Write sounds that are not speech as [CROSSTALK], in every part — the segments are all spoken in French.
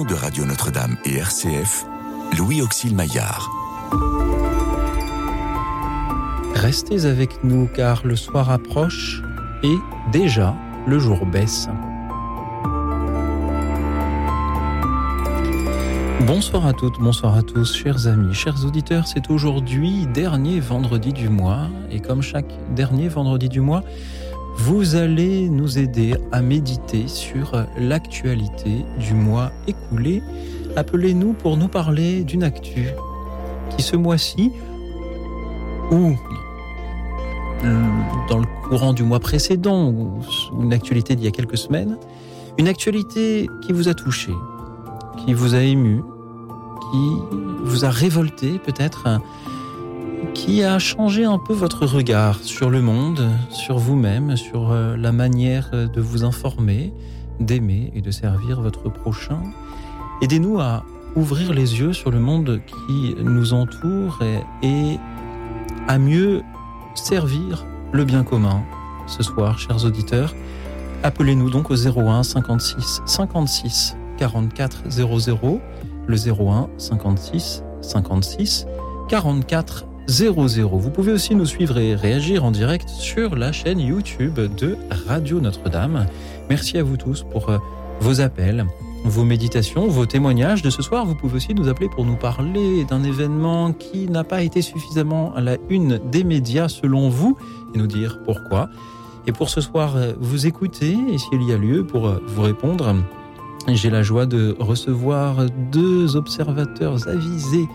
de Radio Notre-Dame et RCF, Louis Auxil Maillard. Restez avec nous car le soir approche et déjà le jour baisse. Bonsoir à toutes, bonsoir à tous, chers amis, chers auditeurs. C'est aujourd'hui dernier vendredi du mois et comme chaque dernier vendredi du mois, vous allez nous aider à méditer sur l'actualité du mois écoulé. Appelez-nous pour nous parler d'une actu qui ce mois-ci ou dans le courant du mois précédent ou une actualité d'il y a quelques semaines, une actualité qui vous a touché, qui vous a ému, qui vous a révolté peut-être, qui a changé un peu votre regard sur le monde, sur vous-même, sur euh, la manière de vous informer, d'aimer et de servir votre prochain. Aidez-nous à ouvrir les yeux sur le monde qui nous entoure et, et à mieux servir le bien commun. Ce soir, chers auditeurs, appelez-nous donc au 01 56 56 44 00, le 01 56 56 44 00. Vous pouvez aussi nous suivre et réagir en direct sur la chaîne YouTube de Radio Notre-Dame. Merci à vous tous pour euh, vos appels, vos méditations, vos témoignages de ce soir. Vous pouvez aussi nous appeler pour nous parler d'un événement qui n'a pas été suffisamment à la une des médias selon vous et nous dire pourquoi. Et pour ce soir, euh, vous écoutez et s'il y a lieu pour euh, vous répondre, j'ai la joie de recevoir deux observateurs avisés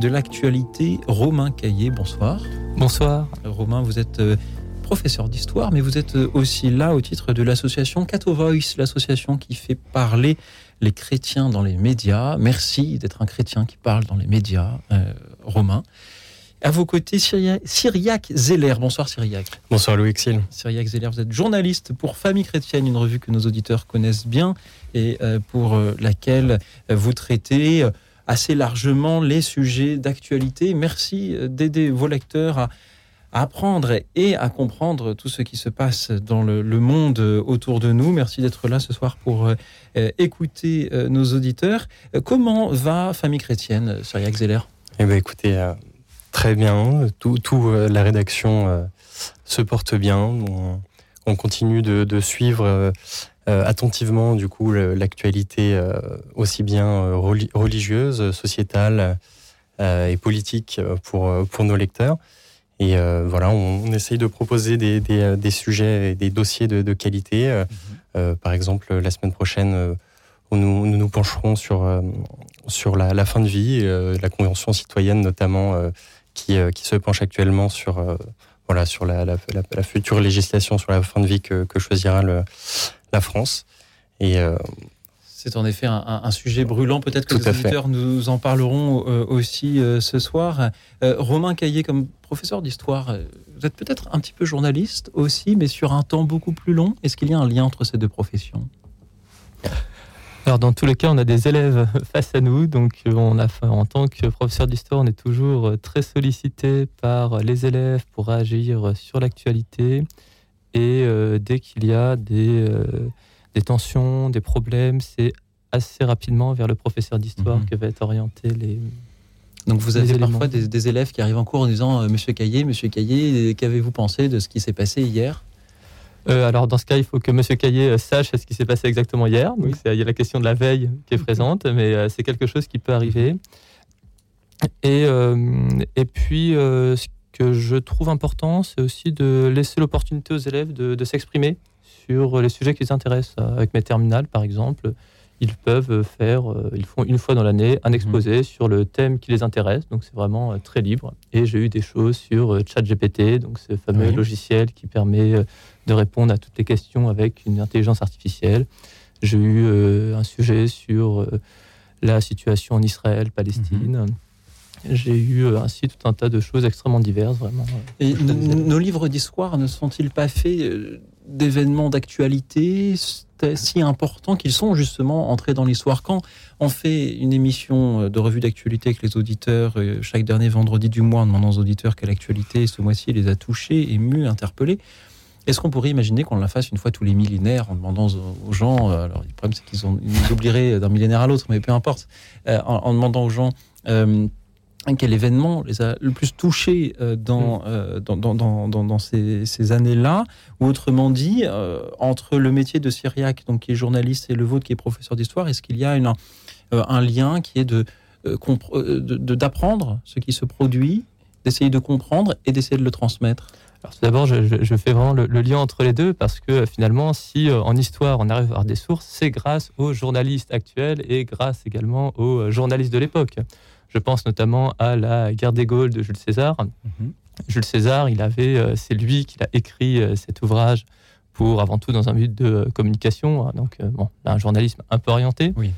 de l'actualité, Romain Caillé. Bonsoir. Bonsoir. Romain, vous êtes euh, professeur d'histoire, mais vous êtes aussi là au titre de l'association Cato Voice, l'association qui fait parler les chrétiens dans les médias. Merci d'être un chrétien qui parle dans les médias, euh, Romain. À vos côtés, Cyriac Zeller. Bonsoir Cyriac. Bonsoir Louis Exil. Cyriac Zeller, vous êtes journaliste pour Famille Chrétienne, une revue que nos auditeurs connaissent bien et euh, pour euh, laquelle vous traitez assez largement les sujets d'actualité. Merci d'aider vos lecteurs à apprendre et à comprendre tout ce qui se passe dans le, monde autour de nous. Merci d'être là ce soir pour euh, écouter euh, nos auditeurs. comment va Famille Chrétienne, Cyriac Zeller Eh bien, écoutez, euh, très bien. Tout, tout la rédaction se porte bien. On, on continue de, de suivre attentivement, du coup, l'actualité aussi bien religieuse, sociétale et politique pour, pour nos lecteurs. Et euh, voilà, on, on, essaye de proposer des, des, euh, des, sujets et des dossiers de, de qualité. Euh, mhm. euh, par exemple, la semaine prochaine, nous, nous nous pencherons sur, sur la, la, fin de vie, la Convention citoyenne notamment, qui, qui se penche actuellement sur, voilà, sur la, la, la, future législation sur la fin de vie que, que choisira le, la France. Et c'est en effet un, sujet brûlant. Peut-être que les auditeurs nous en parleront euh, aussi euh, ce soir. Euh, Romain Caillé, comme professeur d'histoire, vous êtes peut-être un petit peu journaliste aussi, mais sur un temps beaucoup plus long. Est-ce qu'il y a un lien entre ces deux professions? Alors dans tous les cas, on a des élèves [LAUGHS] face à nous, donc on a, en tant que professeur d'histoire, on est toujours très sollicité par les élèves pour agir sur l'actualité. Et dès qu'il y a des des tensions, des problèmes, c'est assez rapidement vers le professeur d'histoire mhm. que va être orienté les. Donc vous avez parfois des, élèves qui arrivent en cours en disant euh, Monsieur Caillé, Monsieur Caillé, qu'avez-vous pensé de ce qui s'est passé hier? Euh, alors dans ce cas, il faut que Monsieur Caillé euh, sache ce qui s'est passé exactement hier. Donc il y a la question de la veille qui est présente, mais c'est quelque chose qui peut arriver. Et, et puis ce que je trouve important, c'est aussi de laisser l'opportunité aux élèves de s'exprimer sur les sujets qui les intéressent. Avec mes terminales, par exemple, ils peuvent faire, euh, ils font une fois dans l'année un exposé mhm. sur le thème qui les intéresse. Donc c'est vraiment euh, très libre. Et j'ai eu des choses sur euh, ChatGPT, donc ce fameux logiciel qui permet de répondre à toutes les questions avec une intelligence artificielle. J'ai eu un sujet sur la situation en Israël, Palestine. Mhm. J'ai eu ainsi tout un tas de choses extrêmement diverses, vraiment. Et nos livres d'histoire ne sont-ils pas faits d'événements d'actualité si importants qu'ils sont justement entrés dans l'histoire? Quand on fait une émission de revue d'actualité avec les auditeurs euh, chaque dernier vendredi du mois en demandant aux auditeurs quelle actualité ce mois-ci les a touchés, émus, interpellés, Est-ce qu'on pourrait imaginer qu'on la fasse une fois tous les millénaires en demandant aux gens, euh, alors le problème c'est qu'ils ils oublieraient d'un millénaire à l'autre, mais peu importe, euh, en, demandant aux gens euh, quel événement les a le plus touchés dans, mm. dans, dans, dans, dans, ces, ces années-là, ou autrement dit, entre le métier de Syriac, donc qui est journaliste, et le vôtre qui est professeur d'histoire, est-ce qu'il y a une, un lien qui est de d'apprendre ce qui se produit, d'essayer de comprendre et d'essayer de le transmettre? Alors tout d'abord, je, je, fais vraiment le, lien entre les deux parce que finalement, si euh, en histoire on arrive à avoir des sources, c'est grâce aux journalistes actuels et grâce également aux euh, journalistes de l'époque. Je pense notamment à la guerre des Gaules de Jules César. Mhm. Jules César, il avait, euh, c'est lui qui a écrit cet ouvrage pour avant tout dans un but de communication, hein, donc bon, un journalisme un peu orienté. Oui.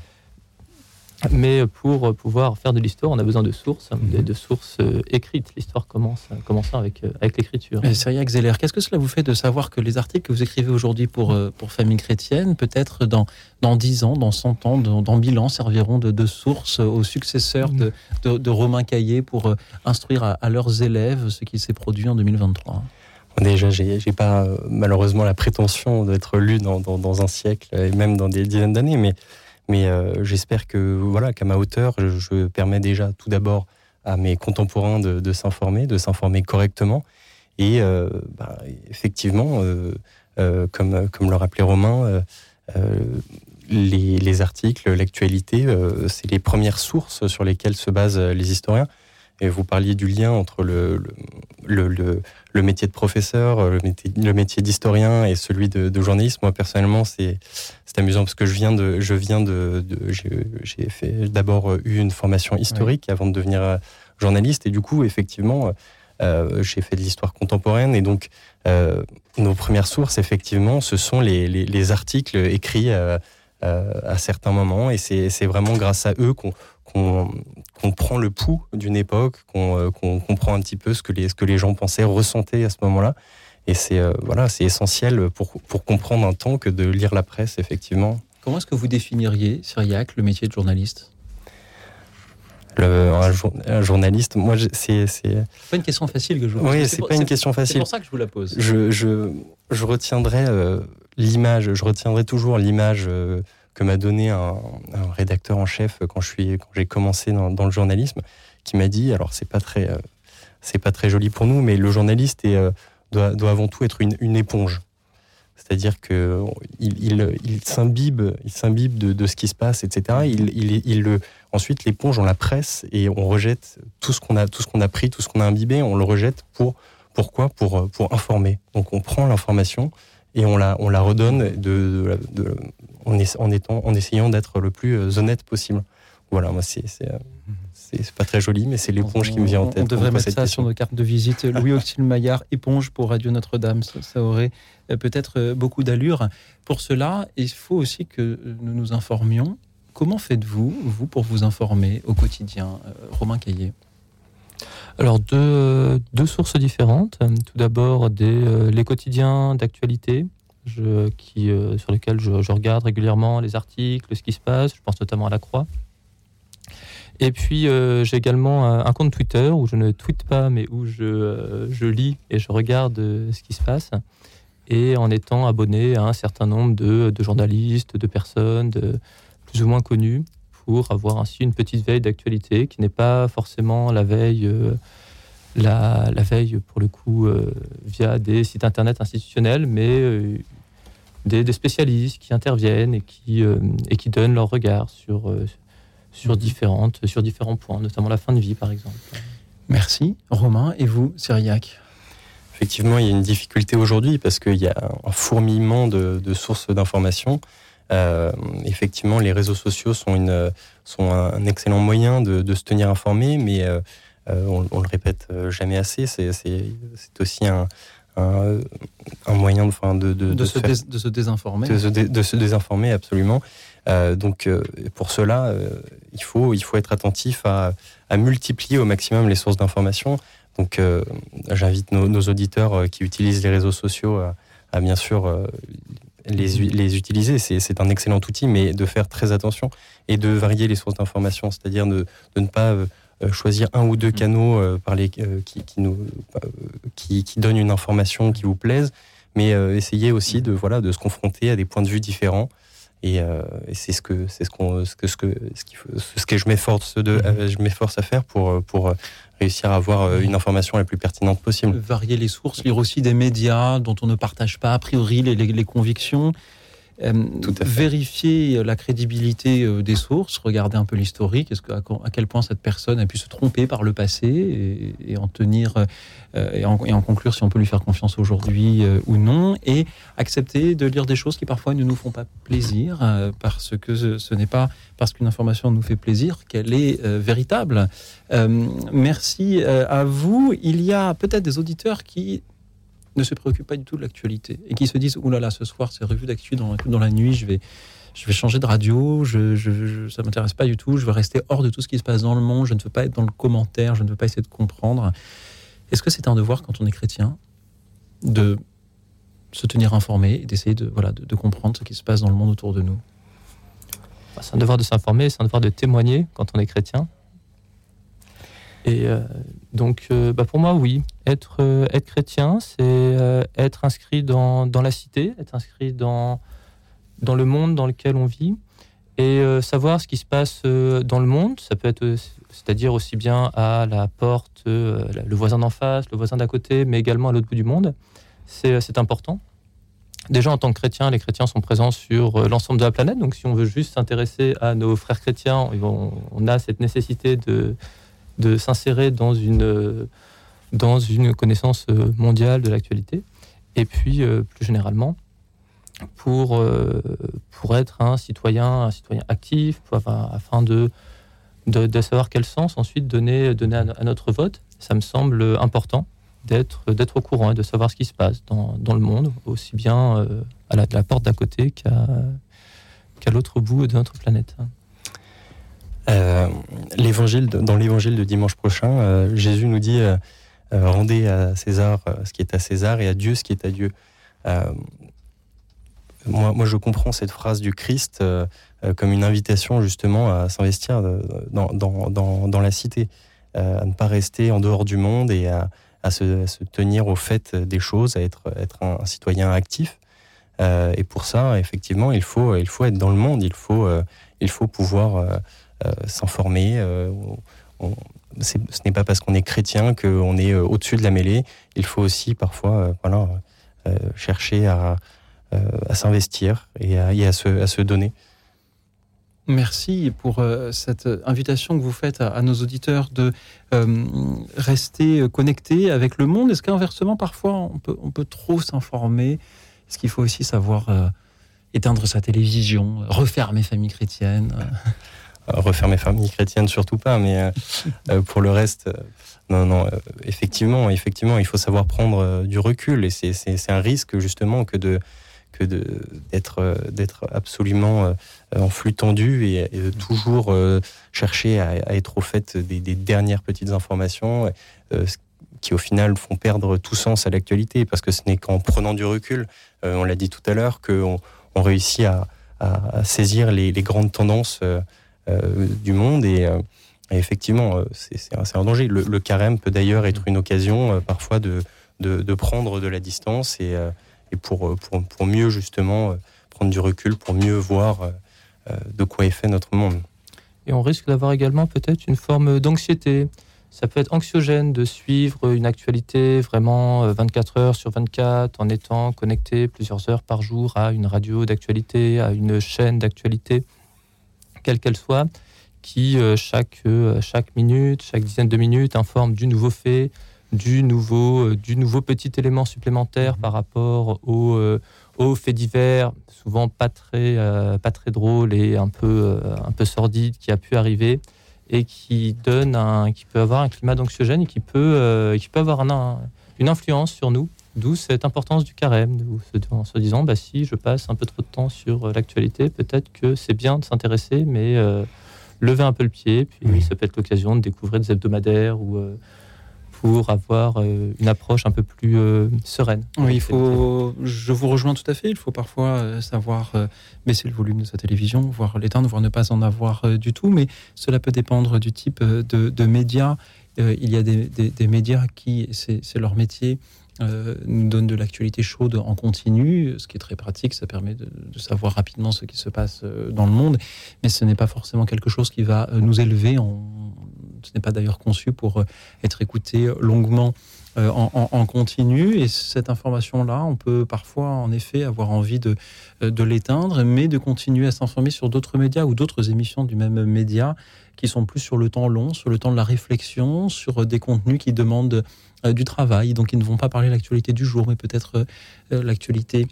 Mais pour pouvoir faire de l'histoire, on a besoin de sources, mhm. de, sources euh, écrites. L'histoire commence, commençant avec, euh, avec l'écriture. Cyriac Zeller, qu'est-ce que cela vous fait de savoir que les articles que vous écrivez aujourd'hui pour, euh, pour Famille Chrétienne, peut-être dans, dans 10 ans, dans 100 ans, dans, dans 1000 ans, serviront de, de source aux successeurs de, de, Romain Caillé pour instruire à, leurs élèves ce qui s'est produit en 2023 Déjà, j'ai pas malheureusement la prétention d'être lu dans, dans, dans, un siècle et même dans des dizaines d'années, mais mais euh, j'espère que voilà qu'à ma hauteur, je, permets déjà tout d'abord à mes contemporains de, s'informer, de s'informer correctement. Et euh, bah, effectivement, euh, comme, comme le rappelait Romain, les, les, articles, l'actualité, c'est les premières sources sur lesquelles se basent les historiens. Et vous parliez du lien entre le, le, le, métier de professeur, le métier, d'historien et celui de, journaliste. Moi, personnellement, c'est amusant parce que je viens de. Je de, J'ai fait d'abord eu une formation historique avant de devenir euh, journaliste. Et du coup, effectivement, euh, j'ai fait de l'histoire contemporaine. Et donc, euh, nos premières sources, effectivement, ce sont les, les, les articles écrits euh, à certains moments. Et c'est vraiment grâce à eux qu'on qu'on prend le pouls d'une époque, qu'on comprend un petit peu ce que les, ce que les gens pensaient, ressentaient à ce moment-là. Et c'est euh, voilà, c'est essentiel pour, pour comprendre un temps que de lire la presse, effectivement. Comment est-ce que vous définiriez, Syriac, le métier de journaliste? Le, un, journaliste, moi, c'est. C'est pas une question facile que je vous pose. Oui, c'est pas une question facile. C'est pour ça que je vous la pose. Je, je, je retiendrai euh, l'image, je retiendrai toujours l'image euh, que m'a donné un, rédacteur en chef quand je suis quand j'ai commencé dans, le journalisme, qui m'a dit, alors c'est pas très c'est pas très joli pour nous, mais le journaliste est doit, avant tout être une, éponge. C'est-à-dire que il, s'imbibe, il s'imbibe de, ce qui se passe, etc. Il, il, ensuite, l'éponge, on la presse et on rejette tout ce qu'on a, tout ce qu'on a pris, tout ce qu'on a imbibé, on le rejette pour pourquoi? Pour, pour informer. Donc on prend l'information et on la, on la redonne de, en, étant, en essayant d'être le plus honnête possible. Voilà, moi c'est c'est pas très joli, mais c'est l'éponge qui me vient en tête. On devrait mettre ça sur nos cartes de visite. [LAUGHS] Louis Auxil Maillard, éponge pour Radio Notre-Dame. Ça, aurait euh, peut-être euh, beaucoup d'allure. Pour cela, il faut aussi que nous nous informions. Comment faites-vous, vous, pour vous informer au quotidien euh, Romain Caillé? Alors deux, deux, sources différentes. Tout d'abord des les quotidiens d'actualité, qui sur lesquels je, regarde régulièrement les articles, ce qui se passe. Je pense notamment à la Croix. Et puis euh, j'ai également un, compte Twitter où je ne tweete pas, mais où je, euh, je lis et je regarde euh, ce qui se passe. Et en étant abonné à un certain nombre de, de journalistes, de personnes plus ou moins connues, pour avoir ainsi une petite veille d'actualité qui n'est pas forcément la veille, la, la, veille pour le coup via des sites internet institutionnels, mais des, des, spécialistes qui interviennent et qui, et qui donnent leur regard sur sur, différentes, sur différents points, notamment la fin de vie, par exemple. Merci. Romain, et vous, Cyriac Effectivement, il y a une difficulté aujourd'hui parce qu'il y a un fourmillement de, sources d'informations. Euh, effectivement, les réseaux sociaux sont, une, sont un excellent moyen de, se tenir informé, mais euh, euh, on, on, le répète jamais assez. C'est aussi un, un, moyen de, de, de, se, de se désinformer. De se, désinformer, absolument. Euh, donc euh, pour cela, euh, il, faut, il faut être attentif à, à multiplier au maximum les sources d'information. Donc j'invite nos, nos, auditeurs qui utilisent les réseaux sociaux à, à bien sûr les, les utiliser. C'est un excellent outil, mais de faire très attention et de varier les sources d'information, c'est-à-dire de, ne pas choisir un ou deux mm. canaux par les, qui, qui, nous, qui, qui donnent une information qui vous plaise, mais essayer aussi de voilà de se confronter à des points de vue différents. Et, c'est ce que c'est ce qu'on ce que ce que ce, que je m'efforce de mmh. je m'efforce à faire pour pour réussir à avoir une information la plus pertinente possible. Varier les sources, lire aussi des médias dont on ne partage pas a priori les, les convictions. Euh, vérifier la crédibilité euh, des sources, regarder un peu l'historique, est-ce que, à, quel point cette personne a pu se tromper par le passé et, en tenir euh, et, en, conclure si on peut lui faire confiance aujourd'hui ou non, et accepter de lire des choses qui parfois ne nous font pas plaisir parce que ce, n'est pas parce qu'une information nous fait plaisir qu'elle est véritable. merci à vous. Il y a peut-être des auditeurs qui ne se préoccupent pas du tout de l'actualité et qui se disent Ouh là là, ce soir, c'est revue d'actu dans, dans la nuit, je vais, je vais changer de radio, je, je, ça m'intéresse pas du tout, je veux rester hors de tout ce qui se passe dans le monde, je ne veux pas être dans le commentaire, je ne veux pas essayer de comprendre. Est-ce que c'est un devoir quand on est chrétien de se tenir informé et d'essayer de, voilà, de, comprendre ce qui se passe dans le monde autour de nous? Bah, C'est un devoir de s'informer, c'est un devoir de témoigner quand on est chrétien. Et euh, donc, euh, bah pour moi, oui. Être, euh, chrétien, c'est être inscrit dans, la cité, être inscrit dans le monde dans lequel on vit et savoir ce qui se passe dans le monde. Ça peut être, c'est-à-dire aussi bien à la porte, le voisin d'en face, le voisin d'à côté, mais également à l'autre bout du monde. C'est important. Déjà, en tant que chrétien, les chrétiens sont présents sur l'ensemble de la planète. Donc, si on veut juste s'intéresser à nos frères chrétiens, on a cette nécessité de de s'insérer dans une, dans une connaissance mondiale de l'actualité. Et puis, euh, plus généralement, pour, euh, pour être un citoyen, un citoyen actif, afin de, de, savoir quel sens ensuite donner, donner à, notre vote. Ça me semble important d'être d'être au courant et de savoir ce qui se passe dans, dans le monde, aussi bien euh, à la, la porte d'à côté qu'à qu'à l'autre bout de notre planète. Euh, l'évangile, dans l'évangile de dimanche prochain, euh, Jésus nous dit euh, rendez à César ce qui est à César et à Dieu ce qui est à Dieu. Moi, moi, je comprends cette phrase du Christ comme une invitation justement à s'investir dans, dans, dans, la cité, à ne pas rester en dehors du monde et à, à, se, se, tenir au fait des choses, à être, être un, citoyen actif. et pour ça, effectivement, il faut, il faut être dans le monde, il faut, il faut pouvoir s'informer. Euh, ce n'est pas parce qu'on est chrétien qu'on est euh, au-dessus de la mêlée. Il faut aussi parfois chercher à, s'investir et, à, se, donner. Merci pour cette invitation que vous faites à, nos auditeurs de rester connectés avec le monde. Est-ce qu'inversement, parfois, on peut, on peut trop s'informer? Est-ce qu'il faut aussi savoir éteindre sa télévision, refermer famille chrétienne refaire mes familles chrétiennes, surtout pas, mais euh, euh, pour le reste, euh, non, non, effectivement, effectivement, il faut savoir prendre du recul et c'est un risque justement que de que d'être d'être absolument en flux tendu et, de toujours chercher à, être au fait des, dernières petites informations qui au final font perdre tout sens à l'actualité parce que ce n'est qu'en prenant du recul, on l'a dit tout à l'heure, qu'on on réussit à, saisir les, grandes tendances euh, du monde et, euh, effectivement, euh, c'est un, danger. Le, carême peut d'ailleurs être une occasion parfois de, prendre de la distance et, pour, pour, mieux justement prendre du recul, pour mieux voir de quoi est fait notre monde. Et on risque d'avoir également peut-être une forme d'anxiété. Ça peut être anxiogène de suivre une actualité vraiment 24 heures sur 24 en étant connecté plusieurs heures par jour à une radio d'actualité, à une chaîne d'actualité quelle qu'elle soit, qui euh, chaque, euh, chaque minute, chaque dizaine de minutes informe du nouveau fait, du nouveau, euh, du nouveau petit élément supplémentaire par rapport aux, aux faits divers, souvent pas très, pas très drôle et un peu, un peu sordide qui a pu arriver et qui donne un, qui peut avoir un climat d'anxiogène et qui peut, qui peut avoir une influence sur nous. D'où cette importance du carême, en se disant, bah, si je passe un peu trop de temps sur euh, l'actualité, peut-être que c'est bien de s'intéresser, mais euh, lever un peu le pied, puis ça peut être l'occasion de découvrir des hebdomadaires ou euh, pour avoir une approche un peu plus sereine. Oui, il faut, je vous rejoins tout à fait, il faut parfois savoir baisser le volume de sa télévision, voire l'éteindre, voire ne pas en avoir du tout, mais cela peut dépendre du type de, médias. il y a des, des médias qui, c'est leur métier, nous donne de l'actualité chaude en continu, ce qui est très pratique, ça permet de, savoir rapidement ce qui se passe dans le monde, mais ce n'est pas forcément quelque chose qui va nous élever, ce n'est pas d'ailleurs conçu pour être écouté longuement euh, en, continu. Et cette information-là, on peut parfois, en effet, avoir envie euh, de l'éteindre, mais de continuer à s'informer sur d'autres médias ou d'autres émissions du même média qui sont plus sur le temps long, sur le temps de la réflexion, sur des contenus qui demandent euh, du travail. Donc, ils ne vont pas parler de l'actualité du jour, mais peut-être l'actualité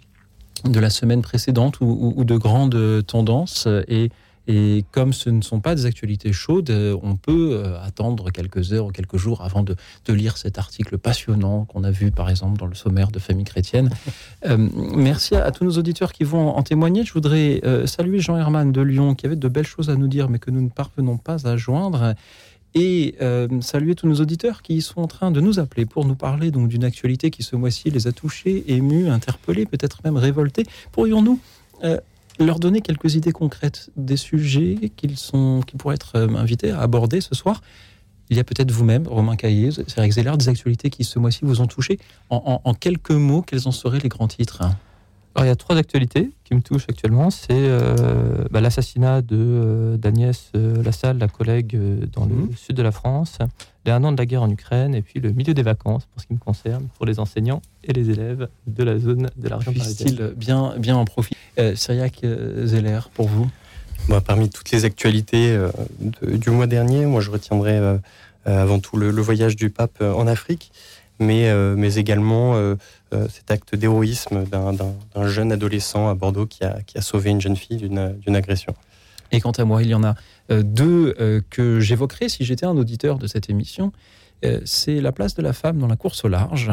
de la semaine précédente ou, ou de grandes tendances. Et et comme ce ne sont pas des actualités chaudes, euh, on peut euh, attendre quelques heures ou quelques jours avant de, lire cet article passionnant qu'on a vu par exemple dans le sommaire de Famille chrétienne. [LAUGHS] Euh, merci à, tous nos auditeurs qui vont en témoigner. Je voudrais saluer Jean Herman de Lyon qui avait de belles choses à nous dire mais que nous ne parvenons pas à joindre. Et saluer tous nos auditeurs qui sont en train de nous appeler pour nous parler donc d'une actualité qui ce mois-ci les a touchés, émus, interpellés, peut-être même révoltés. Pourrions-nous leur donner quelques idées concrètes des sujets qu'ils pourraient être euh, invités à aborder ce soir. Il y a peut-être vous-même, Romain Caillé, Cédric Zeller, des actualités qui ce mois-ci vous ont touché. En, quelques mots, quels en seraient les grands titres? Alors, il y a trois actualités qui me touchent actuellement. C'est euh, bah, l'assassinat de euh, d'Agnès Lassalle, la collègue dans le mmh. sud de la France, les un an de la guerre en Ukraine, et puis le milieu des vacances, pour ce qui me concerne, pour les enseignants et les élèves de la zone de la région parisienne. bien, bien en profit. Euh, Cyriac euh, Zeller, pour vous bah, Parmi toutes les actualités euh, du mois dernier, moi je retiendrai avant tout le, voyage du pape en Afrique, mais, mais également cet acte d'héroïsme d'un jeune adolescent à Bordeaux qui a, qui a sauvé une jeune fille d'une agression. Et quant à moi, il y en a deux que j'évoquerai si j'étais un auditeur de cette émission. C'est la place de la femme dans la course au large.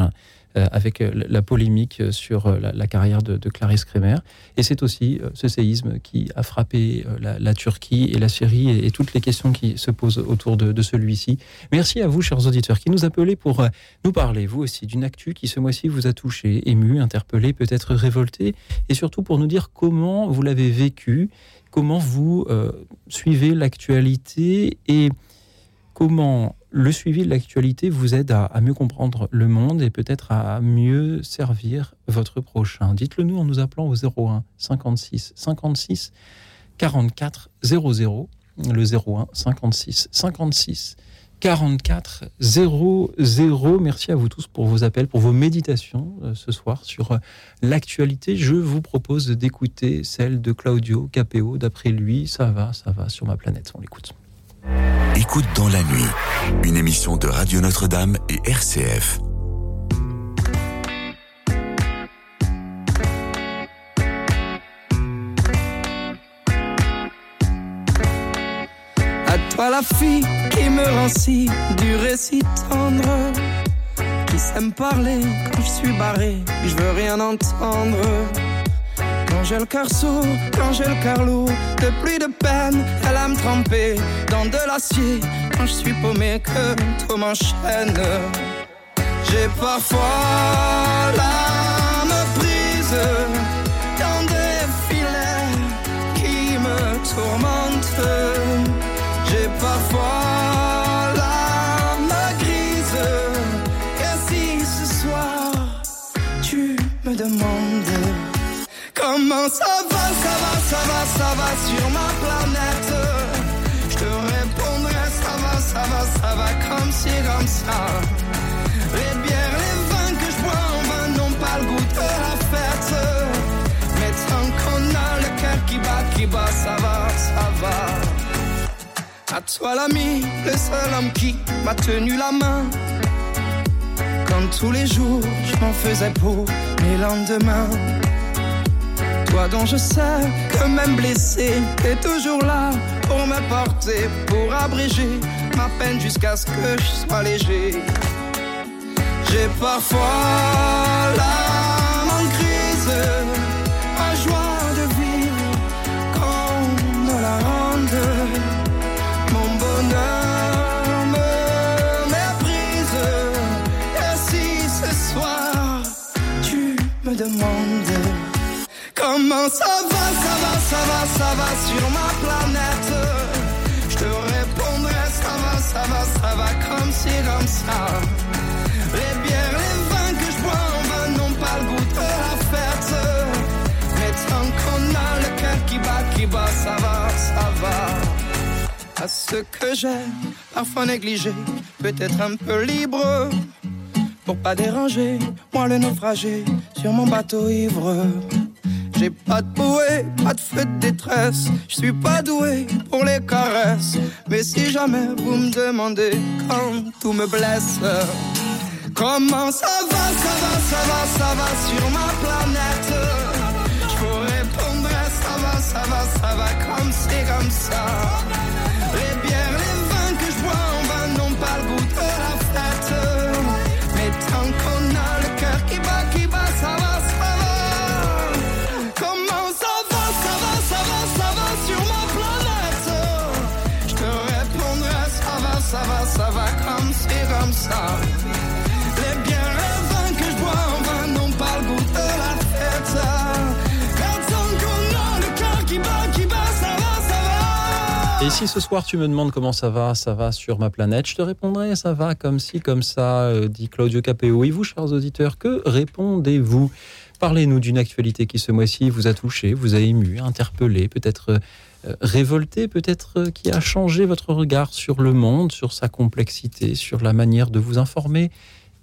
Euh, avec euh, la polémique sur euh, la, carrière de, Clarisse Kremer. Et c'est aussi ce séisme qui a frappé la, Turquie et la Syrie et, toutes les questions qui se posent autour de, celui-ci. Merci à vous, chers auditeurs, qui nous appelez pour nous parler, vous aussi, d'une actu qui ce mois-ci vous a touché, ému, interpellé, peut-être révolté, et surtout pour nous dire comment vous l'avez vécu, comment vous suivez l'actualité et comment le suivi de l'actualité vous aide à, mieux comprendre le monde et peut-être à mieux servir votre prochain. Dites-le nous en nous appelant au 01 56 56 44 00. Le 01 56 56 44 00. Merci à vous tous pour vos appels, pour vos méditations euh, ce soir sur euh, l'actualité. Je vous propose d'écouter celle de Claudio Capeo. D'après lui, ça va, ça va sur ma planète. On l'écoute. Écoute dans la nuit, une émission de Radio Notre-Dame et RCF. À toi la fille qui me rend si dur et si tendre, qui sait parler quand je suis barré, je veux rien entendre. Quand j'ai le cœur sourd, quand j'ai le cœur lourd, de pluie de peine, elle a me tremper dans de l'acier. Quand je suis paumé, que tout m'enchaîne. J'ai parfois l'âme prise dans des filets qui me tourmentent. J'ai parfois ça va, sur ma planète Je te répondrai, ça va, ça va, ça va comme si, comme ça. Les bières, les vins que je bois en vain n'ont pas le goût de la fête. Mais tant qu'on a le cœur qui bat, qui bat, ça va, ça va. À toi l'ami, le seul homme qui m'a tenu la main. Comme tous les jours, je m'en faisais pour mes lendemains. Toi dont je sais même blessé, t'es toujours là pour me porter, pour abréger ma peine jusqu'à ce que je sois léger. J'ai parfois l'âme en crise, ma joie de vivre qu'on me la rende, mon bonheur me méprise. Et si ce soir tu me demandes Comment ça ça va, ça va sur ma planète. Je te répondrai, ça va, ça va, ça va comme si, comme ça. Les bières, les vins que je bois en vain n'ont pas le goût de la fête. Mais tant qu'on a le cœur qui bat, qui bat, ça va, ça va. À ce que j'ai, parfois négligé, peut-être un peu libre. Pour pas déranger, moi le naufragé, sur mon bateau ivre. J'ai pas de bouée, pas de feu de détresse. Je suis pas doué pour les caresses. Mais si jamais vous me demandez quand tout me blesse, comment ça va, ça va, ça va, ça va sur ma planète? Je vous répondrai, ça va, ça va, ça va comme c'est comme ça. Et si ce soir tu me demandes comment ça va, ça va sur ma planète, je te répondrai ça va comme ci, comme ça, euh, dit Claudio Capéo. Et vous, chers auditeurs, que répondez-vous? Parlez-nous d'une actualité qui ce mois-ci vous a touché, vous a ému, interpellé, peut-être euh, révolté, peut-être euh, qui a changé votre regard sur le monde, sur sa complexité, sur la manière de vous informer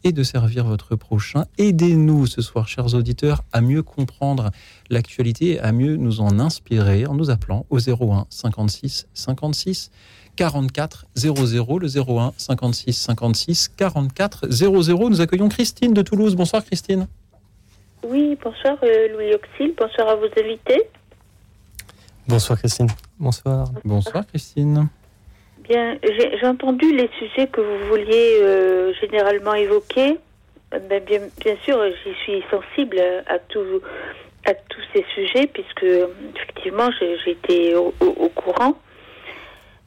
et de servir votre prochain. Aidez-nous ce soir, chers auditeurs, à mieux comprendre l'actualité, à mieux nous en inspirer en nous appelant au 01 56 56 44 00, le 01 56 56 44 00. Nous accueillons Christine de Toulouse. Bonsoir Christine. Oui, bonsoir euh, Louis Auxil, bonsoir à vos invités. Bonsoir Christine. Bonsoir. Bonsoir Christine. Bien, j'ai entendu les sujets que vous vouliez euh, généralement évoquer. Euh, ben, bien, sûr, j'y suis sensible à, tout, à tous ces sujets, puisque effectivement, été au, au- courant.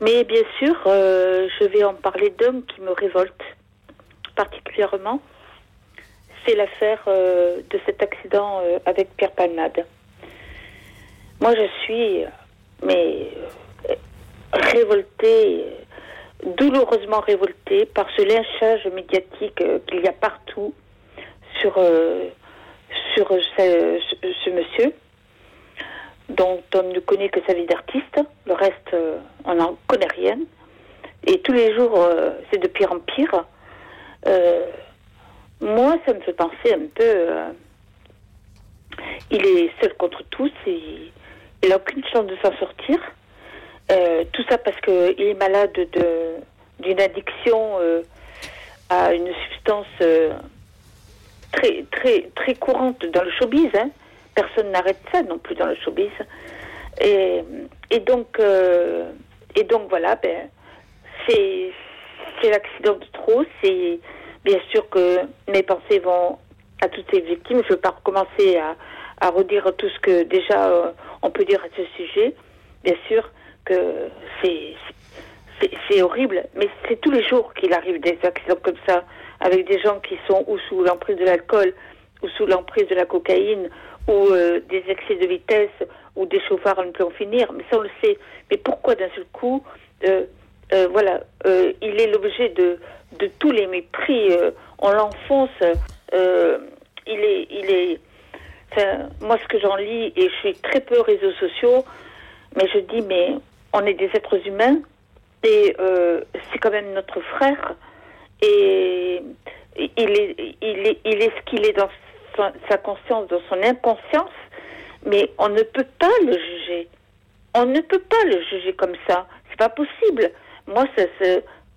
Mais bien sûr, euh, je vais en parler d'un qui me révolte particulièrement. C'est l'affaire de cet accident avec Pierre Palmade. Moi, je suis, mais révoltée, douloureusement révoltée par ce lynchage médiatique euh, qu'il y a partout sur, euh, ce, monsieur, dont on ne connaît que sa vie d'artiste. Le reste, euh, on n'en connaît rien. Et tous les jours, c'est de pire en pire. Moi, ça me fait penser un peu. il est seul contre tous et il n'a aucune chance de s'en sortir. Euh, tout ça parce qu'il est malade de- d'une addiction euh, à une substance euh, très, très, très courante dans le showbiz. hein. Personne n'arrête ça non plus dans le showbiz. Et, et donc, et donc voilà, ben, c'est l'accident de trop. C'est bien sûr que mes pensées vont à toutes ces victimes. Je ne veux pas recommencer à, à redire tout ce que déjà on peut dire à ce sujet. Bien sûr c'est horrible, mais c'est tous les jours qu'il arrive des accidents comme ça, avec des gens qui sont ou sous l'emprise de l'alcool, ou sous l'emprise de la cocaïne, ou euh, des excès de vitesse, ou des chauffards à ne plus en finir. Mais ça, on le sait. Mais pourquoi d'un seul coup, euh, euh, voilà, il est l'objet de, de tous les mépris. on l'enfonce. il est, il est. moi, ce que j'en lis, et je suis très peu aux réseaux sociaux, mais je dis, mais on est des êtres humains et euh, c'est quand même notre frère et il est, il est, il est ce qu'il est dans sa, conscience, dans son inconscience, mais on ne peut pas le juger. On ne peut pas le juger comme ça. C'est pas possible. Moi, ça,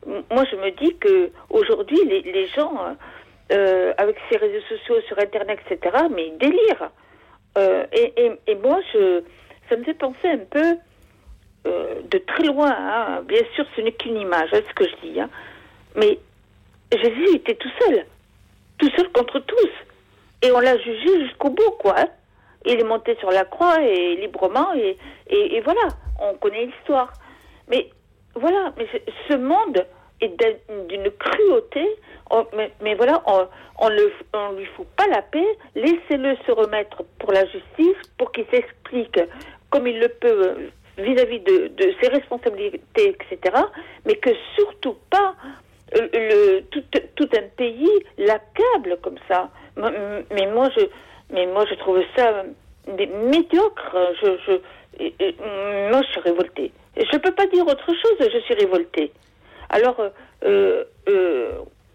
moi, je me dis que aujourd'hui, les, gens, euh, avec ces réseaux sociaux, sur Internet, etc., mais ils délirent. Euh, et, et, et moi, je, ça me fait penser un peu euh, de très loin. hein. Bien sûr, ce n'est qu'une image, hein, ce que je dis. hein. Mais Jésus était tout seul, tout seul contre tous. Et on l'a jugé jusqu'au bout, quoi. Il est monté sur la croix et librement, et, et, voilà, on connaît l'histoire. Mais voilà, mais ce- monde est d'un- d'une cruauté. Mais, voilà, on, on lui fout pas la paix. Laissez-le se remettre pour la justice, pour qu'il s'explique comme il le peut vis-à-vis de, de ses responsabilités, etc. Mais que surtout pas euh, le, tout, tout un pays l'accable comme ça. Mais moi, je, mais moi, je trouve ça euh, médiocre. Je, je, moi, je suis révoltée. Je ne peux pas dire autre chose, je suis révoltée. Alors, euh, euh,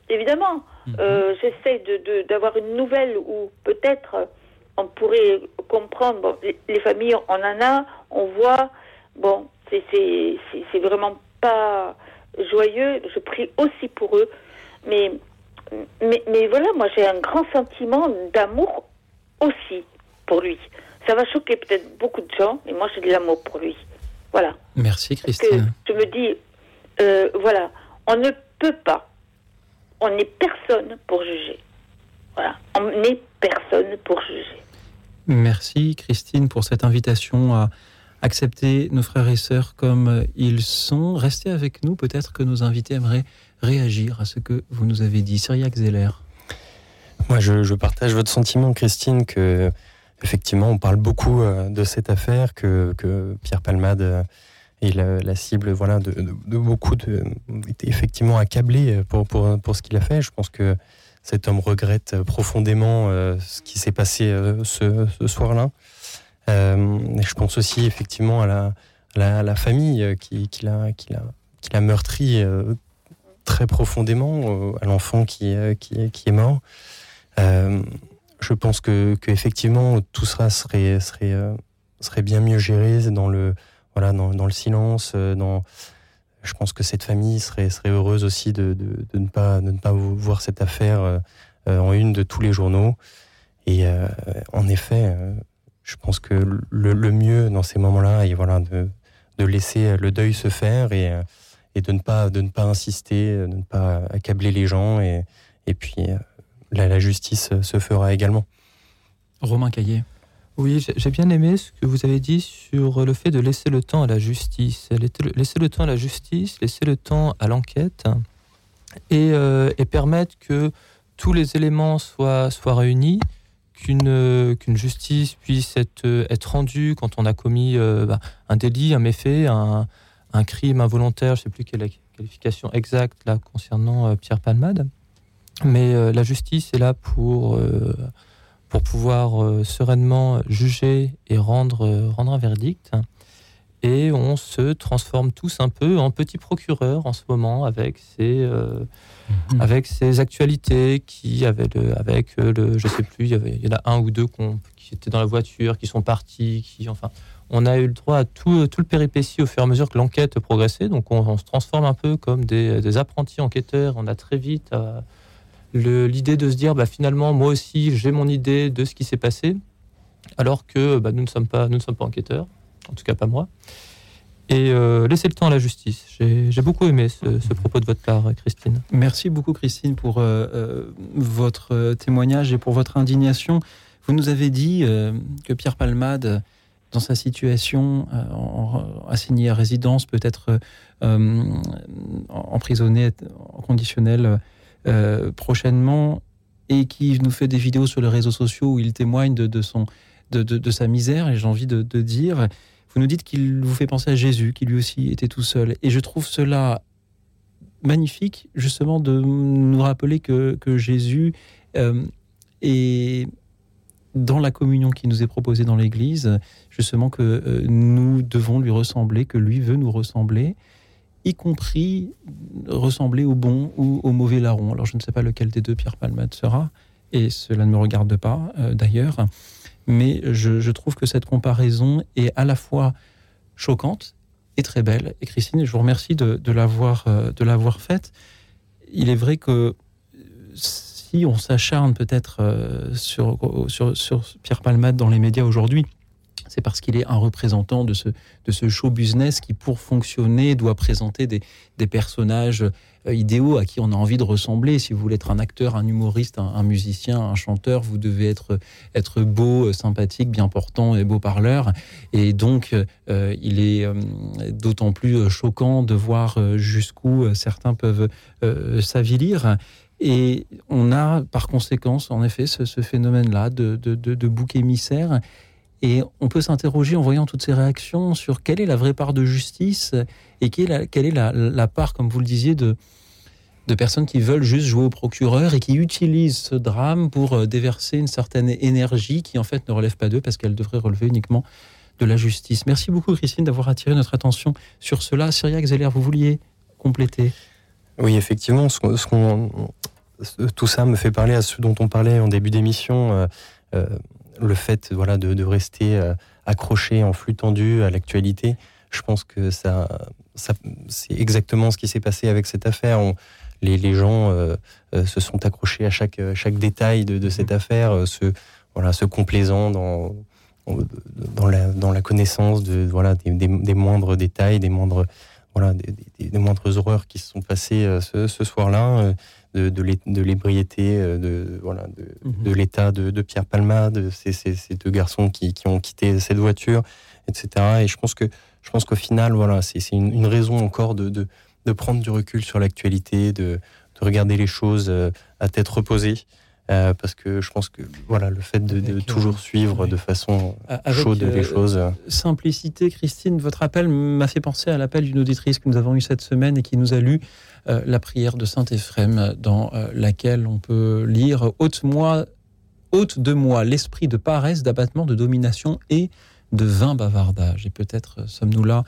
évidemment, mhm. j'essaie d'avoir de, une nouvelle où peut-être on pourrait comprendre. les, familles, on en a, on voit. Bon, c'est vraiment pas joyeux. Je prie aussi pour eux. Mais, mais, mais voilà, moi, j'ai un grand sentiment d'amour aussi pour lui. Ça va choquer peut-être beaucoup de gens, mais moi j'ai de l'amour pour lui. Voilà. Merci Christine. je me dis, euh, voilà, on ne peut pas, on n'est personne pour juger. Voilà, on n'est personne pour juger. Merci Christine pour cette invitation à accepter nos frères et sœurs comme ils sont. Restez avec nous, peut-être que nos invités aimeraient réagir à ce que vous nous avez dit. Cyriac Zeller. Moi, je, partage votre sentiment, Christine, que effectivement, on parle beaucoup euh, de cette affaire, que, Pierre Palmade euh, est la, cible voilà, de, beaucoup de. était effectivement accablé pour, pour, pour ce qu'il a fait. Je pense que cet homme regrette profondément euh, ce qui s'est passé ce, soir-là. Je pense aussi effectivement à la, famille qui, qui l'a qui meurtri très profondément, à l'enfant qui, est mort. Euh, je pense que, effectivement tout ça serait euh, bien mieux géré dans le silence. Euh, je pense que cette famille serait heureuse aussi de ne pas voir cette affaire en une de tous les journaux. Et en effet, je pense que le, le mieux dans ces moments-là est voilà de, de laisser le deuil se faire et, et de ne pas de ne pas insister, de ne pas accabler les gens et, et puis la, justice se fera également. Romain Caillé. Oui, j'ai bien aimé ce que vous avez dit sur le fait de laisser le temps à la justice. Laisser le temps à la justice, laisser le temps à l'enquête et, euh, permettre que tous les éléments soient, soient réunis, qu'une qu'une justice puisse être, être rendue quand on a commis euh, bah, un délit, un méfait, un, un crime involontaire, je ne sais plus quelle est la qualification exacte là concernant euh, Pierre Palmade. Mais euh, la justice est là pour, euh, pour pouvoir euh, sereinement juger et rendre, rendre un verdict. Et on se transforme tous un peu en petits procureurs en ce moment avec ces, mhm. avec ces actualités qui, avaient le, avec le, je sais plus, il y, avait, il y en a un ou deux qui étaient dans la voiture, qui sont partis, qui, enfin, on a eu le droit à tout, tout le péripétie au fur et à mesure que l'enquête progressait. Donc on, se transforme un peu comme des, des apprentis enquêteurs. On a très vite l'idée de se dire bah, finalement moi aussi j'ai mon idée de ce qui s'est passé alors que bah, nous ne sommes pas nous ne sommes pas enquêteurs en tout cas pas moi et euh, laisser le temps à la justice. J'ai beaucoup aimé ce, propos de votre part, Christine. Merci beaucoup, Christine, pour euh, euh, votre témoignage et pour votre indignation. Vous nous avez dit que Pierre Palmade, dans sa situation, assigné à résidence, peut-être emprisonné en conditionnel euh, prochainement et qui nous fait des vidéos sur les réseaux sociaux où il témoigne de, son, de, sa misère. Et j'ai envie de, dire, vous nous dites qu'il vous fait penser à Jésus, qui lui aussi était tout seul. Et je trouve cela magnifique, justement, de nous rappeler que, Jésus euh, est dans la communion qui nous est proposée dans l'Église, justement que euh, nous devons lui ressembler, que lui veut nous ressembler y compris ressembler au bon ou au mauvais larron. Alors je ne sais pas lequel des deux Pierre Palmade sera, et cela ne me regarde pas euh, d'ailleurs, mais je, trouve que cette comparaison est à la fois choquante et très belle. Et Christine, je vous remercie de, l'avoir euh, de l'avoir faite. Il est vrai que si on s'acharne peut-être euh, sur, sur, sur Pierre Palmade dans les médias aujourd'hui, c'est parce qu'il est un représentant de ce, de ce show business qui, pour fonctionner, doit présenter des, des personnages euh, idéaux à qui on a envie de ressembler. Si vous voulez être un acteur, un humoriste, un, musicien, un chanteur, vous devez être, être beau, euh, sympathique, bien portant et beau parleur. Et donc, euh, il est d'autant plus choquant de voir jusqu'où certains peuvent s'avilir. Et on a par conséquence, en effet, ce, phénomène-là de, de, de, de bouc émissaire et on peut s'interroger en voyant toutes ces réactions sur quelle est la vraie part de justice et quelle est la, part, comme vous le disiez, de, personnes qui veulent juste jouer au procureur et qui utilisent ce drame pour euh, déverser une certaine énergie qui en fait ne relève pas d'eux parce qu'elle devrait relever uniquement de la justice. Merci beaucoup Christine d'avoir attiré notre attention sur cela. Cyriac Zeller, vous vouliez compléter? Oui, effectivement, tout ça me fait parler à ce dont on parlait en début d'émission, euh, euh, le fait voilà, de, rester euh, accroché en flux tendu à l'actualité. Je pense que ça, ça c'est exactement ce qui s'est passé avec cette affaire. les, les, gens se sont accrochés à chaque, chaque détail de, de cette affaire, se, voilà, se complaisant dans, dans, la, dans la connaissance de, voilà, des, des, moindres détails, des moindres, voilà, des, des, moindres horreurs qui se sont passées ce, ce soir-là de, de l'ébriété, euh, de, voilà, de, mhm. de l'état de, de, Pierre Palma, de ces, ces, ces deux garçons qui, qui, ont quitté cette voiture, etc. Et je pense que je pense qu'au final, voilà, c'est une, une, raison encore de, prendre du recul sur l'actualité, de, de, regarder les choses euh, à tête reposée. Euh, parce que je pense que voilà le fait de, de toujours suivre de façon chaude les choses. Simplicité, Christine, votre appel m'a fait penser à l'appel d'une auditrice que nous avons eue cette semaine et qui nous a lu euh, la prière de Saint Éphrem, dans euh, laquelle on peut lire ôte de moi l'esprit de paresse, d'abattement, de domination et de vain bavardage. Et peut-être euh, sommes-nous là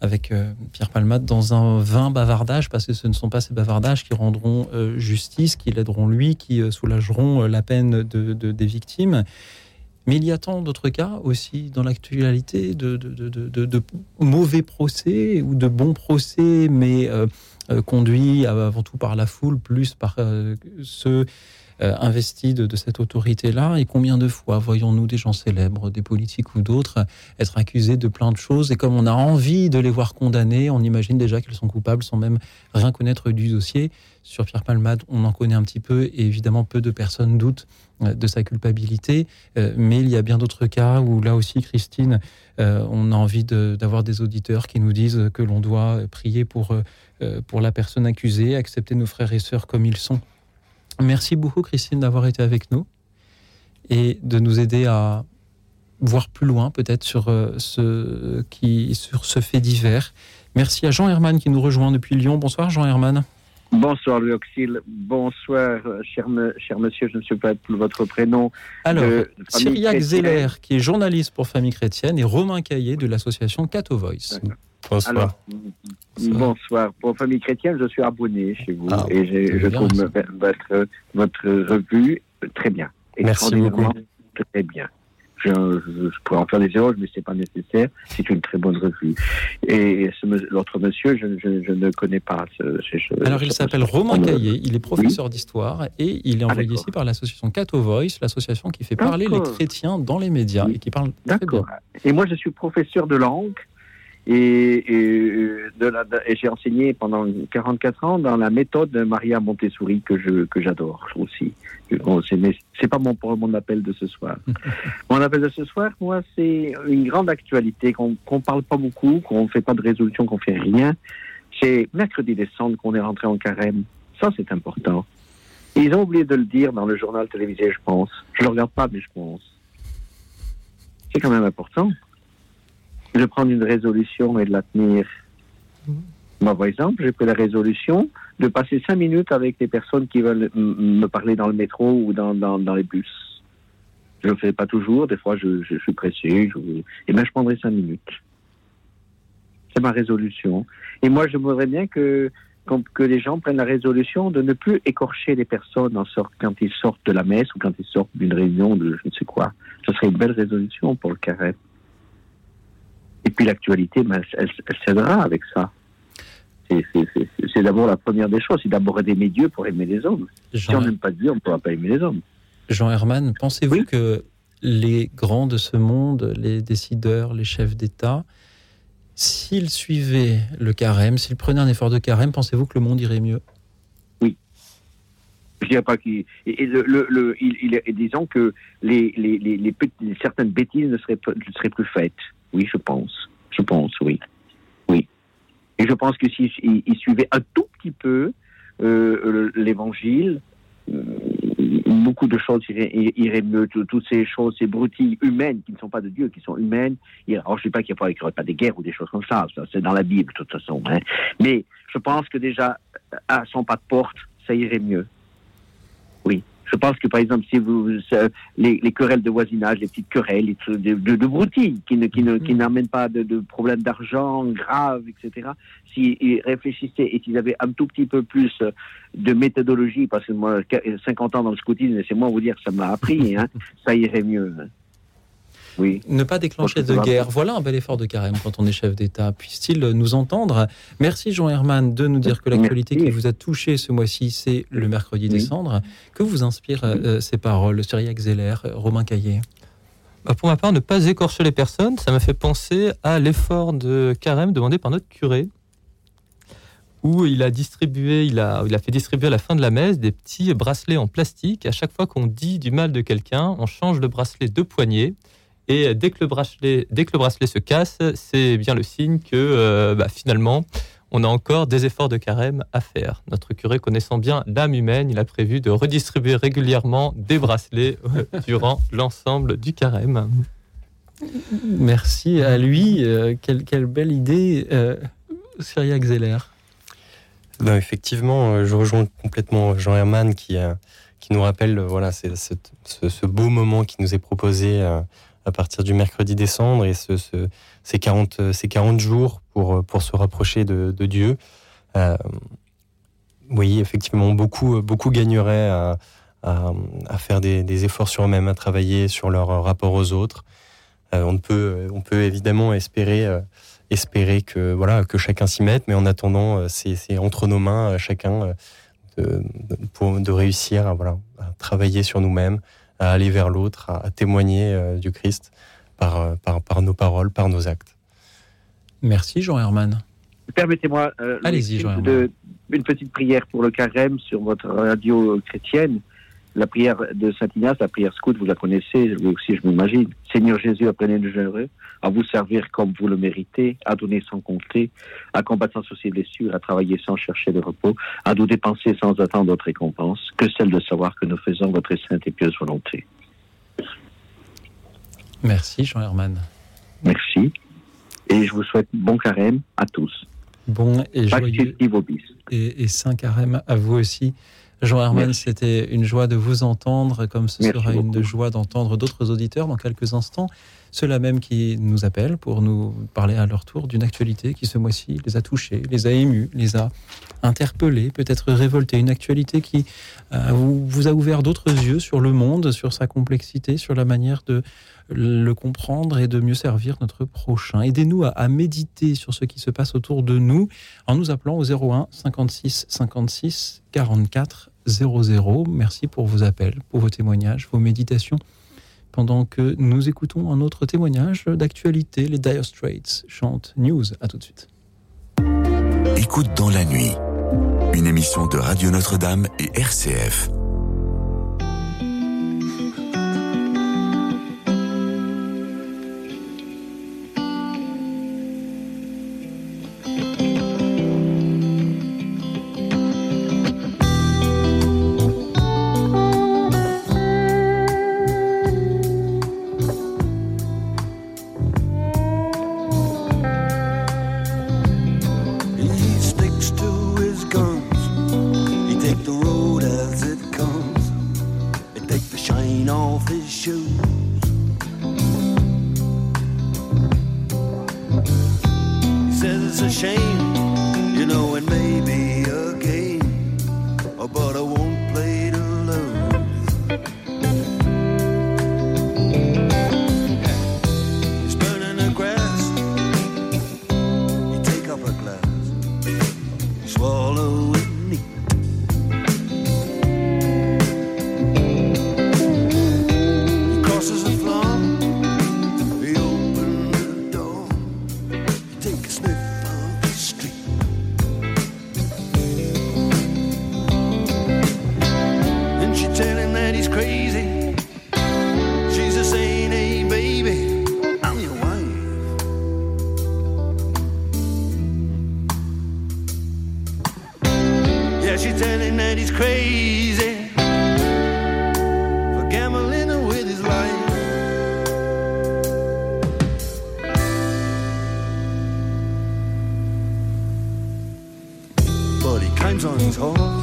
avec Pierre Palmade dans un vain bavardage, parce que ce ne sont pas ces bavardages qui rendront justice, qui l'aideront lui, qui soulageront la peine de, des victimes. Mais il y a tant d'autres cas aussi dans l'actualité de, mauvais procès ou de bons procès, mais euh, conduit avant tout par la foule, plus par euh, ceux euh, investis de, cette autorité-là. Et combien de fois voyons-nous des gens célèbres, des politiques ou d'autres, être accusés de plein de choses? Et comme on a envie de les voir condamnés, on imagine déjà qu'ils sont coupables sans même rien connaître du dossier. Sur Pierre Palmade, on en connaît un petit peu et évidemment peu de personnes doutent de sa culpabilité. Mais il y a bien d'autres cas où là aussi, Christine, on a envie d'avoir des auditeurs qui nous disent que l'on doit prier pour euh, pour la personne accusée, accepter nos frères et sœurs comme ils sont. Merci beaucoup, Christine, d'avoir été avec nous et de nous aider à voir plus loin, peut-être, sur, euh, ce, qui, sur ce fait divers. Merci à Jean Herman qui nous rejoint depuis Lyon. Bonsoir, Jean Herman. Bonsoir, Louis Auxil. Bonsoir, cher, cher, monsieur, je ne sais pas votre prénom. Alors, Cyriac Zeller, qui est journaliste pour Famille Chrétienne, et Romain Caillé de l'association Cato Voice. Bonsoir. bonsoir. Pour Famille Chrétienne, je suis abonné chez vous ah, et je trouve votre, votre revue très bien. Merci beaucoup. Très bien. Je, pourrais en faire des erreurs, mais c'est pas nécessaire. C'est une très bonne revue. Et l'autre monsieur, je, ne connais pas. Ce, Alors, il s'appelle Romain Caillé. Il est professeur d'histoire et il est ah, envoyé ici par l'association Cato Voice, l'association qui fait parler les chrétiens dans les médias et qui parle très bien. Et moi, je suis professeur de langue et, et, j'ai enseigné pendant 44 ans dans la méthode de Maria Montessori que je que j'adore aussi. Mais c'est pas mon mon appel de ce soir. [LAUGHS] mon appel de ce soir, moi, c'est une grande actualité qu'on qu'on parle pas beaucoup, qu'on fait pas de résolution, qu'on fait rien. C'est mercredi décembre qu'on est rentré en carême. Ça, c'est important. ils ont oublié de le dire dans le journal télévisé, je pense. Je le regarde pas, mais je pense. C'est quand même important de prendre une résolution et de la tenir. Mhm. Moi, par exemple, j'ai pris la résolution de passer cinq minutes avec les personnes qui veulent me parler dans le métro ou dans, dans, dans les bus. Je ne le fais pas toujours, des fois je, je, suis pressé, je, et eh bien je prendrai cinq minutes. C'est ma résolution. Et moi, je voudrais bien que, que les gens prennent la résolution de ne plus écorcher les personnes en sorte, quand ils sortent de la messe ou quand ils sortent d'une réunion de je ne sais quoi. Ce serait une belle résolution pour le carré. Et puis l'actualité, ben, elle, elle, s'aidera avec ça. C'est d'abord la première des choses, c'est d'abord aimer Dieu pour aimer les hommes. si on n'aime pas Dieu, on ne pourra pas aimer les hommes. Jean Herman, pensez-vous que les grands de ce monde, les décideurs, les chefs d'État, s'ils suivaient le carême, s'ils prenaient un effort de carême, pensez-vous que le monde irait mieux? Oui. Je dirais pas qu'il. le, le, il, disons que les, les, les, certaines bêtises ne seraient, ne seraient plus faites. Oui, je pense. Je pense, oui. Oui. Et je pense que s'ils si, suivaient un tout petit peu euh, l'évangile, euh, beaucoup de choses iraient, mieux. Toutes ces choses, ces broutilles humaines qui ne sont pas de Dieu, qui sont humaines. Alors, je ne sais pas qu'il n'y aurait pas des guerres ou des choses comme ça. ça c'est dans la Bible, de toute façon. Hein. Mais je pense que déjà, à son pas de porte, ça irait mieux. Je pense que par exemple, si vous les, les, querelles de voisinage, les petites querelles de, de, de broutilles qui ne qui ne qui mm. n'amènent pas de, de problèmes d'argent graves, etc. S'ils réfléchissaient et s'ils avaient un tout petit peu plus de méthodologie, parce que moi, 50 ans dans le scoutisme, c'est moi vous dire, ça m'a appris, hein, [LAUGHS] ça irait mieux. Hein. Ne pas déclencher de guerre. Voilà un bel effort de carême quand on est chef d'État. Puisse-t-il nous entendre? Merci Jean Herman de nous dire que l'actualité qui vous a touché ce mois-ci, c'est le mercredi décembre. Que vous inspirent euh, ces paroles, Cyriac Zeller, Romain Caillé bah, Pour ma part, ne pas écorcher les personnes, ça m'a fait penser à l'effort de carême demandé par notre curé où il a distribué, il a, il a fait distribuer à la fin de la messe des petits bracelets en plastique. À chaque fois qu'on dit du mal de quelqu'un, on change le bracelet de poignée et dès que le bracelet, dès que le bracelet se casse, c'est bien le signe que euh, bah, finalement, on a encore des efforts de carême à faire. Notre curé connaissant bien l'âme humaine, il a prévu de redistribuer régulièrement des bracelets euh, [LAUGHS] durant l'ensemble du carême. Merci à lui. Euh, quelle, quelle, belle idée, euh, Cyriac Zeller. Ben, effectivement, je rejoins complètement Jean Herman qui, qui nous rappelle voilà, ce, ce, beau moment qui nous est proposé à partir du mercredi décembre et ce, ces, 40, ces 40 jours pour, se rapprocher de, Dieu. Euh, oui, effectivement, beaucoup, beaucoup gagneraient à, faire des, efforts sur eux-mêmes, à travailler sur leur rapport aux autres. Euh, on, peut, évidemment espérer, euh, que, chacun s'y mette, mais en attendant, c'est entre nos mains, chacun, de, réussir à travailler sur nous-mêmes, à aller vers l'autre, à, témoigner euh, du Christ euh, par, par, nos paroles, par nos actes. Merci Jean Herman. Permettez-moi euh, Allez-y, une petite prière pour le carême sur votre radio chrétienne. La prière de Saint Ignace, la prière scout, vous la connaissez, vous aussi, je m'imagine. Seigneur Jésus, apprenez-nous généreux, à vous servir comme vous le méritez, à donner sans compter, à combattre sans souci blessures, à travailler sans chercher de repos, à nous dépenser sans attendre votre récompense, que celle de savoir que nous faisons votre sainte et pieuse volonté. Merci, Jean Herman. Merci. Et je vous souhaite bon carême à tous. Bon et joyeux. Et, et saint carême à vous aussi. Jean Herman, c'était une joie de vous entendre, comme ce sera une joie d'entendre d'autres auditeurs dans quelques instants. Ceux-là même qui nous appellent pour nous parler à leur tour d'une actualité qui ce mois-ci les a touchés, les a émus, les a interpellés, peut-être révoltés. Une actualité qui euh, vous, a ouvert d'autres yeux sur le monde, sur sa complexité, sur la manière de le comprendre et de mieux servir notre prochain. Aidez-nous à, méditer sur ce qui se passe autour de nous en nous appelant au 01 56 56 44 00. Merci pour vos appels, pour vos témoignages, vos méditations. Pendant que nous écoutons un autre témoignage d'actualité, les Dire Straits chantent News. À tout de suite. Écoute dans la nuit, une émission de Radio Notre-Dame et RCF. Climbs on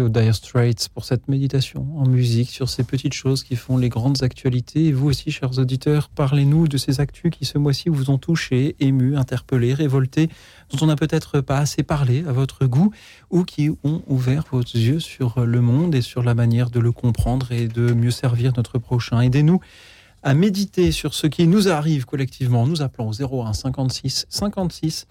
Aux Dire Straits pour cette méditation en musique sur ces petites choses qui font les grandes actualités. Et vous aussi, chers auditeurs, parlez-nous de ces actus qui ce mois-ci vous ont touché, ému, interpellé, révolté, dont on n'a peut-être pas assez parlé à votre goût ou qui ont ouvert vos yeux sur le monde et sur la manière de le comprendre et de mieux servir notre prochain. Aidez-nous à méditer sur ce qui nous arrive collectivement. Nous appelons au 01 56 56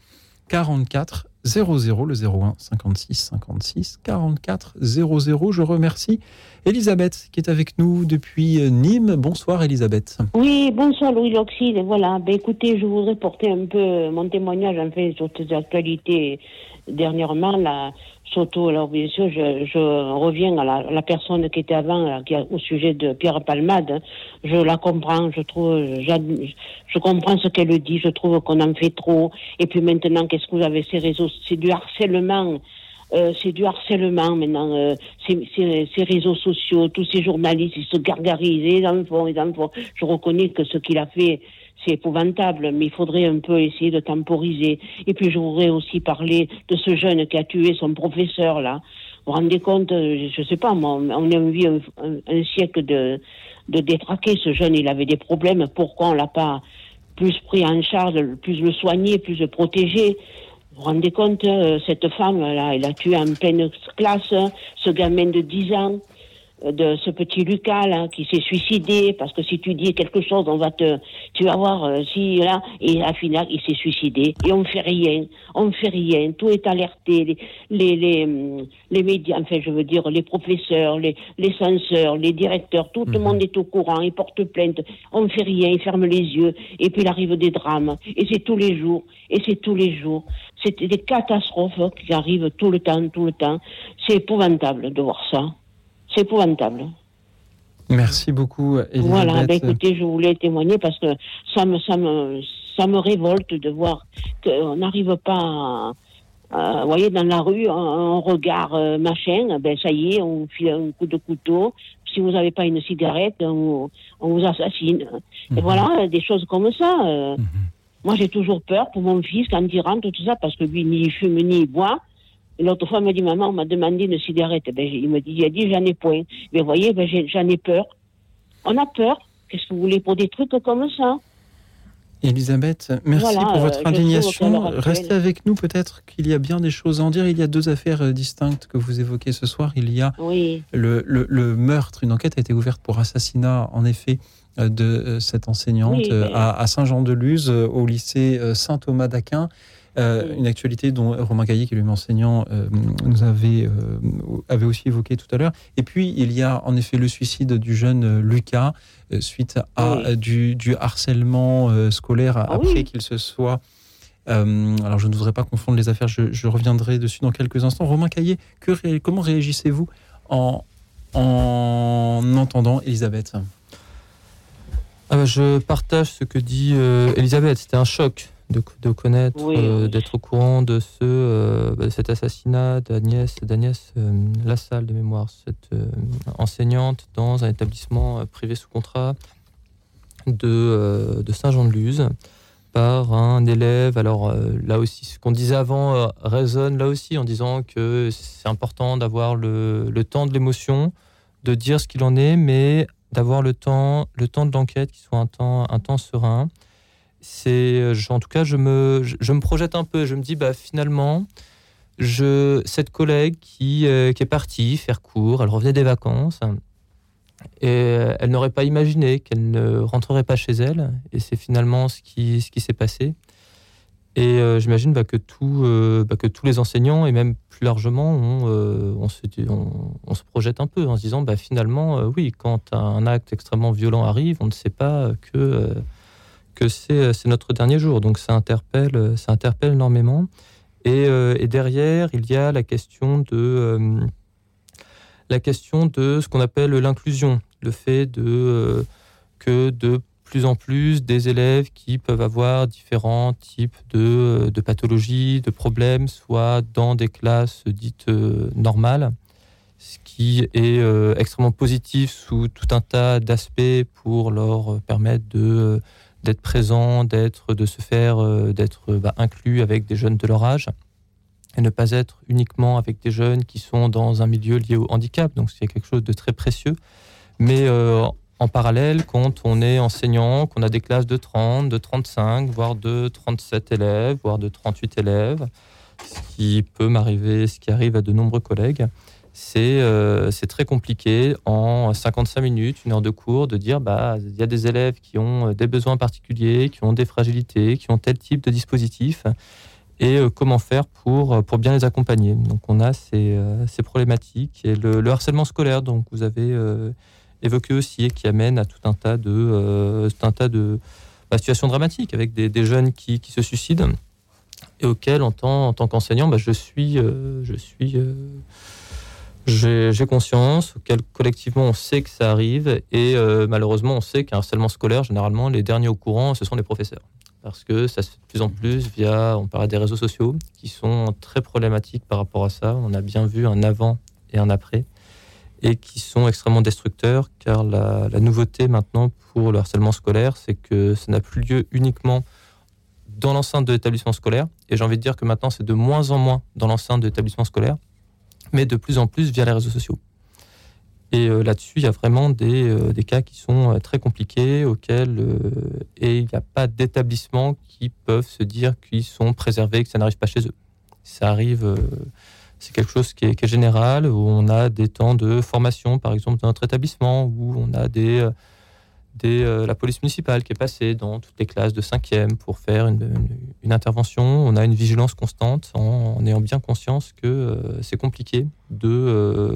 44 00, le 01 56 56 44 00. Je remercie Elisabeth qui est avec nous depuis Nîmes. Bonsoir Elisabeth. Oui, bonsoir Louis Loxide. Voilà, ben, écoutez, je voudrais porter un peu mon témoignage sur ces actualités dernièrement. Là, surtout, alors bien sûr, je, je reviens à la, la personne qui était avant, là, qui a- au sujet de Pierre Palmade. Je la comprends, je trouve, je comprends ce qu'elle dit, je trouve qu'on en fait trop. Et puis maintenant, qu'est-ce que vous avez ces réseaux C'est du harcèlement. Euh, c'est du harcèlement maintenant, euh, ces, réseaux sociaux, tous ces journalistes, ils se gargarisent, les enfants, les enfants. Je reconnais que ce qu'il a fait, c'est épouvantable, mais il faudrait un peu essayer de temporiser. Et puis je voudrais aussi parler de ce jeune qui a tué son professeur là. Vous vous rendez compte, euh, je sais pas, moi, on a vu un, un- un siècle de, de détraquer ce jeune, il avait des problèmes, pourquoi on l'a pas plus pris en charge, plus le soigner, plus le protéger? Vous vous rendez compte, euh, cette femme, là, elle a tué en pleine classe hein, ce gamin de 10 ans, de ce petit Lucas, là, qui s'est suicidé, parce que si tu dis quelque chose, on va te, tu vas voir, euh, si, là, et à final, il s'est suicidé. Et on fait rien, on fait rien, tout est alerté, les, les, les, hum, les médias, enfin, je veux dire, les professeurs, les, les censeurs, les directeurs, tout le monde est au courant, ils portent plainte, on fait rien, ils ferment les yeux, et puis il arrive des drames, et c'est tous les jours, et c'est tous les jours. C'est des catastrophes qui arrivent tout le temps, tout le temps. C'est épouvantable de voir ça. C'est épouvantable. Merci beaucoup Elisabeth. Voilà, ben écoutez, je voulais témoigner parce que ça me, ça me, ça me révolte de voir qu'on n'arrive pas à, vous voyez, dans la rue, on, regarde euh, machin, ben ça y est, on vous file un coup de couteau. Si vous n'avez pas une cigarette, on, on vous assassine. Et voilà, des choses comme ça. euh. Moi, j'ai toujours peur pour mon fils quand il rentre, tout ça, parce que lui, ni il fume, ni il boit. L'autre fois, il m'a dit, maman, on m'a demandé une cigarette. Ben, il me dit, il a dit, j'en ai point. Mais vous voyez, ben, j'en ai peur. On a peur. Qu'est-ce que vous voulez pour des trucs comme ça? Elisabeth, merci Voilà, pour euh, votre qu'à indignation. Restez avec nous, peut-être qu'il y a bien des choses à en dire. Il y a deux affaires euh, distinctes que vous évoquez ce soir. Il y a Oui, le, le- le meurtre, une enquête a été ouverte pour assassinat, en effet, euh, de euh, cette enseignante Oui, euh, mais- à, à Saint-Jean-de-Luz, euh, au lycée euh, Saint-Thomas d'Aquin. Euh. Une actualité dont Romain Caillé, qui est lui enseignant, euh, nous avait, euh, avait aussi évoqué tout à l'heure. Et puis, il y a en effet le suicide du jeune Lucas euh, suite à Oui. du, du harcèlement euh, scolaire Ah après oui. qu'il se soit. euh, alors, je ne voudrais pas confondre les affaires, je, je reviendrai dessus dans quelques instants. Romain Caillé, que ré- comment réagissez-vous en, en entendant Elisabeth? Ah bah, je partage ce que dit euh, Elisabeth. C'était un choc de, de connaître, Oui, euh, oui. d'être au courant de, ce, euh, bah, de cet assassinat d'Agnès, d'Agnès euh, Lassalle de mémoire, cette enseignante dans un établissement privé sous contrat de, de Saint-Jean-de-Luz par un élève. Alors là aussi, ce qu'on disait avant résonne là aussi en disant que c'est important d'avoir le, le temps de l'émotion, de dire ce qu'il en est, mais d'avoir le temps, le temps de l'enquête qui soit un temps, un temps serein. C'est, euh, en tout cas, je me, je, me projette un peu. Je me dis, bah finalement, je, cette collègue qui, euh, qui est partie faire cours, elle revenait des vacances. Et euh, elle n'aurait pas imaginé qu'elle ne rentrerait pas chez elle. Et c'est finalement ce qui, ce qui s'est passé. Et j'imagine bah, que, tout, bah, que tous les enseignants, et même plus largement, on, on, se, on, on se projette un peu en se disant bah, finalement, oui, quand un acte extrêmement violent arrive, on ne sait pas que, que c'est c'est notre dernier jour. Donc ça interpelle, euh, ça interpelle énormément. Et, euh, et derrière, il y a la question de, euh, la question de ce qu'on appelle l'inclusion, le fait de, euh, que de plus en plus des élèves qui peuvent avoir différents types de, de pathologies, de problèmes, soit dans des classes dites euh, normales, ce qui est euh, extrêmement positif sous tout un tas d'aspects pour leur permettre de d'être présents, d'être, de se faire, euh, d'être bah, inclus avec des jeunes de leur âge et ne pas être uniquement avec des jeunes qui sont dans un milieu lié au handicap. Donc c'est quelque chose de très précieux. Mais euh, en parallèle, quand on est enseignant, qu'on a des classes de 30, de 35, voire de 37 élèves, voire de 38 élèves, ce qui peut m'arriver, ce qui arrive à de nombreux collègues, c'est euh, très compliqué en 55 minutes, une heure de cours, de dire bah il y a des élèves qui ont des besoins particuliers, qui ont des fragilités, qui ont tel type de dispositif, et euh, comment faire pour, pour bien les accompagner. Donc on a ces, euh, ces problématiques et le, le harcèlement scolaire, donc vous avez euh, évoqué aussi, et qui amène à tout un tas de, euh, tout un tas de bah, situations dramatiques avec des, des jeunes qui, qui se suicident et auxquels, en tant, en tant qu'enseignant, bah, je suis, euh, je suis euh, j'ai conscience, collectivement on sait que ça arrive, et euh, malheureusement on sait qu'un harcèlement scolaire, généralement les derniers au courant, ce sont les professeurs. Parce que ça se fait de plus en plus via, on parlait des réseaux sociaux, qui sont très problématiques par rapport à ça. On a bien vu un avant et un après, et qui sont extrêmement destructeurs, car la, la nouveauté maintenant pour le harcèlement scolaire, c'est que ça n'a plus lieu uniquement dans l'enceinte de l'établissement scolaire, et j'ai envie de dire que maintenant c'est de moins en moins dans l'enceinte de l'établissement scolaire, mais de plus en plus via les réseaux sociaux. Et euh, là-dessus, il y a vraiment des, euh, des cas qui sont euh, très compliqués, auxquels et il n'y a pas d'établissement qui peuvent se dire qu'ils sont préservés, que ça n'arrive pas chez eux. Ça arrive, c'est quelque chose qui est, général, où on a des temps de formation, par exemple, dans notre établissement, où on a des, euh, la police municipale qui est passée dans toutes les classes de 5e pour faire une, intervention. On a une vigilance constante en, en ayant bien conscience que euh, c'est compliqué de, euh,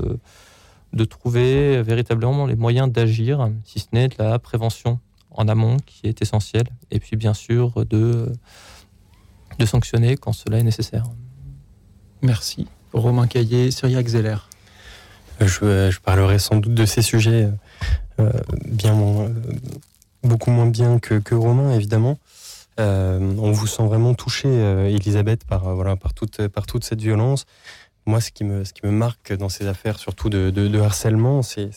de trouver véritablement les moyens d'agir, si ce n'est de la prévention en amont qui est essentielle, et puis bien sûr de, de sanctionner quand cela est nécessaire. Merci. Romain Caillé, Cyriac Zeller. Je, parlerai sans doute de ces sujets euh, bien euh, beaucoup moins bien que, que Romain, évidemment. Euh, on vous sent vraiment touché, Elisabeth, par, voilà, par, toute, par toute cette violence. Moi, ce qui me, ce qui me marque dans ces affaires, surtout de, de- harcèlement, c'est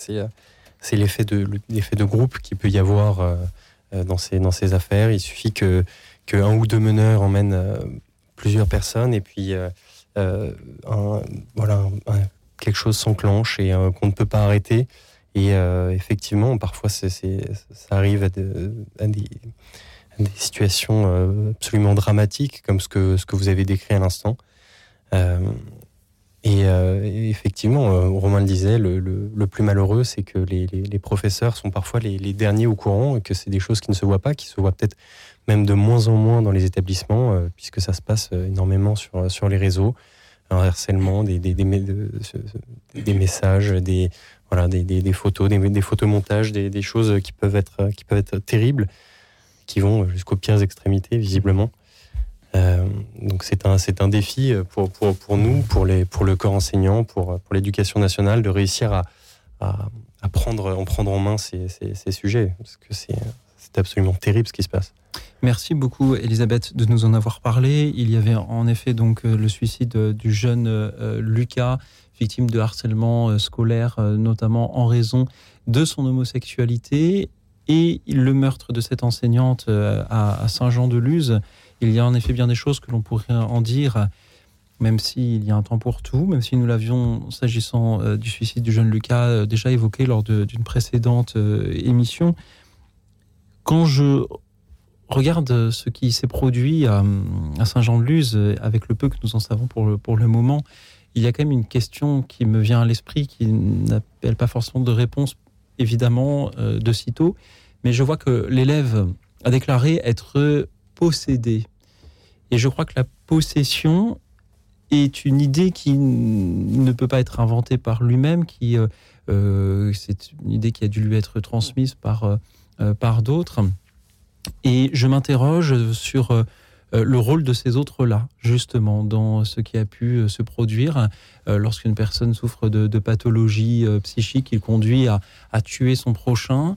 l'effet de, de groupe qu'il peut y avoir dans, ces, dans ces affaires. Il suffit que, que un ou deux meneurs emmènent plusieurs personnes et puis voilà, quelque chose s'enclenche et euh, qu'on ne peut pas arrêter. Et euh, effectivement, parfois, ça arrive à, de- à des, situations euh, absolument dramatiques comme ce que, vous avez décrit à l'instant. Et, effectivement, Romain le disait, le, plus malheureux, c'est que les, professeurs sont parfois les, derniers au courant et que c'est des choses qui ne se voient pas, qui se voient peut-être même de moins en moins dans les établissements, puisque ça se passe énormément sur les réseaux. Un harcèlement, des, messages, des, voilà, des, photos, des, photomontages, des, choses qui peuvent, être, qui peuvent être terribles, qui vont jusqu'aux pires extrémités, visiblement. Euh, donc c'est un, un défi pour, pour, pour nous, pour, les, pour le corps enseignant, pour, pour l'éducation nationale, de réussir à, à, à prendre, en prendre en main ces, ces, ces sujets, parce que c'est, c'est absolument terrible ce qui se passe. Merci beaucoup, Elisabeth, de nous en avoir parlé. Il y avait en effet donc euh, le suicide euh, du jeune euh, Lucas, victime de harcèlement scolaire, notamment en raison de son homosexualité, et le meurtre de cette enseignante à, à Saint-Jean-de-Luz. Il y a en effet bien des choses que l'on pourrait en dire, même s'il y a un temps pour tout, même si nous l'avions, s'agissant du suicide du jeune Lucas, déjà évoqué lors d'une précédente émission. Quand je regarde ce qui s'est produit à, Saint-Jean-de-Luz, avec le peu que nous en savons pour le, pour le moment, il y a quand même une question qui me vient à l'esprit, qui n'appelle pas forcément de réponse, évidemment, euh, de sitôt, mais je vois que l'élève a déclaré être possédé. Et je crois que la possession est une idée qui ne peut pas être inventée par lui-même, qui euh, euh, c'est une idée qui a dû lui être transmise par, euh, par d'autres. Et je m'interroge sur euh, euh, le rôle de ces autres-là, justement, dans ce qui a pu euh, se produire euh, lorsqu'une personne souffre de, de pathologie euh, psychique, il conduit à, tuer son prochain.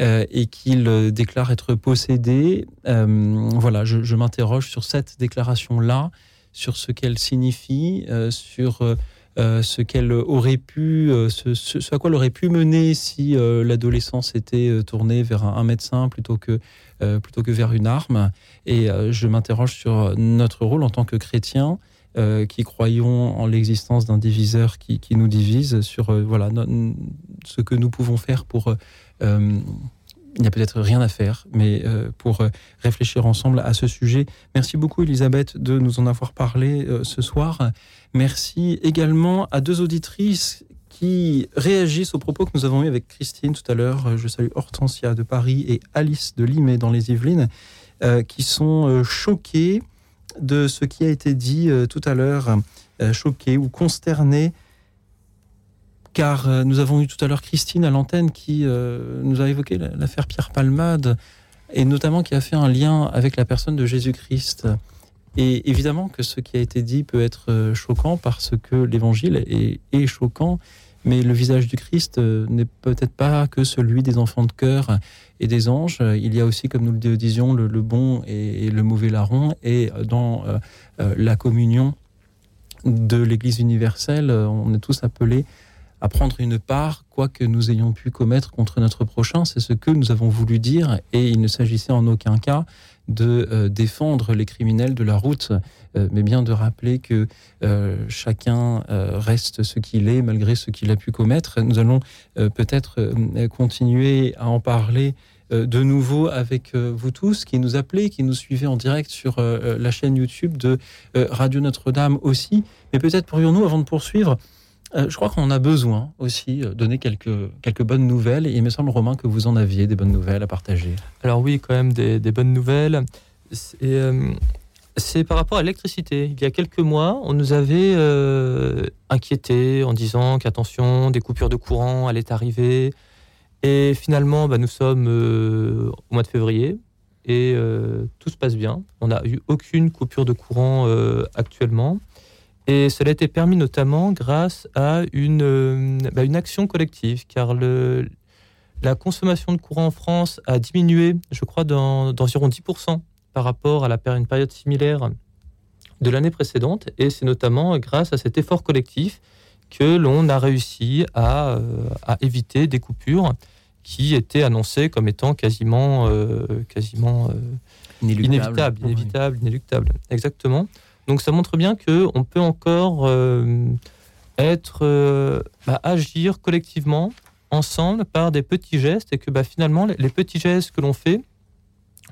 euh, et qu'il euh, déclare être possédé. Euh, voilà, je, m'interroge sur cette déclaration-là, sur ce qu'elle signifie, euh, sur euh, euh, ce qu'elle aurait pu, euh, ce, à quoi elle aurait pu mener si euh, l'adolescence était euh, tournée vers un, médecin plutôt que, euh, plutôt que vers une arme. Et euh, je m'interroge sur notre rôle en tant que chrétiens. euh, qui croyons en l'existence d'un diviseur qui, nous divise sur euh, voilà ce que nous pouvons faire pour euh, euh, il n'y a peut-être rien à faire, mais euh, pour euh, réfléchir ensemble à ce sujet. Merci beaucoup, Elisabeth, de nous en avoir parlé euh, ce soir. Merci également à deux auditrices qui réagissent aux propos que nous avons eu avec Christine tout à l'heure. Je salue Hortensia de Paris et Alice de Limay dans les Yvelines, qui sont choquées de ce qui a été dit tout à l'heure, choquées ou consternées car euh, nous avons eu tout à l'heure Christine à l'antenne qui euh, nous a évoqué la- l'affaire Pierre Palmade et notamment qui a fait un lien avec la personne de Jésus-Christ. Et évidemment que ce qui a été dit peut être euh, choquant parce que l'évangile est, choquant, mais le visage du Christ n'est peut-être pas que celui des enfants de cœur et des anges. Il y a aussi, comme nous le disions, le, bon et, le mauvais larron. Et dans la communion de l'Église universelle, on est tous appelés à prendre une part, quoi que nous ayons pu commettre contre notre prochain. C'est ce que nous avons voulu dire. Et il ne s'agissait en aucun cas de euh, défendre les criminels de la route, euh, mais bien de rappeler que euh, chacun reste ce qu'il est malgré ce qu'il a pu commettre. Nous allons peut-être continuer à en parler de nouveau avec vous tous qui nous appelez, qui nous suivez en direct sur la chaîne YouTube de Radio Notre-Dame aussi. Mais peut-être pourrions-nous, avant de poursuivre, euh, je crois qu'on a besoin aussi de donner quelques, quelques bonnes nouvelles. Et il me semble, Romain, que vous en aviez des bonnes nouvelles à partager. Alors oui, quand même des, bonnes nouvelles. C'est euh, c'est par rapport à l'électricité. Il y a quelques mois, on nous avait euh, inquiétés en disant qu'attention, des coupures de courant allaient arriver. Et finalement, bah, nous sommes euh, au mois de février et euh, tout se passe bien. On n'a eu aucune coupure de courant euh, actuellement. Et cela a été permis notamment grâce à une, euh, bah, une action collective, car le, la consommation de courant en France a diminué, je crois, d'en- d'environ 10% par rapport à la une période similaire de l'année précédente. Et c'est notamment grâce à cet effort collectif que l'on a réussi à, euh, à éviter des coupures qui étaient annoncées comme étant quasiment, euh, quasiment euh, inéluctables. Exactement. Donc ça montre bien que on peut encore euh, être, euh, bah, agir collectivement ensemble par des petits gestes et que bah, finalement les, petits gestes que l'on fait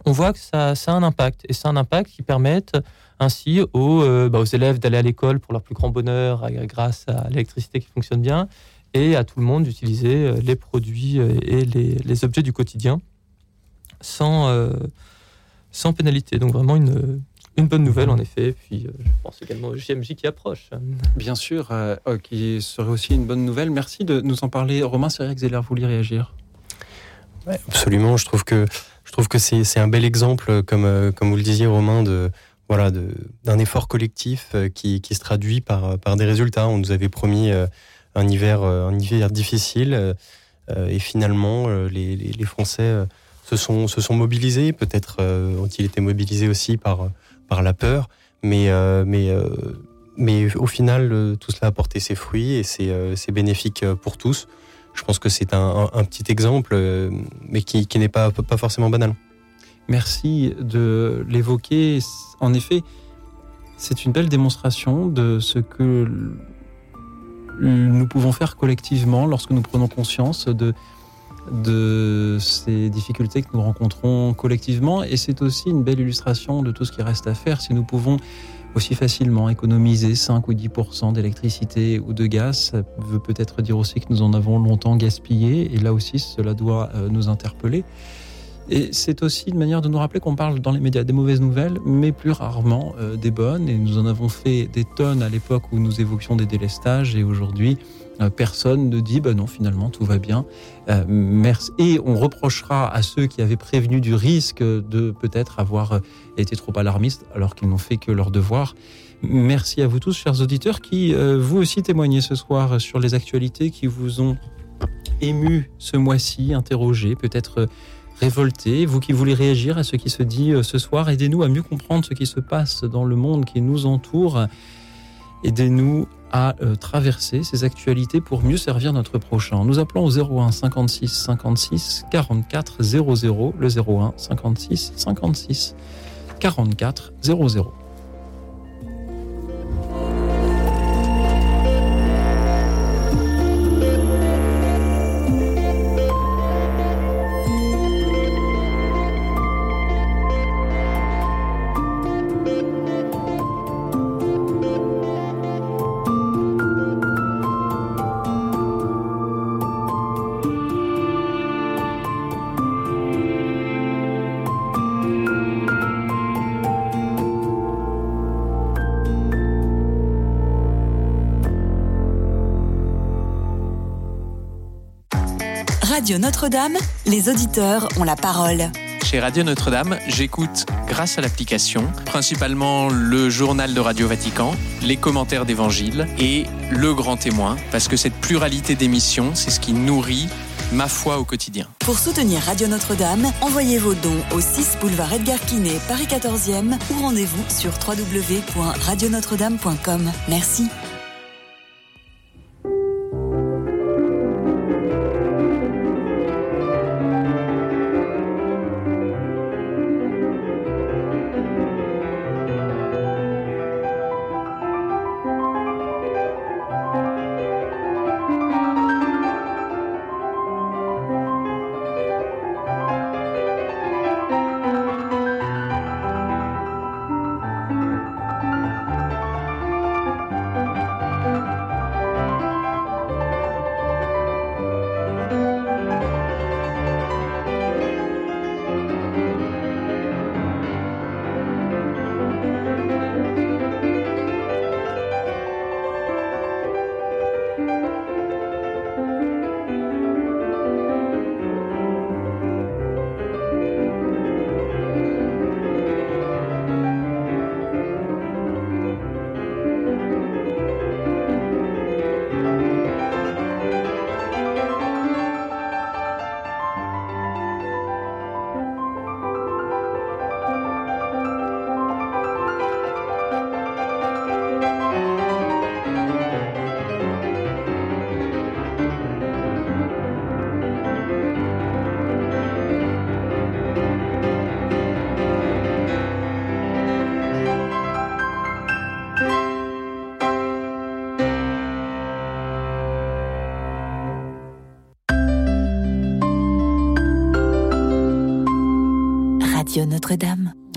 on voit que ça, ça a un impact. Et c'est un impact qui permet ainsi aux, euh, bah, aux élèves d'aller à l'école pour leur plus grand bonheur grâce à l'électricité qui fonctionne bien et à tout le monde d'utiliser les produits et les, objets du quotidien sans, sans pénalité. Donc vraiment une, une bonne nouvelle en effet. Puis euh, je pense également au JMJ qui approche. Bien sûr, euh, euh, qui serait aussi une bonne nouvelle. Merci de nous en parler. Romain Serrac Zeller, vous voulez réagir Ouais, absolument. Je trouve que je trouve que c'est c'est un bel exemple, comme euh, comme vous le disiez, Romain, de voilà de- d'un effort collectif euh, qui, qui se traduit par par des résultats. On nous avait promis euh, un hiver euh, un hiver difficile et finalement euh, les, les, les Français euh, se sont se sont mobilisés. Peut-être euh, ont-ils été mobilisés aussi par par la peur, mais euh, mais euh, mais au final, euh, tout cela a porté ses fruits et c'est bénéfique pour tous. Je pense que c'est un, un- petit exemple, mais qui, qui n'est pas, pas forcément banal. Merci de l'évoquer. En effet, c'est une belle démonstration de ce que nous pouvons faire collectivement lorsque nous prenons conscience de, de ces difficultés que nous rencontrons collectivement. Et c'est aussi une belle illustration de tout ce qui reste à faire. Si nous pouvons aussi facilement économiser 5 ou 10% d'électricité ou de gaz, ça veut peut-être dire aussi que nous en avons longtemps gaspillé. Et là aussi, cela doit euh, nous interpeller. Et c'est aussi une manière de nous rappeler qu'on parle dans les médias des mauvaises nouvelles, mais plus rarement euh, des bonnes. Et nous en avons fait des tonnes à l'époque où nous évoquions des délestages. Et aujourd'hui, personne ne dit, bah non, finalement, tout va bien. Euh, merci. Et on reprochera à ceux qui avaient prévenu du risque de peut-être avoir euh, été trop alarmistes, alors qu'ils n'ont fait que leur devoir. Merci à vous tous, chers auditeurs, qui euh, vous aussi témoignez ce soir sur les actualités qui vous ont ému ce mois-ci, interrogé, peut-être euh, révolté. Vous qui voulez réagir à ce qui se dit euh, ce soir, aidez-nous à mieux comprendre ce qui se passe dans le monde qui nous entoure. Aidez-nous à euh, traverser ces actualités pour mieux servir notre prochain. Nous appelons au 01 56 56 44 00, le 01 56 56 44 00. Radio Notre-Dame, les auditeurs ont la parole. Chez Radio Notre-Dame, j'écoute grâce à l'application principalement le journal de Radio Vatican, les commentaires d'évangile et le grand témoin, parce que cette pluralité d'émissions, c'est ce qui nourrit ma foi au quotidien. Pour soutenir Radio Notre-Dame, envoyez vos dons au 6 boulevard Edgar Quinet, Paris 14e ou rendez-vous sur www.radionotre-dame.com. Merci.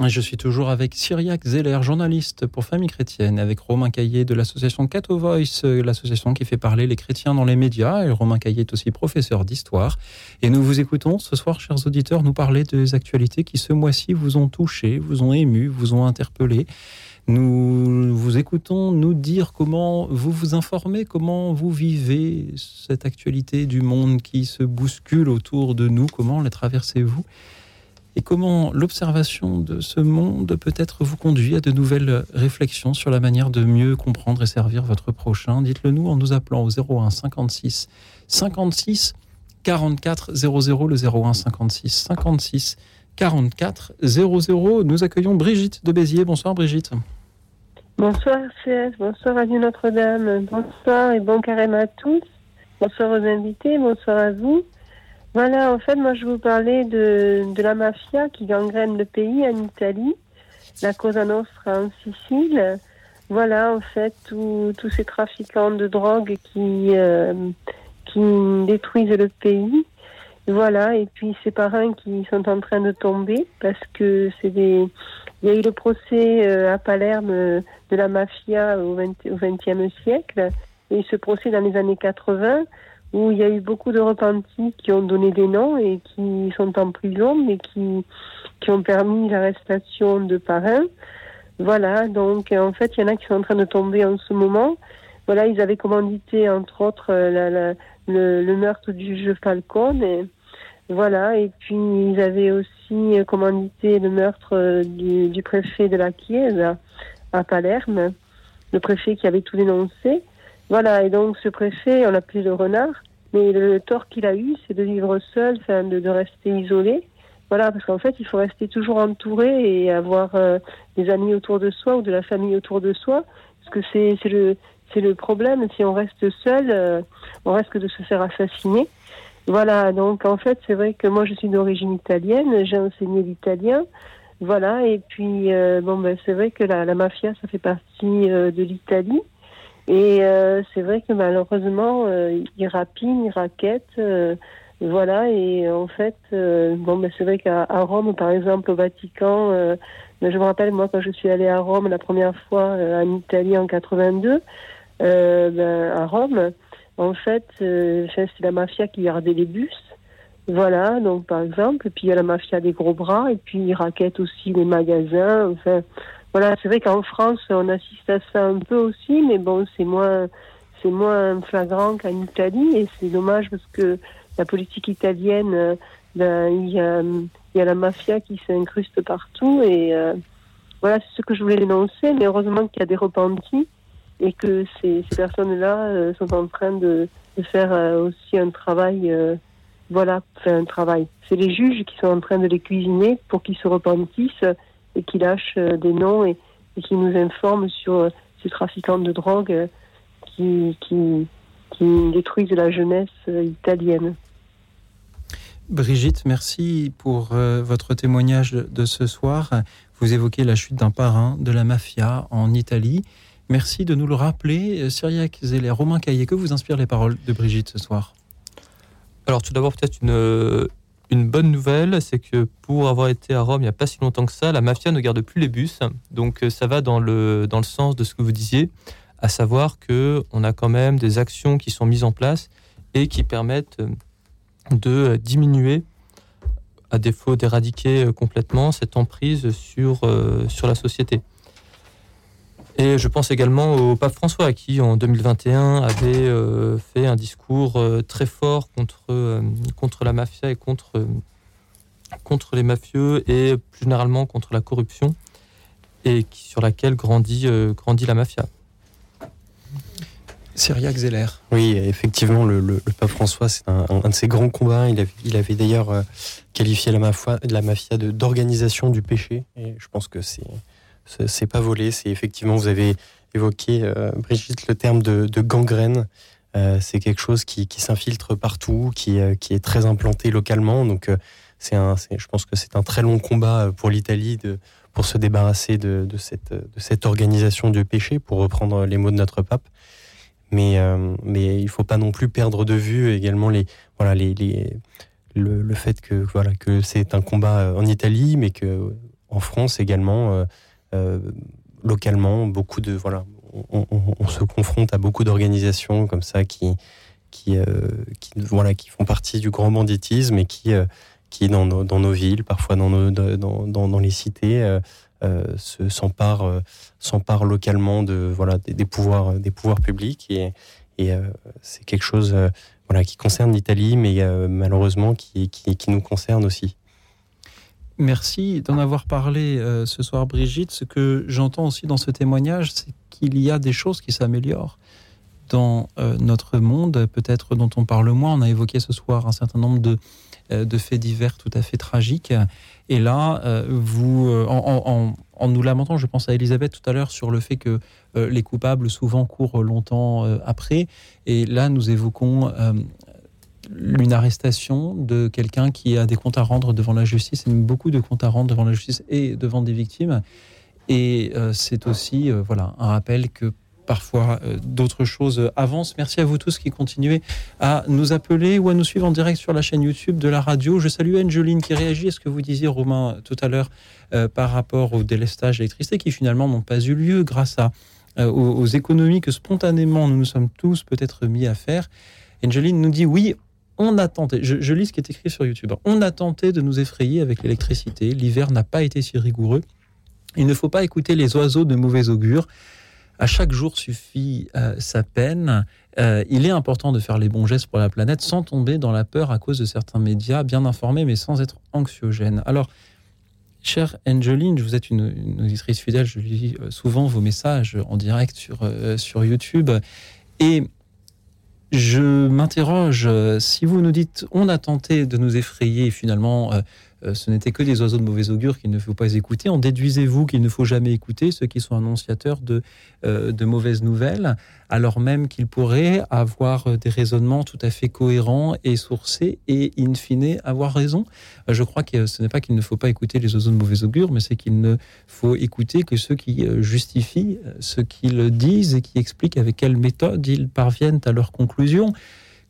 Je suis toujours avec Cyriac Zeller, journaliste pour Famille Chrétienne, avec Romain Caillé de l'association Cato Voice, euh, l'association qui fait parler les chrétiens dans les médias. Et Romain Caillé est aussi professeur d'histoire. Et nous vous écoutons ce soir, chers auditeurs, nous parler des actualités qui ce mois-ci vous ont touché, vous ont ému, vous ont interpellé. Nous vous écoutons nous dire comment vous vous informez, comment vous vivez cette actualité du monde qui se bouscule autour de nous, comment la traversez-vous? Et comment l'observation de ce monde peut-être vous conduit à de nouvelles réflexions sur la manière de mieux comprendre et servir votre prochain? Dites-le nous en nous appelant au 01 56 56 44 00 le 01 56 56 44 00. Nous accueillons Brigitte de Béziers. Bonsoir Brigitte. Bonsoir CS, bonsoir Radio Notre-Dame, bonsoir et bon carême à tous. Bonsoir aux invités, bonsoir à vous. Voilà, en fait, moi je vous parlais de, la mafia qui gangrène le pays en Italie, la Cosa Nostra en Sicile. Voilà, en fait, tous ces trafiquants de drogue qui, euh, qui détruisent le pays. Voilà, et puis ces parrains qui sont en train de tomber parce que c'est des. Il y a eu le procès euh, à Palerme de la mafia au XXe siècle et ce procès dans les années 80 où il y a eu beaucoup de repentis qui ont donné des noms et qui sont en prison mais qui, qui ont permis l'arrestation de parrains. Voilà, donc en fait il y en a qui sont en train de tomber en ce moment. Voilà, ils avaient commandité entre autres euh, le, meurtre du juge Falcone. Voilà, et puis ils avaient aussi commandité le meurtre euh, du, du préfet de la Chiesa à Palerme, le préfet qui avait tout dénoncé. Voilà, et donc ce préfet, on l'appelait le renard, mais le tort qu'il a eu, c'est de vivre seul, enfin, de, rester isolé. Voilà, parce qu'en fait, il faut rester toujours entouré et avoir euh, des amis autour de soi ou de la famille autour de soi, parce que c'est le, problème. Si on reste seul, euh, on risque de se faire assassiner. Voilà, donc en fait, c'est vrai que moi, je suis d'origine italienne, j'ai enseigné l'italien. Voilà, et puis euh, bon, ben, c'est vrai que la, mafia, ça fait partie de l'Italie. Et euh, c'est vrai que malheureusement, euh, ils rapinent, ils raquettent. euh, voilà, et en fait, euh, bon, ben, c'est vrai qu'à Rome, par exemple, au Vatican, euh, ben, je me rappelle, moi, quand je suis allée à Rome la première fois euh, en Italie en 82, euh, ben, à Rome, en fait, euh, c'est la mafia qui gardait les bus. Voilà, donc par exemple, puis il y a la mafia des gros bras, et puis ils raquettent aussi les magasins. Enfin, voilà, c'est vrai qu'en France, on assiste à ça un peu aussi, mais bon, c'est moins, c'est moins flagrant qu'en Italie, et c'est dommage parce que la politique italienne, ben, il y a, la mafia qui s'incruste partout, et euh, voilà, c'est ce que je voulais dénoncer, mais heureusement qu'il y a des repentis, et que ces, personnes-là euh, sont en train de, faire euh, aussi un travail voilà, fait un travail. C'est les juges qui sont en train de les cuisiner pour qu'ils se repentissent et qu'ils lâchent euh, des noms et, et qui nous informent sur euh, ces trafiquants de drogue euh, qui, qui, qui détruisent la jeunesse italienne. Brigitte, merci pour euh, votre témoignage de, de, ce soir. Vous évoquez la chute d'un parrain de la mafia en Italie. Merci de nous le rappeler. Cyriac Zeller, Romain Caillé, que vous inspirent les paroles de Brigitte ce soir? Alors tout d'abord peut-être une, une bonne nouvelle, c'est que pour avoir été à Rome il n'y a pas si longtemps que ça, la mafia ne garde plus les bus. Donc ça va dans le, sens de ce que vous disiez, à savoir qu'on a quand même des actions qui sont mises en place et qui permettent de diminuer, à défaut d'éradiquer complètement, cette emprise euh, sur la société. Et je pense également au pape François qui, en 2021, avait euh, fait un discours euh, très fort contre, euh, contre la mafia et contre, contre les mafieux et plus généralement contre la corruption et qui, sur laquelle grandit, grandit la mafia. Cyriac Zeller. Oui, effectivement, le, le, le pape François, c'est un, un, de ses grands combats. Il avait, il avait d'ailleurs qualifié la mafia, la mafia d'organisation du péché. Et je pense que c'est c'est pas volé, c'est effectivement, vous avez évoqué, euh, Brigitte, le terme de, gangrène. Euh, c'est quelque chose qui, qui s'infiltre partout, qui, euh, qui, est très implanté localement. Donc, c'est un, je pense que c'est un très long combat pour l'Italie pour se débarrasser de, de, cette, de cette organisation du péché, pour reprendre les mots de notre pape. Mais, mais il faut pas non plus perdre de vue également les, voilà, les, les le, le fait que voilà que c'est un combat en Italie, mais que en France également, localement, beaucoup de voilà, on, se confronte à beaucoup d'organisations comme ça qui qui, euh, voilà qui font partie du grand banditisme et qui euh, qui dans nos, dans nos villes, parfois dans dans, dans, les cités. euh, euh, se s'emparent euh, localement de voilà des, pouvoirs des pouvoirs publics et, et euh, c'est quelque chose euh, voilà qui concerne l'Italie mais euh, malheureusement qui, qui nous concerne aussi. Merci d'en avoir parlé euh, ce soir, Brigitte. Ce que j'entends aussi dans ce témoignage, c'est qu'il y a des choses qui s'améliorent dans euh, notre monde, peut-être dont on parle moins. On a évoqué ce soir un certain nombre de, euh, de faits divers tout à fait tragiques. Et là, vous, en, en- en- nous lamentant, je pense à Elisabeth tout à l'heure sur le fait que les coupables souvent courent longtemps après. Et là, nous évoquons une arrestation de quelqu'un qui a des comptes à rendre devant la justice, beaucoup de comptes à rendre devant la justice et devant des victimes. Et euh, c'est aussi euh, voilà, un rappel que parfois euh, d'autres choses avancent. Merci à vous tous qui continuez à nous appeler ou à nous suivre en direct sur la chaîne YouTube de la radio. Je salue Angeline qui réagit à ce que vous disiez, Romain, tout à l'heure, par rapport au délestage d'électricité qui finalement n'ont pas eu lieu grâce à, aux économies que spontanément nous nous sommes tous peut-être mis à faire. Angeline nous dit oui, on a tenté, je, lis ce qui est écrit sur YouTube, on a tenté de nous effrayer avec l'électricité, l'hiver n'a pas été si rigoureux, il ne faut pas écouter les oiseaux de mauvais augure, à chaque jour suffit euh, sa peine, Euh, il est important de faire les bons gestes pour la planète sans tomber dans la peur à cause de certains médias bien informés mais sans être anxiogènes. Alors, chère Angeline, vous êtes une, auditrice fidèle, je lis euh, souvent vos messages en direct sur, sur YouTube. Et je m'interroge, euh, si vous nous dites on a tenté de nous effrayer finalement euh, ce n'était que des oiseaux de mauvais augure qu'il ne faut pas écouter, en déduisez-vous qu'il ne faut jamais écouter ceux qui sont annonciateurs de, euh, de mauvaises nouvelles, alors même qu'ils pourraient avoir euh, des raisonnements tout à fait cohérents et sourcés et in fine avoir raison. Euh, Je crois que ce n'est pas qu'il ne faut pas écouter les oiseaux de mauvais augure, mais c'est qu'il ne faut écouter que ceux qui euh, justifient euh, ce qu'ils disent et qui expliquent avec quelle méthode ils parviennent à leur conclusion,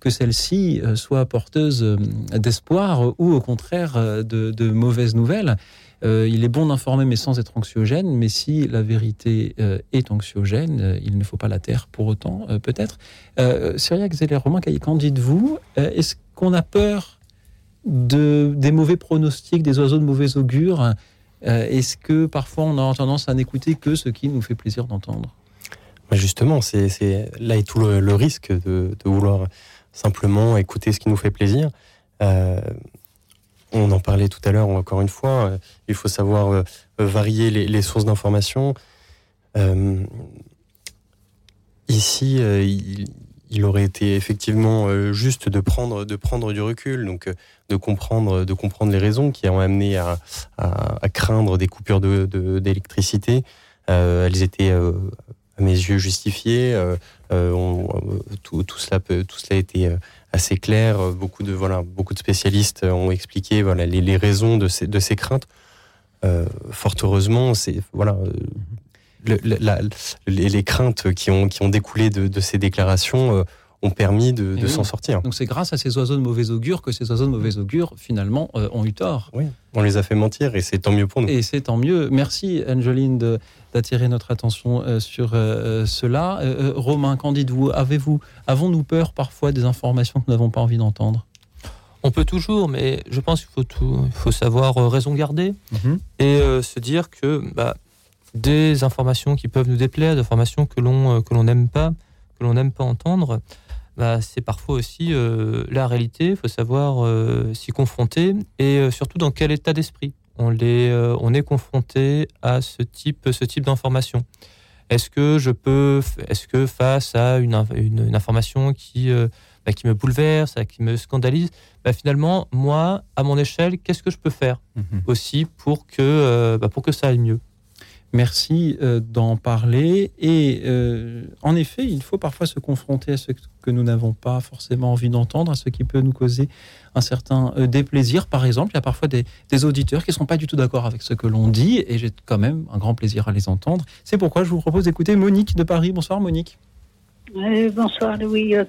que celle-ci euh, soit porteuse euh, d'espoir ou au contraire euh, de, mauvaises nouvelles. Il est bon d'informer mais sans être anxiogène, mais si la vérité est anxiogène, il ne faut pas la taire pour autant, peut-être. Cyriac Zeller, Romain Caillé, qu'en dites-vous? Est-ce qu'on a peur de, des mauvais pronostics, des oiseaux de mauvais augure? Est-ce que parfois on a tendance à n'écouter que ce qui nous fait plaisir d'entendre? Mais Justement, c'est là est tout le, risque de vouloir simplement écouter ce qui nous fait plaisir. Euh, on en parlait tout à l'heure, encore une fois, euh, il faut savoir euh, varier les, sources d'information. Ici, il, aurait été effectivement juste de prendre, de prendre du recul, donc de comprendre, de comprendre les raisons qui ont amené à, craindre des coupures d'électricité. Elles étaient à mes yeux justifiées. Euh, euh, tout, tout cela tout cela a été euh, assez clair. Beaucoup de voilà, beaucoup de spécialistes ont expliqué voilà les, les raisons de ces, de ces craintes. Fort heureusement, voilà. les, les craintes qui ont, qui ont découlé de, de ces déclarations ont permis de, oui. s'en sortir. Donc c'est grâce à ces oiseaux de mauvais augure que ces oiseaux de mauvais augure, finalement, euh, ont eu tort. Oui, on les a fait mentir et c'est tant mieux pour nous. Et c'est tant mieux. Merci, Angeline, de- d'attirer notre attention euh, sur euh, cela. Romain, qu'en dites-vous? Avez-vous, Avons-nous peur parfois des informations que nous n'avons pas envie d'entendre? On peut toujours, mais je pense qu'il faut, tout, il faut savoir raison garder Mhm. et euh, se dire que bah, des informations qui peuvent nous déplaire, des informations que l'on euh, que l'on n'aime pas, que l'on n'aime pas entendre, bah, c'est parfois aussi euh, la réalité. Il faut savoir euh, s'y confronter et euh, surtout dans quel état d'esprit on, les, on est confronté à ce type, ce type d'information. Est-ce que je peux, est-ce que face à une, inf- une, une information qui, euh, bah, qui me bouleverse, qui me scandalise, bah, finalement, moi, à mon échelle, qu'est-ce que je peux faire aussi pour que, euh, bah, pour que ça aille mieux? Merci euh, d'en parler. Et euh, en effet, il faut parfois se confronter à ce que nous n'avons pas forcément envie d'entendre, à ce qui peut nous causer un certain euh, déplaisir. Par exemple, il y a parfois des, auditeurs qui ne sont pas du tout d'accord avec ce que l'on dit, et j'ai quand même un grand plaisir à les entendre. C'est pourquoi je vous propose d'écouter Monique de Paris. Bonsoir Monique. Bonsoir Louis Euh,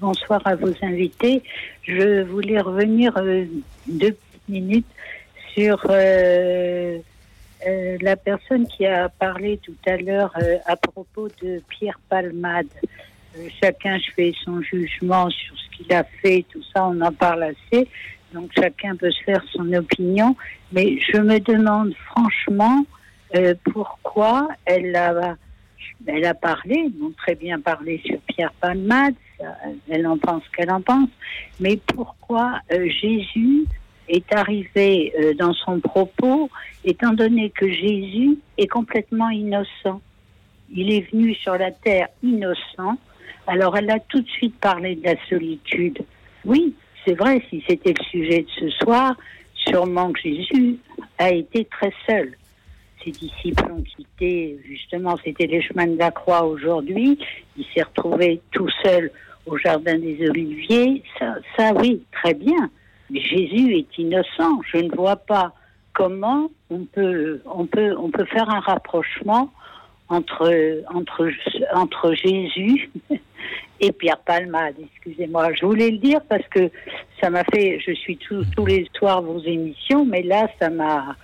bonsoir à vos invités. Je voulais revenir deux minutes sur euh, la personne qui a parlé tout à l'heure euh, à propos de Pierre Palmade. Euh, chacun fait son jugement sur ce qu'il a fait, tout ça, on en parle assez. Donc chacun peut se faire son opinion. Mais je me demande franchement euh, pourquoi elle a elle a parlé, bon, très bien parlé sur Pierre Palmade, elle en pense qu'elle en pense, mais pourquoi euh, Jésus est arrivé euh, dans son propos, étant donné que Jésus est complètement innocent. Il est venu sur la terre innocent, alors elle a tout de suite parlé de la solitude. Oui, c'est vrai, si c'était le sujet de ce soir, sûrement que Jésus a été très seul ses disciples ont quitté, justement, c'était les chemins de la croix aujourd'hui. Il s'est retrouvé tout seul au jardin des Oliviers. Ça, ça, oui, très bien. Jésus est innocent. Je ne vois pas comment on peut, on peut, on peut faire un rapprochement entre, entre, entre Jésus [LAUGHS] et Pierre Palmade. Excusez-moi, je voulais le dire parce que ça m'a fait. Je suis tous tous les soirs vos émissions, mais là, ça m'a,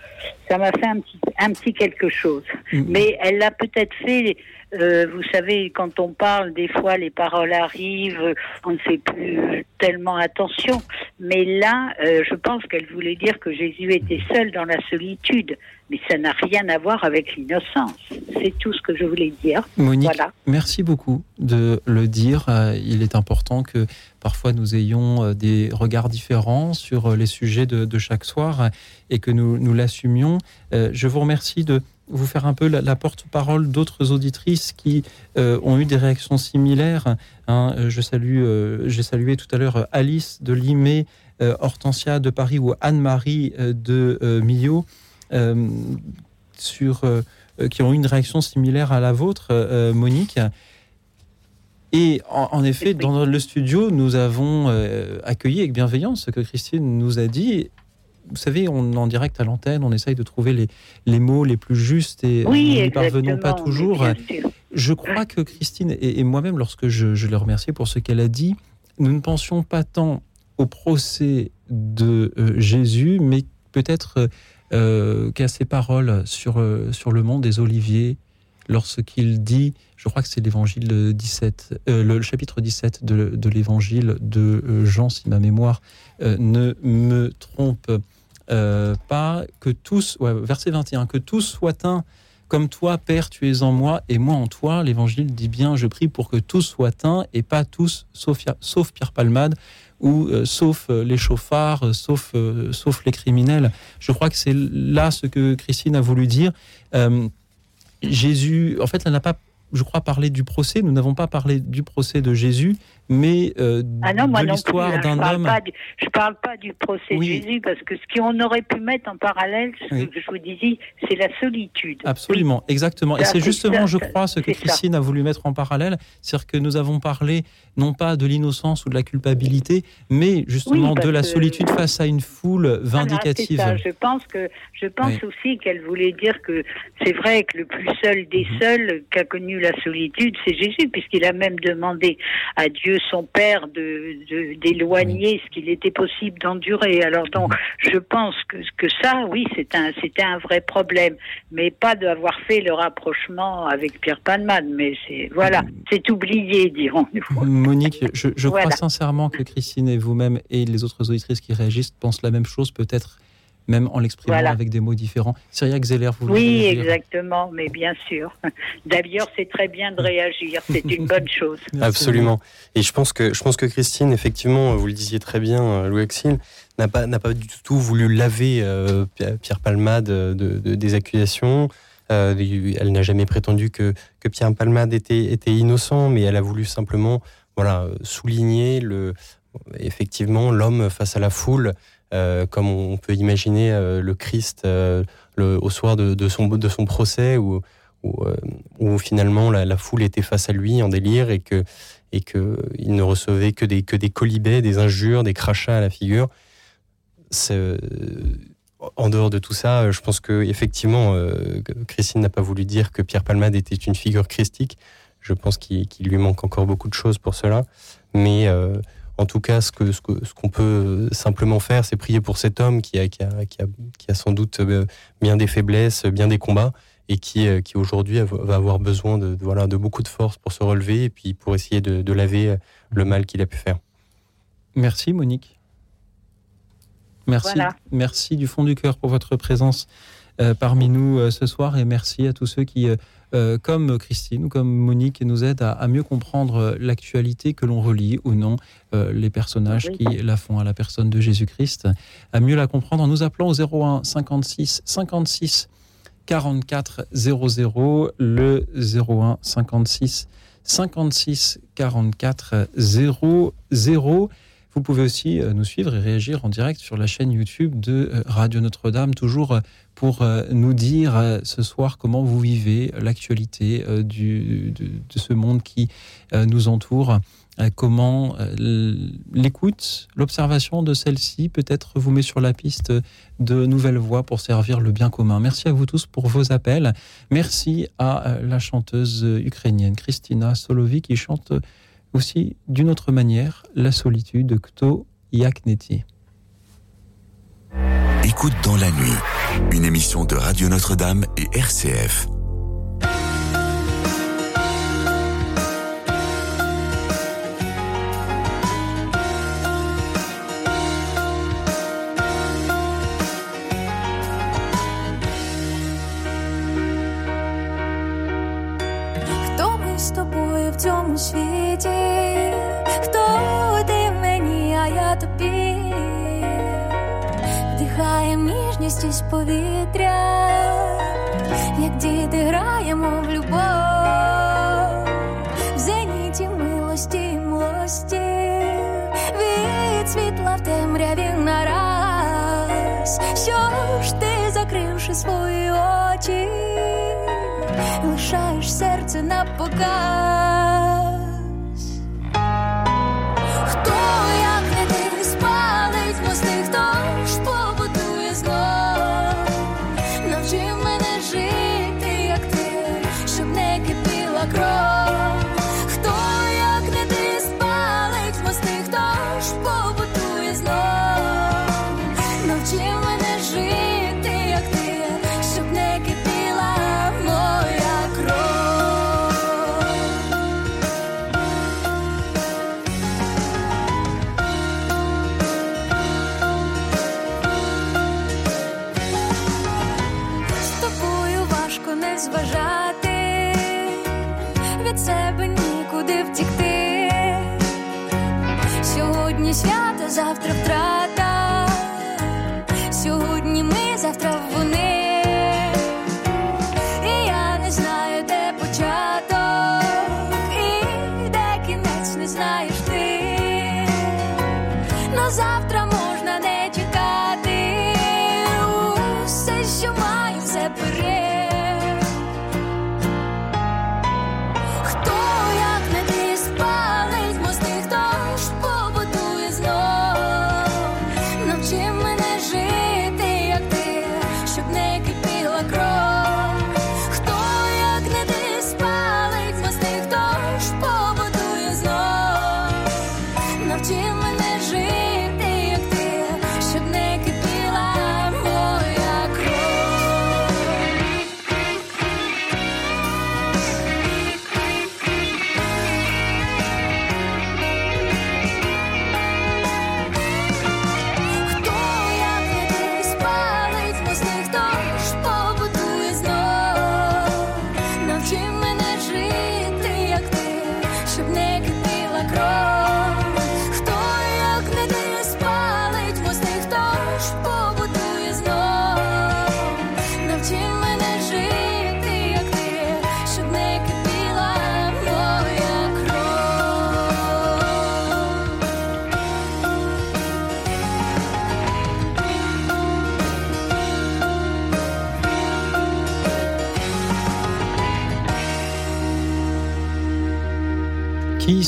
ça m'a fait un petit, un petit quelque chose. Mais elle l'a peut-être fait. Euh, vous savez, quand on parle, des fois, les paroles arrivent, on ne fait plus tellement attention. Mais là, euh, je pense qu'elle voulait dire que Jésus était seul dans la solitude. Mais ça n'a rien à voir avec l'innocence. C'est tout ce que je voulais dire. Monique, Voilà. merci beaucoup de le dire. Euh, Il est important que parfois nous ayons des regards différents sur les sujets de, de chaque soir et que nous, nous l'assumions. Je vous remercie de vous faire un peu la, la porte-parole d'autres auditrices qui euh, ont eu des réactions similaires. hein. Euh, je salue, euh, j'ai salué tout à l'heure Alice de Limay, euh, Hortensia de Paris ou Anne-Marie de Millau, sur, qui ont eu une réaction similaire à la vôtre, Monique. Et en, en effet, dans le studio, nous avons accueilli avec bienveillance ce que Christine nous a dit. Vous savez, on en direct à l'antenne, on essaye de trouver les, les mots les plus justes et Oui, nous n'y parvenons pas toujours. Je crois que Christine et, et moi-même, lorsque je, je l'ai remerciée pour ce qu'elle a dit, nous ne pensions pas tant au procès de euh, Jésus, mais peut-être euh, qu'à ses paroles sur, euh, sur le mont des Oliviers, lorsqu'il dit, je crois que c'est l'évangile 17, euh, le, le chapitre 17 de, de l'évangile de Jean, si ma mémoire euh, ne me trompe euh, pas, que tous, verset 21, que tous soient un comme toi, Père, tu es en moi et moi en toi. L'évangile dit bien, je prie pour que tous soient un et pas tous, sauf, sauf Pierre Palmade ou euh, sauf euh, les chauffards, sauf, sauf les criminels. Je crois que c'est là ce que Christine a voulu dire. Jésus, en fait, elle n'a pas, je crois, parlé du procès. Nous n'avons pas parlé du procès de Jésus, mais euh, Ah non, moi de l'histoire hein, d'un homme. pas du- je parle pas du procès de Jésus parce que ce qu'on aurait pu mettre en parallèle, ce Oui. que je vous disais, c'est la solitude. Absolument, exactement. Et Ça, c'est c'est justement, ça, je crois, ce que c'est ça. Christine a voulu mettre en parallèle, c'est-à-dire que nous avons parlé non pas de l'innocence ou de la culpabilité, mais justement de la que- solitude face à une foule vindicative. Voilà, c'est ça. Je pense que je pense aussi qu'elle voulait dire que c'est vrai que le plus seul des Mhm. seuls qui a connu la solitude, c'est Jésus, puisqu'il a même demandé à Dieu son Père de de- d'éloigner ce qu'il était possible d'endurer. Alors donc, je pense que que ça, oui, c'est un c'était un vrai problème, mais pas d'avoir fait le rapprochement avec Pierre Palmade. Mais c'est voilà, c'est oublié, dirons-nous. Monique, je, je Voilà. crois sincèrement que Christine et vous-même et les autres auditrices qui réagissent pensent la même chose, peut-être même en l'exprimant Voilà. avec des mots différents. Cyria Xeller, vous voulez Oui, exactement, mais bien sûr. [LAUGHS] D'ailleurs, c'est très bien de réagir, c'est une bonne [LAUGHS] chose. Absolument. Et je pense que je pense que Christine, effectivement, vous le disiez très bien, euh, Louis Axel, n'a pas n'a pas du tout voulu laver euh, Pierre Palmade de, de- des accusations. Euh, elle n'a jamais prétendu que que Pierre Palmade était était innocent, mais elle a voulu simplement voilà euh, souligner le effectivement l'homme face à la foule. Euh, comme on peut imaginer euh, le Christ euh, au soir de, son, procès, où, finalement la, foule était face à lui en délire et que ne recevait que des que des colibets, des injures, des crachats à la figure. En dehors de tout ça, je pense que effectivement, Christine n'a pas voulu dire que Pierre Palmade était une figure christique. Je pense qu'il lui manque encore beaucoup de choses pour cela. Mais en tout cas, ce que ce que- ce qu'on peut simplement faire, c'est prier pour cet homme qui a, qui a, qui a, qui a sans doute euh, bien des faiblesses, bien des combats, et qui, euh, qui aujourd'hui va avoir besoin de, de- voilà, de beaucoup de force pour se relever et puis pour essayer de, de laver euh, le mal qu'il a pu faire. Merci Monique. Merci, Voilà. merci du fond du cœur pour votre présence euh, parmi nous euh, ce soir et merci à tous ceux qui, euh, euh, comme Christine ou comme Monique, nous aident à, à mieux comprendre euh, l'actualité que l'on relie ou non euh, les personnages Oui. qui la font à la personne de Jésus-Christ, à mieux la comprendre en nous appelant au 01 56 56 44 00, le 01 56 56 44 00. Vous pouvez aussi euh, nous suivre et réagir en direct sur la chaîne YouTube de euh, Radio Notre-Dame, toujours euh, pour nous dire ce soir comment vous vivez l'actualité de, ce monde qui nous entoure, comment l'écoute, l'observation de celle-ci peut-être vous met sur la piste de nouvelles voies pour servir le bien commun. Merci à vous tous pour vos appels. Merci à la chanteuse ukrainienne Christina Solovi qui chante aussi d'une autre manière la solitude de Kto Yakneti. Écoute dans la nuit, une émission de Radio Notre-Dame et RCF. Із повітря, як діти граємо в любов, в зеніті милості, милості, від світла в темряві нараз. Що ж ти, закривши свої очі? лишаєш серце на показ. завтра втрат.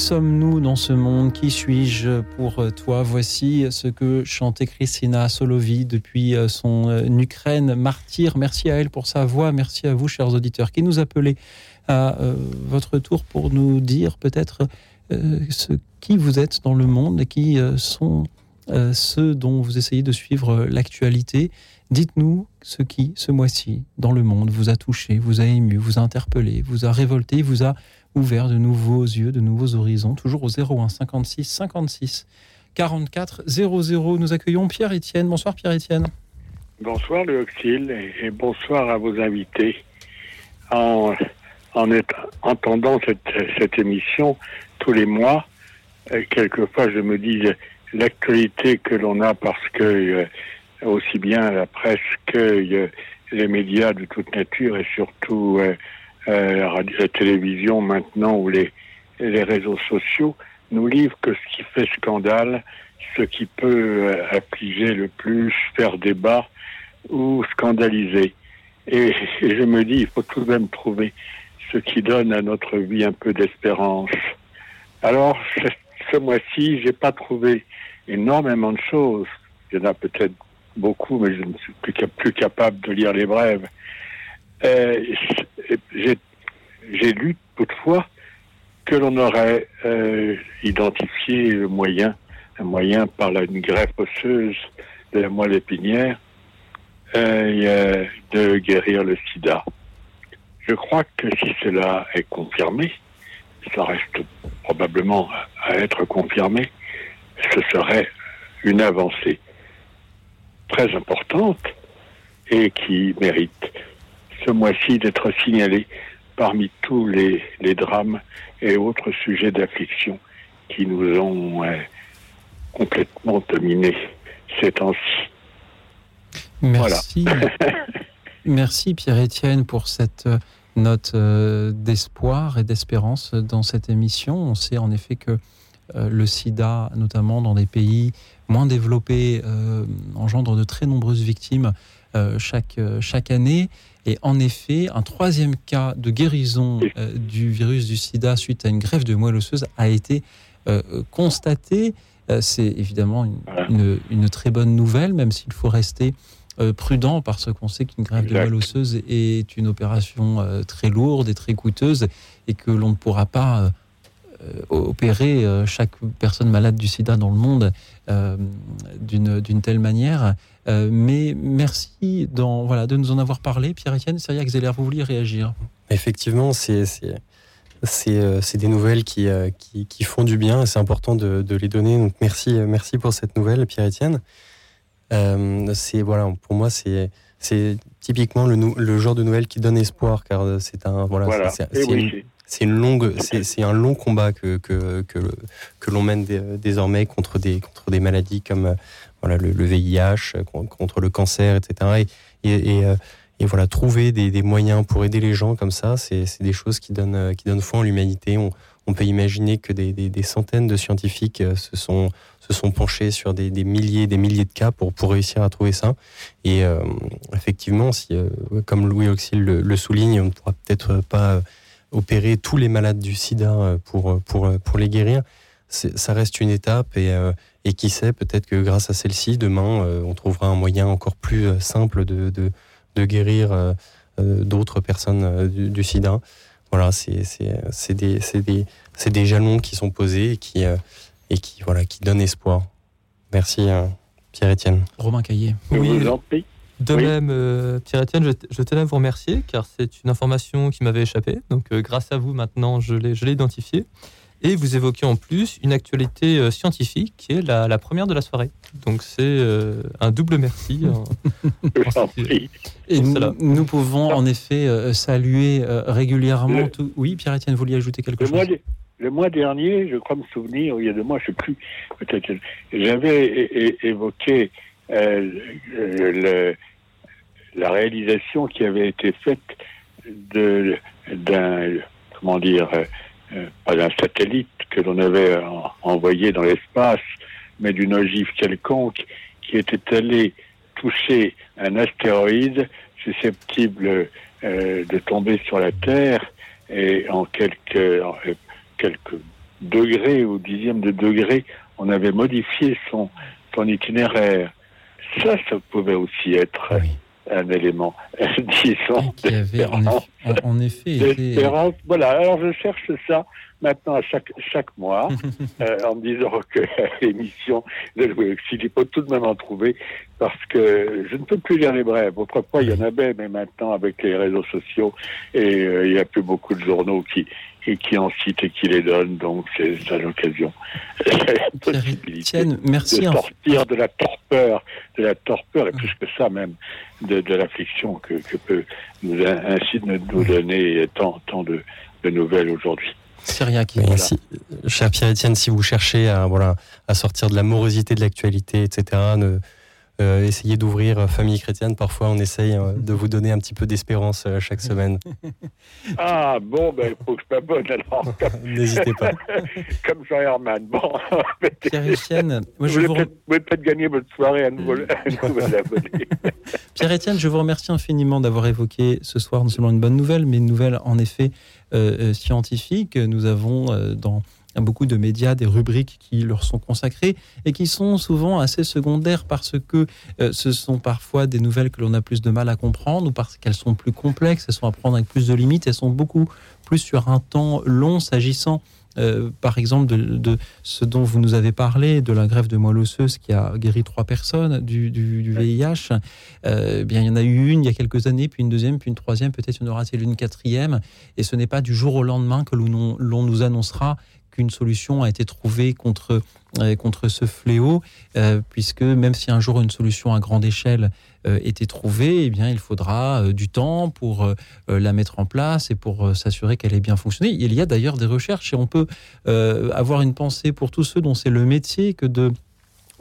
Sommes-nous dans ce monde? Qui suis-je pour euh, toi? Voici ce que chantait Christina Solovi depuis euh, son euh, Ukraine martyr. Merci à elle pour sa voix. Merci à vous, chers auditeurs, qui nous appelez à euh, votre tour pour nous dire peut-être euh, ce qui vous êtes dans le monde et qui euh, sont euh, ceux dont vous essayez de suivre euh, l'actualité? Dites-nous ce qui, ce mois-ci, dans le monde, vous a touché, vous a ému, vous a interpellé, vous a révolté, vous a ouvert de nouveaux yeux, de nouveaux horizons. Toujours au 01 56 56 44 00. Nous accueillons Pierre-Étienne. Bonsoir Pierre-Étienne. Bonsoir le et, bonsoir à vos invités. En, entendant cette, émission tous les mois, euh, quelquefois je me dis l'actualité que l'on a parce que euh, aussi bien la presse que euh, les médias de toute nature et surtout la, radio, la télévision maintenant ou les, les réseaux sociaux nous livrent que ce qui fait scandale, ce qui peut euh, affliger le plus, faire débat ou scandaliser. Et, je me dis, il faut tout de même trouver ce qui donne à notre vie un peu d'espérance. Alors, ce, mois-ci, j'ai pas trouvé énormément de choses. Il y en a peut-être beaucoup, mais je ne suis plus, plus capable de lire les brèves. Euh, j'ai lu toutefois que l'on aurait euh, identifié le moyen, un moyen par la, une greffe osseuse de la moelle épinière, euh, de guérir le sida. Je crois que si cela est confirmé, ça reste probablement à être confirmé, ce serait une avancée très importante et qui mérite ce mois-ci d'être signalée parmi tous les, les drames et autres sujets d'affliction qui nous ont euh, complètement dominés ces temps-ci. Merci. [LAUGHS] Merci Pierre-Étienne pour cette euh, note euh, d'espoir et d'espérance dans cette émission. On sait en effet que euh, le sida, notamment dans des pays moins développés, engendre de très nombreuses victimes chaque, chaque année. Et en effet, un troisième cas de guérison euh, du virus du sida suite à une greffe de moelle osseuse a été euh, constaté. Euh, C'est évidemment une, une- une très bonne nouvelle, même s'il faut rester prudent parce qu'on sait qu'une greffe de moelle osseuse est une opération très lourde et très coûteuse et que l'on ne pourra pas opérer chaque personne malade du sida dans le monde d'une telle manière. Euh, mais merci dans, voilà, de nous en avoir parlé. Pierre-Étienne, Syria Xeller, vous vouliez réagir Effectivement, c'est euh, c'est des nouvelles qui, euh, qui qui font du bien et c'est important de, de les donner. Donc merci merci pour cette nouvelle, Pierre-Étienne. Euh, c'est voilà pour moi c'est c'est typiquement le, genre de nouvelle qui donne espoir car c'est un voilà, Voilà. c'est- Eh c'est oui, une- longue c'est un long combat que que que, le- que l'on mène dé- désormais contre des contre des maladies comme voilà le, VIH euh, con- contre le cancer etc et, et, et, euh, et voilà, trouver des, moyens pour aider les gens comme ça, c'est des choses qui donnent, euh, qui donnent foi en l'humanité. On, peut imaginer que des, centaines de scientifiques se sont, se sont penchés sur des, milliers des milliers de cas pour, pour réussir à trouver ça. Et effectivement, si, comme Louis Auxil le, le souligne, on ne pourra peut-être pas opérer tous les malades du sida pour, pour, pour les guérir. Ça reste une étape et, euh, et qui sait, peut-être que grâce à celle-ci, demain, euh, on trouvera un moyen encore plus euh, simple de, de, de guérir euh, d'autres personnes euh, du, du sida. Voilà, c'est c'est- c'est des, c'est des, c'est des jalons qui sont posés et qui, euh, et qui, voilà, qui donnent espoir. Merci euh, Pierre-Étienne. Romain Caillé. Oui, vous en prie. De Oui. même, euh, Pierre-Étienne, je, je tenais à vous remercier car c'est une information qui m'avait échappé. Donc, euh, grâce à vous, maintenant, je l'ai je l'ai identifiée. Et vous évoquez en plus une actualité euh, scientifique qui est la, la première de la soirée. Donc, c'est euh, un double merci. en- en- Et nous, pouvons en effet euh, saluer euh, régulièrement Le- tout. Oui, Pierre-Étienne, vous vouliez ajouter quelque Le chose? mois, de- le mois dernier, je crois me souvenir, il y a deux mois, je ne sais plus, peut-être, j'avais évoqué euh, le- la réalisation qui avait été faite de- d'un, comment dire, pas d'un satellite que l'on avait en- envoyé dans l'espace, mais d'une ogive quelconque qui était allée toucher un astéroïde susceptible euh, de tomber sur la Terre et en quelques, euh, quelques degrés ou dixièmes de degrés, on avait modifié son, son itinéraire. Ça, ça pouvait aussi être un élément, [LAUGHS] disons, Qui avait en en- effet été-. Voilà, alors je cherche ça maintenant à chaque, chaque mois [LAUGHS] euh, en me disant que [LAUGHS] l'émission de Louis il faut tout de même en trouver parce que je ne peux plus lire les brèves. Autrefois, il y en avait, mais maintenant, avec les réseaux sociaux, et euh, il n'y a plus beaucoup de journaux qui, qui, qui en citent et qui les donnent, donc c'est ça l'occasion. [LAUGHS] la possibilité merci de inf- sortir de la torpeur, de la torpeur, et plus que ça même, de, de l'affliction que, que peut nous, ainsi nous nous donner tant, tant de, de nouvelles aujourd'hui. Cyriac. Mais si- cher Pierre-Étienne, si vous cherchez à, voilà, à sortir de la morosité de l'actualité, etc., ne, euh, essayez d'ouvrir euh, Famille chrétienne. Parfois, on essaye euh, de vous donner un petit peu d'espérance euh, chaque semaine. [LAUGHS] Ah bon, ben il faut que je m'abonne alors. [LAUGHS] N'hésitez pas. [LAUGHS] Comme Jean Herman. Bon, Pierre-Étienne, moi, je vous vous voulez peut-être vous voulez peut-être gagner votre soirée à nouveau, à nouveau abonné. Pierre-Étienne, je vous remercie infiniment d'avoir évoqué ce soir non seulement une bonne nouvelle, mais une nouvelle en effet scientifique. Nous avons beaucoup de médias des rubriques qui leur sont consacrées et qui sont souvent assez secondaires parce que euh, ce sont parfois des nouvelles que l'on a plus de mal à comprendre ou parce qu'elles sont plus complexes, elles sont à prendre avec plus de limites, elles sont beaucoup plus sur un temps long s'agissant euh, par exemple, de, de ce dont vous nous avez parlé, de la grève de moelle osseuse qui a guéri trois personnes du, du- du VIH, euh, bien, il y en a eu une il y a quelques années, puis une deuxième, puis une troisième, peut-être y en aura-t-il une quatrième. Et ce n'est pas du jour au lendemain que l'on nous annoncera qu'une solution a été trouvée contre, euh, contre ce fléau, euh, puisque même si un jour une solution à grande échelle euh, était trouvée, eh bien, il faudra du temps pour la mettre en place et pour s'assurer qu'elle ait bien fonctionné. Il y a d'ailleurs des recherches et on peut avoir une pensée pour tous ceux dont c'est le métier que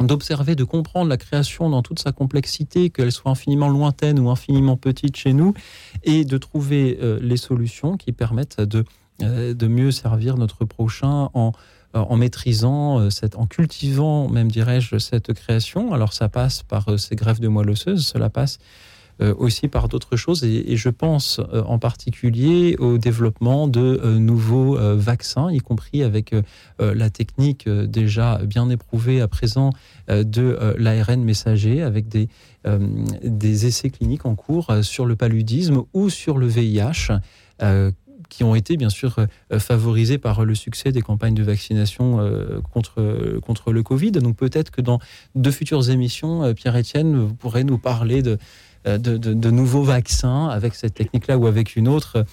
d'observer, de comprendre la création dans toute sa complexité, qu'elle soit infiniment lointaine ou infiniment petite chez nous, et de trouver les solutions qui permettent de, de mieux servir notre prochain en, euh, en maîtrisant, euh, cette, en cultivant, même dirais-je, cette création. Alors ça passe par euh, ces greffes de moelle osseuse, cela passe euh, aussi par d'autres choses. Et, je pense euh, en particulier au développement de euh, nouveaux euh, vaccins, y compris avec euh, euh, la technique euh, déjà bien éprouvée à présent euh, de euh, l'ARN messager, avec des, euh, des essais cliniques en cours euh, sur le paludisme ou sur le VIH. Qui ont été bien sûr euh, favorisés par le succès des campagnes de vaccination euh, contre, contre le Covid. Donc peut-être que dans de futures émissions, euh, Pierre-Étienne, vous pourrez nous parler de, de, de- de nouveaux vaccins avec cette technique-là ou avec une autre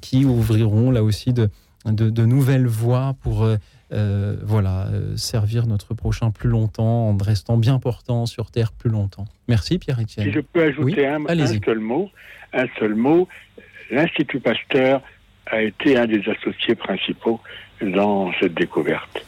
qui ouvriront là aussi de, de, nouvelles voies pour euh, voilà, servir notre prochain plus longtemps en restant bien portant sur Terre plus longtemps. Merci Pierre-Étienne. Si je peux ajouter Oui, un, un seul mot, un seul mot, l'Institut Pasteur a été un des associés principaux dans cette découverte.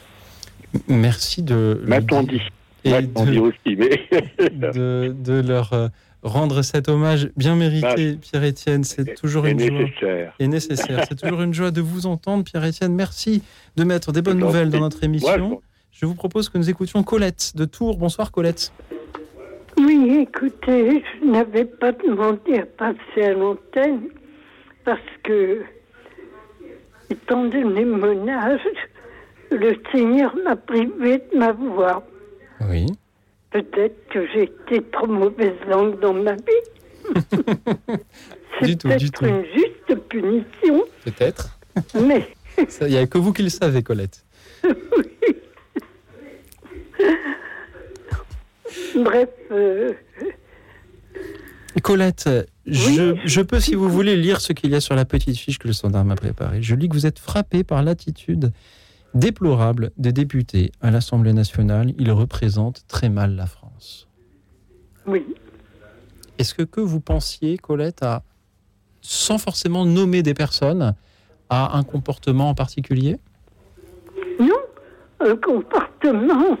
Merci de M'a-t-on dire. dit Et M'a-t-on de- dit aussi, mais [LAUGHS] de, de leur euh, rendre cet hommage bien mérité, Pierre-Étienne. C'est toujours et une joie. nécessaire. Et nécessaire. C'est toujours une joie de vous entendre, Pierre-Étienne. Merci de mettre des bonnes nouvelles dans notre émission. Ouais, Je vous propose que nous écoutions Colette de Tours. Bonsoir, Colette. Oui, écoutez, je n'avais pas demandé à passer à l'antenne parce que, étant donné mon âge, le Seigneur m'a privé de ma voix. Oui. Peut-être que j'ai été trop mauvaise langue dans ma vie. [LAUGHS] Du Peut-être une juste punition, Peut-être. mais [LAUGHS] Il n'y a que vous qui le savez, Colette. [LAUGHS] bref, euh, Colette, je, je peux, si vous voulez, lire ce qu'il y a sur la petite fiche que le standard m'a préparée. Je lis que vous êtes frappé par l'attitude déplorable des députés à l'Assemblée nationale. Ils représentent très mal la France. oui. Est-ce que, que vous pensiez, Colette, à, sans forcément nommer des personnes, à un comportement en particulier? Non, un comportement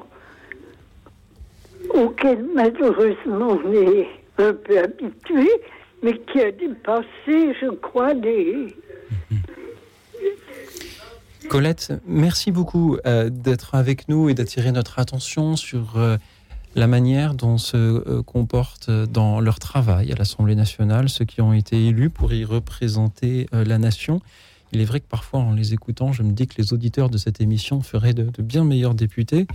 auquel malheureusement on est un peu habitué, mais qui a dépassé, je crois, les... Colette, merci beaucoup euh, d'être avec nous et d'attirer notre attention sur euh, la manière dont se euh, comportent dans leur travail à l'Assemblée nationale ceux qui ont été élus pour y représenter la nation. il est vrai que parfois, en les écoutant, je me dis que les auditeurs de cette émission feraient de bien meilleurs députés.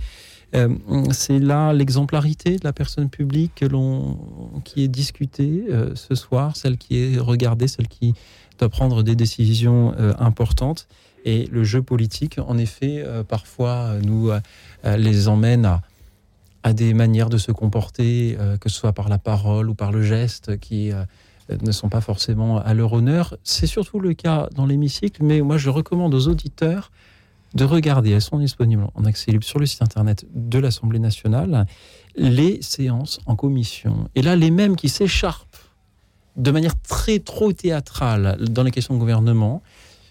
Euh, c'est là l'exemplarité de la personne publique que qui est discutée euh, ce soir, celle qui est regardée, celle qui doit prendre des décisions euh, importantes. Et le jeu politique, en effet, parfois nous les emmène à, à des manières de se comporter, que ce soit par la parole ou par le geste, qui ne sont pas forcément à leur honneur. C'est surtout le cas dans l'hémicycle, mais moi je recommande aux auditeurs de regarder, elles sont disponibles en accès libre sur le site internet de l'Assemblée nationale, les séances en commission. Et là, les mêmes qui s'écharpent de manière très trop théâtrale dans les questions de gouvernement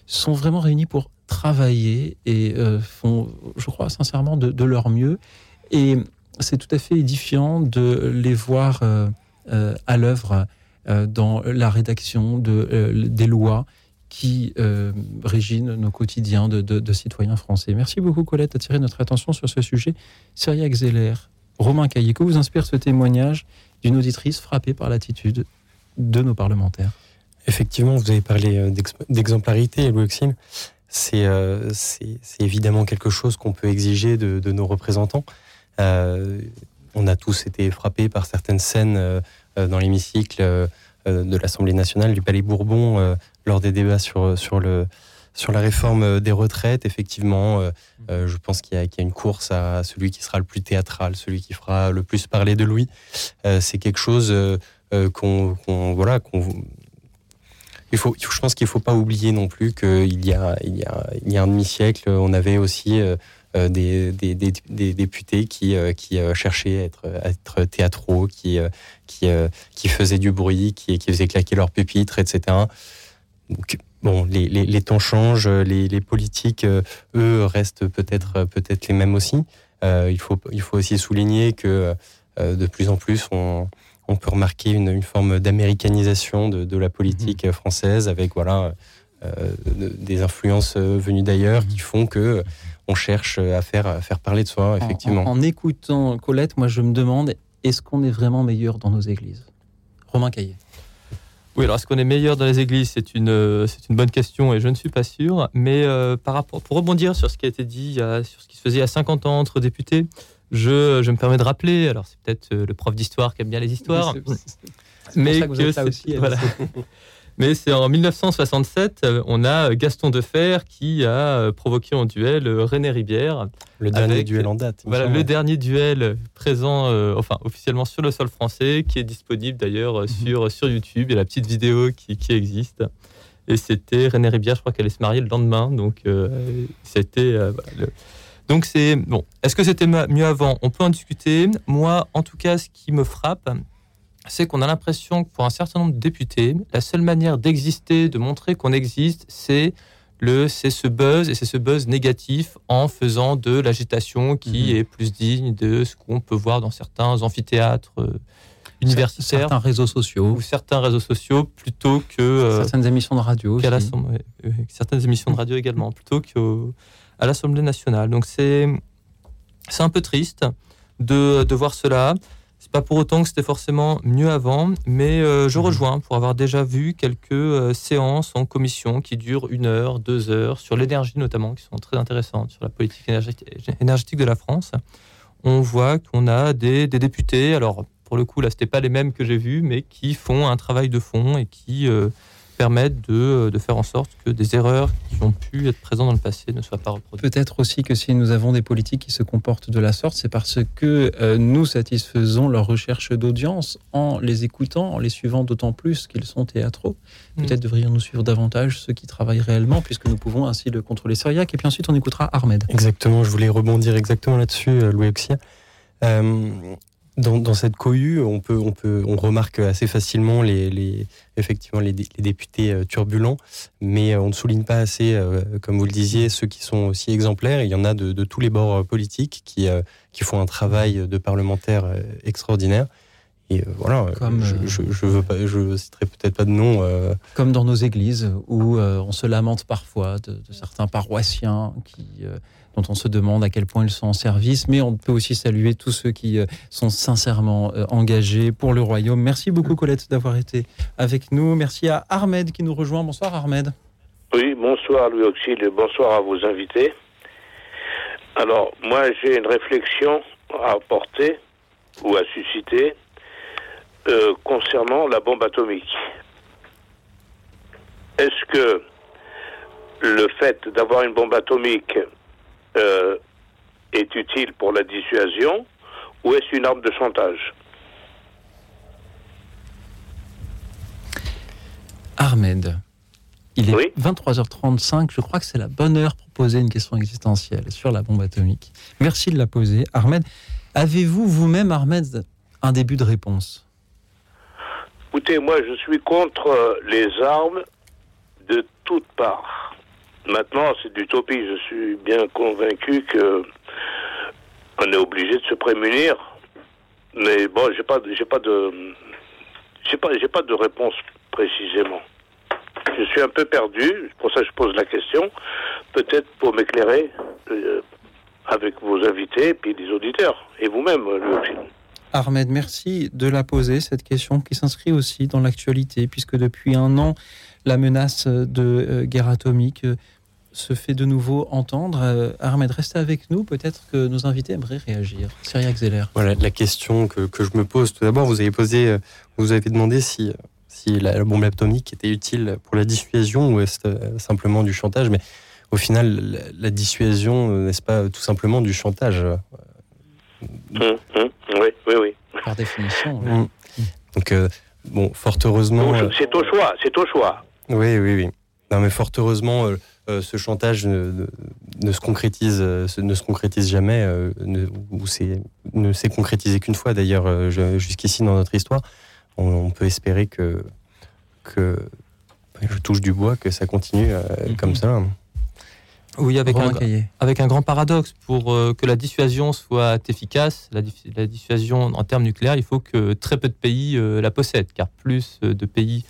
sont vraiment réunis pour travailler et euh, font, je crois sincèrement, de, leur mieux. Et c'est tout à fait édifiant de les voir euh, euh, à l'œuvre dans la rédaction de, des lois qui euh, nos quotidiens de, citoyens français. Merci beaucoup Colette d'attirer notre attention sur ce sujet. Cyriac Zeller, Romain Caillé, que vous inspire ce témoignage d'une auditrice frappée par l'attitude de nos parlementaires? Effectivement, vous avez parlé euh, d'ex- d'exemplarité, Louis Auxil. C'est euh, c'est évidemment quelque chose qu'on peut exiger de, nos représentants. Euh, on a tous été frappés par certaines scènes dans l'hémicycle de l'Assemblée nationale, du Palais Bourbon, euh, lors des débats sur, sur, le, sur la réforme euh, des retraites. Effectivement, euh, euh, je pense qu'il y, a- une course à celui qui sera le plus théâtral, celui qui fera le plus parler de lui. Euh, C'est quelque chose euh, euh, qu'on voilà, qu'on il faut, je pense qu'il ne faut pas oublier non plus qu'il y y y a un demi-siècle, on avait aussi euh, euh, des, des, des, des députés qui, euh, qui euh, cherchaient à être, à être théâtraux, qui, euh, qui, euh, qui faisaient du bruit, qui, qui faisaient claquer leurs pupitres, etc. Donc, bon, les, les, les temps changent, les, les politiques, euh, eux, restent peut-être peut-être les mêmes aussi. Euh, il, faut, il faut aussi souligner que euh, de plus en plus, on, on peut remarquer une, une forme d'américanisation de, de la politique française avec voilà euh, de- des influences euh, venues d'ailleurs qui font que euh, on cherche à faire à faire parler de soi effectivement. En, en écoutant Colette, moi je me demande, est-ce qu'on est vraiment meilleur dans nos églises? Romain Caillé. Oui, alors est-ce qu'on est meilleur dans les églises? C'est une, euh, c'est une bonne question et je ne suis pas sûr. Mais euh, par rapport, pour rebondir sur ce qui a été dit, il y a- sur ce qui se faisait il y a 50 ans entre députés, je, je me permets de rappeler, alors c'est peut-être euh, le prof d'histoire qui aime bien les histoires, ça que c'est- aussi, [LAUGHS] voilà. Mais c'est en 1967, euh, on a Gaston Defer qui a euh, provoqué en duel euh, René Ribière. Le dernier duel en date, Voilà, le dernier duel présent, euh, enfin officiellement sur le sol français, qui est disponible d'ailleurs euh, sur, sur YouTube. Il y a la petite vidéo qui, qui existe. Et c'était René Ribière, je crois qu'elle allait se marier le lendemain. Donc euh, c'était. euh, voilà, le- Donc c'est. Bon, est-ce que c'était mieux avant? On peut en discuter. Moi, en tout cas, ce qui me frappe, c'est qu'on a l'impression que pour un certain nombre de députés, la seule manière d'exister, de montrer qu'on existe, c'est le c'est ce buzz et c'est ce buzz négatif en faisant de l'agitation qui Mhm. est plus digne de ce qu'on peut voir dans certains amphithéâtres euh, universitaires Certains réseaux sociaux. ou certains réseaux sociaux plutôt que euh, Certaines émissions de radio aussi. ouais, certaines émissions de radio également plutôt qu'à l'Assemblée nationale. Donc c'est c'est un peu triste de, de voir cela. C'est pas pour autant que c'était forcément mieux avant, mais euh, je rejoins pour avoir déjà vu quelques euh, séances en commission qui durent une heure, deux heures, sur l'énergie notamment, qui sont très intéressantes, sur la politique énergétique, de la France. On voit qu'on a des, des députés, alors pour le coup là c'était pas les mêmes que j'ai vus, mais qui font un travail de fond et qui euh, permettent de, de faire en sorte que des erreurs qui ont pu être présentes dans le passé ne soient pas reproduites. Peut-être aussi que si nous avons des politiques qui se comportent de la sorte, c'est parce que euh, nous satisfaisons leur recherche d'audience en les écoutant, en les suivant d'autant plus qu'ils sont théâtraux. Mm. Peut-être devrions-nous suivre davantage ceux qui travaillent réellement, puisque nous pouvons ainsi le contrôler. Syriac, et puis ensuite on écoutera Ahmed. Exactement, je voulais rebondir exactement là-dessus, euh, Louis. Euh, dans, cette cohue, on peut, on peut, on remarque assez facilement les, les effectivement les, dé- les députés euh, turbulents, mais euh, on ne souligne pas assez, euh, comme vous le disiez, ceux qui sont aussi exemplaires. Il y en a de, tous les bords politiques qui, qui font un travail de parlementaire extraordinaire. Et euh, voilà, euh, Comme, je, euh, je, je veux pas, je citerai peut-être pas de nom. euh, Comme dans nos églises, où euh, on se lamente parfois de, de certains paroissiens qui, euh, dont on se demande à quel point ils sont en service, mais on peut aussi saluer tous ceux qui euh, sont sincèrement euh, engagés pour le royaume. Merci beaucoup Colette d'avoir été avec nous. Merci à Ahmed qui nous rejoint. Bonsoir Ahmed. Oui, bonsoir Louis Auxil et bonsoir à vos invités. Alors, moi, j'ai une réflexion à apporter ou à susciter euh, concernant la bombe atomique. Est-ce que le fait d'avoir une bombe atomique euh, est utile pour la dissuasion ou est-ce une arme de chantage? Ahmed, il est 23h35. Je crois que c'est la bonne heure pour poser une question existentielle sur la bombe atomique. Merci de la poser. Ahmed, avez-vous vous-même, Ahmed, un début de réponse? Écoutez, moi, je suis contre euh, les armes de toutes parts. Maintenant, c'est d'utopie. Je suis bien convaincu que on est obligé de se prémunir. Mais bon, j'ai pas, j'ai pas de, j'ai pas, j'ai pas de réponse précisément. Je suis un peu perdu. Pour ça, je pose la question. Peut-être pour m'éclairer euh, avec vos invités, puis les auditeurs et vous-même, euh, le film. Ahmed, merci de la poser, cette question qui s'inscrit aussi dans l'actualité, puisque depuis un an, la menace de euh, guerre atomique euh, se fait de nouveau entendre. Euh, Ahmed, restez avec nous, peut-être que nos invités aimeraient réagir. Cyriac Zeller. Voilà, la question que, que je me pose, tout d'abord, vous avez posé, vous avez demandé si, si la, bombe atomique était utile pour la dissuasion ou est-ce simplement du chantage, mais au final, la, dissuasion, n'est-ce pas tout simplement du chantage Hum, hum, oui, oui, oui. Par définition. Mm. Donc, euh, bon, fort heureusement. Euh, c'est au choix, c'est au choix. Oui, oui, oui. Non, mais fort heureusement, euh, euh, ce chantage ne, se concrétise, euh, se- ne se concrétise jamais, euh, ne, ou ne s'est concrétisé qu'une fois d'ailleurs euh, jusqu'ici dans notre histoire. On, on peut espérer que, que je touche du bois, que ça continue euh, comme ça. Oui, avec un, avec un grand paradoxe. Pour euh, que la dissuasion soit efficace, la, dis- la dissuasion en termes nucléaires, il faut que très peu de pays euh, la possèdent, car plus euh, de pays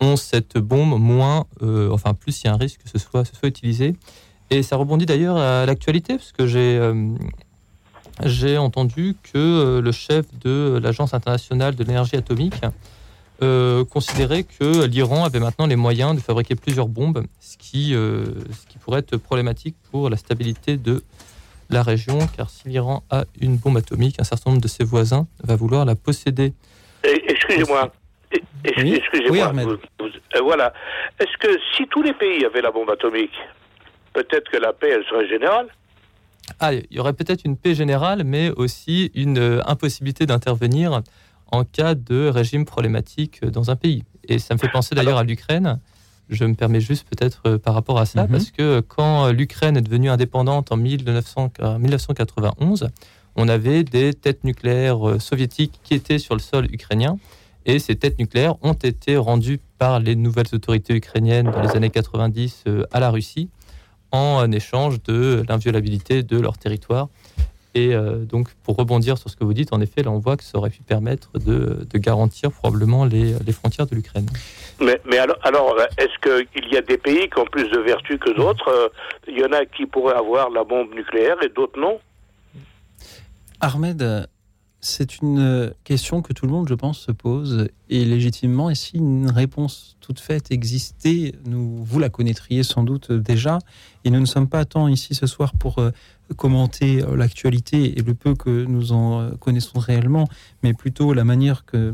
ont cette bombe, moins, euh, enfin plus il y a un risque que ce soit, ce soit utilisé. Et ça rebondit d'ailleurs à l'actualité, parce que j'ai j'ai entendu que le chef de l'Agence internationale de l'énergie atomique euh, considérait que l'Iran avait maintenant les moyens de fabriquer plusieurs bombes, ce qui, euh, ce qui pourrait être problématique pour la stabilité de la région, car si l'Iran a une bombe atomique, un certain nombre de ses voisins va vouloir la posséder. Excusez-moi. Oui. Excusez-moi. Oui, euh, voilà. Est-ce que si tous les pays avaient la bombe atomique, peut-être que la paix, elle serait générale? Ah, il y aurait peut-être une paix générale, mais aussi une euh, impossibilité d'intervenir en cas de régime problématique dans un pays. Et ça me fait penser d'ailleurs à l'Ukraine. Je me permets juste peut-être euh, par rapport à ça, Mhm. parce que quand euh, l'Ukraine est devenue indépendante en 1900 euh, 1991, on avait des têtes nucléaires soviétiques qui étaient sur le sol ukrainien. Et ces têtes nucléaires ont été rendues par les nouvelles autorités ukrainiennes dans les années 90 euh, à la Russie en échange de l'inviolabilité de leur territoire. Et euh, donc, pour rebondir sur ce que vous dites, en effet, là, on voit que ça aurait pu permettre de, de garantir probablement les, les frontières de l'Ukraine. Mais, mais alors, alors est-ce qu'il y a des pays qui ont plus de vertus que d'autres Euh, Il y en a qui pourraient avoir la bombe nucléaire et d'autres non? Ahmed, c'est une euh, question que tout le monde, je pense, se pose et légitimement. Et si une réponse toute faite existait, nous, vous la connaîtriez sans doute déjà. Et nous ne sommes pas tant ici ce soir pour euh, commenter euh, l'actualité et le peu que nous en connaissons réellement, mais plutôt la manière que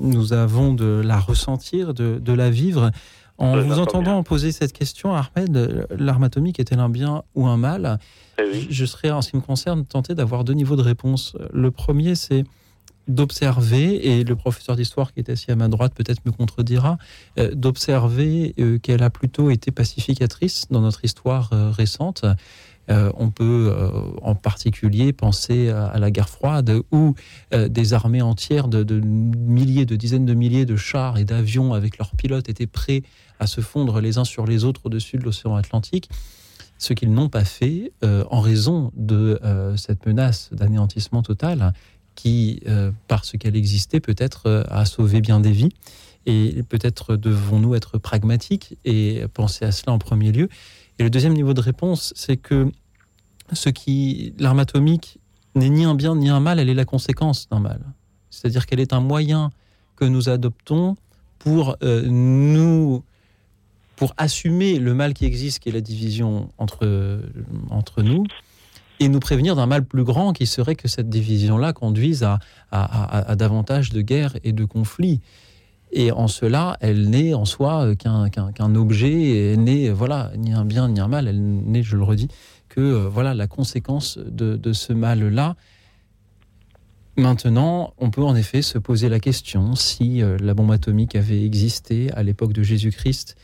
nous avons de la ressentir, de la vivre. En vous entendant poser cette question, Ahmed, l'arme atomique est-elle un bien ou un mal? Je- Je serais, en ce qui me concerne, tenté d'avoir deux niveaux de réponse. Le premier, c'est d'observer, et le professeur d'histoire qui est assis à ma droite peut-être me contredira, euh, d'observer euh, qu'elle a plutôt été pacificatrice dans notre histoire euh, récente. Euh, on peut euh, en particulier penser à, la guerre froide où euh, des armées entières de, milliers, de dizaines de milliers de chars et d'avions avec leurs pilotes étaient prêts à se fondre les uns sur les autres au-dessus de l'océan Atlantique ce qu'ils n'ont pas fait en raison de cette menace d'anéantissement total qui, parce qu'elle existait, peut-être a sauvé bien des vies. Et peut-être devons-nous être pragmatiques et penser à cela en premier lieu. Et le deuxième niveau de réponse, c'est que ce qui l'arme atomique n'est ni un bien ni un mal, elle est la conséquence d'un mal. C'est-à-dire qu'elle est un moyen que nous adoptons pour euh, nous pour assumer le mal qui existe, qui est la division entre, entre nous, et nous prévenir d'un mal plus grand qui serait que cette division-là conduise à, à, davantage de guerres et de conflits. Et en cela, elle n'est en soi qu'un qu'un qu'un objet, elle n'est voilà, ni un bien ni un mal, elle n'est, je le redis, que euh, voilà la conséquence de, de ce mal-là. Maintenant, on peut en effet se poser la question si euh, la bombe atomique avait existé à l'époque de Jésus-Christ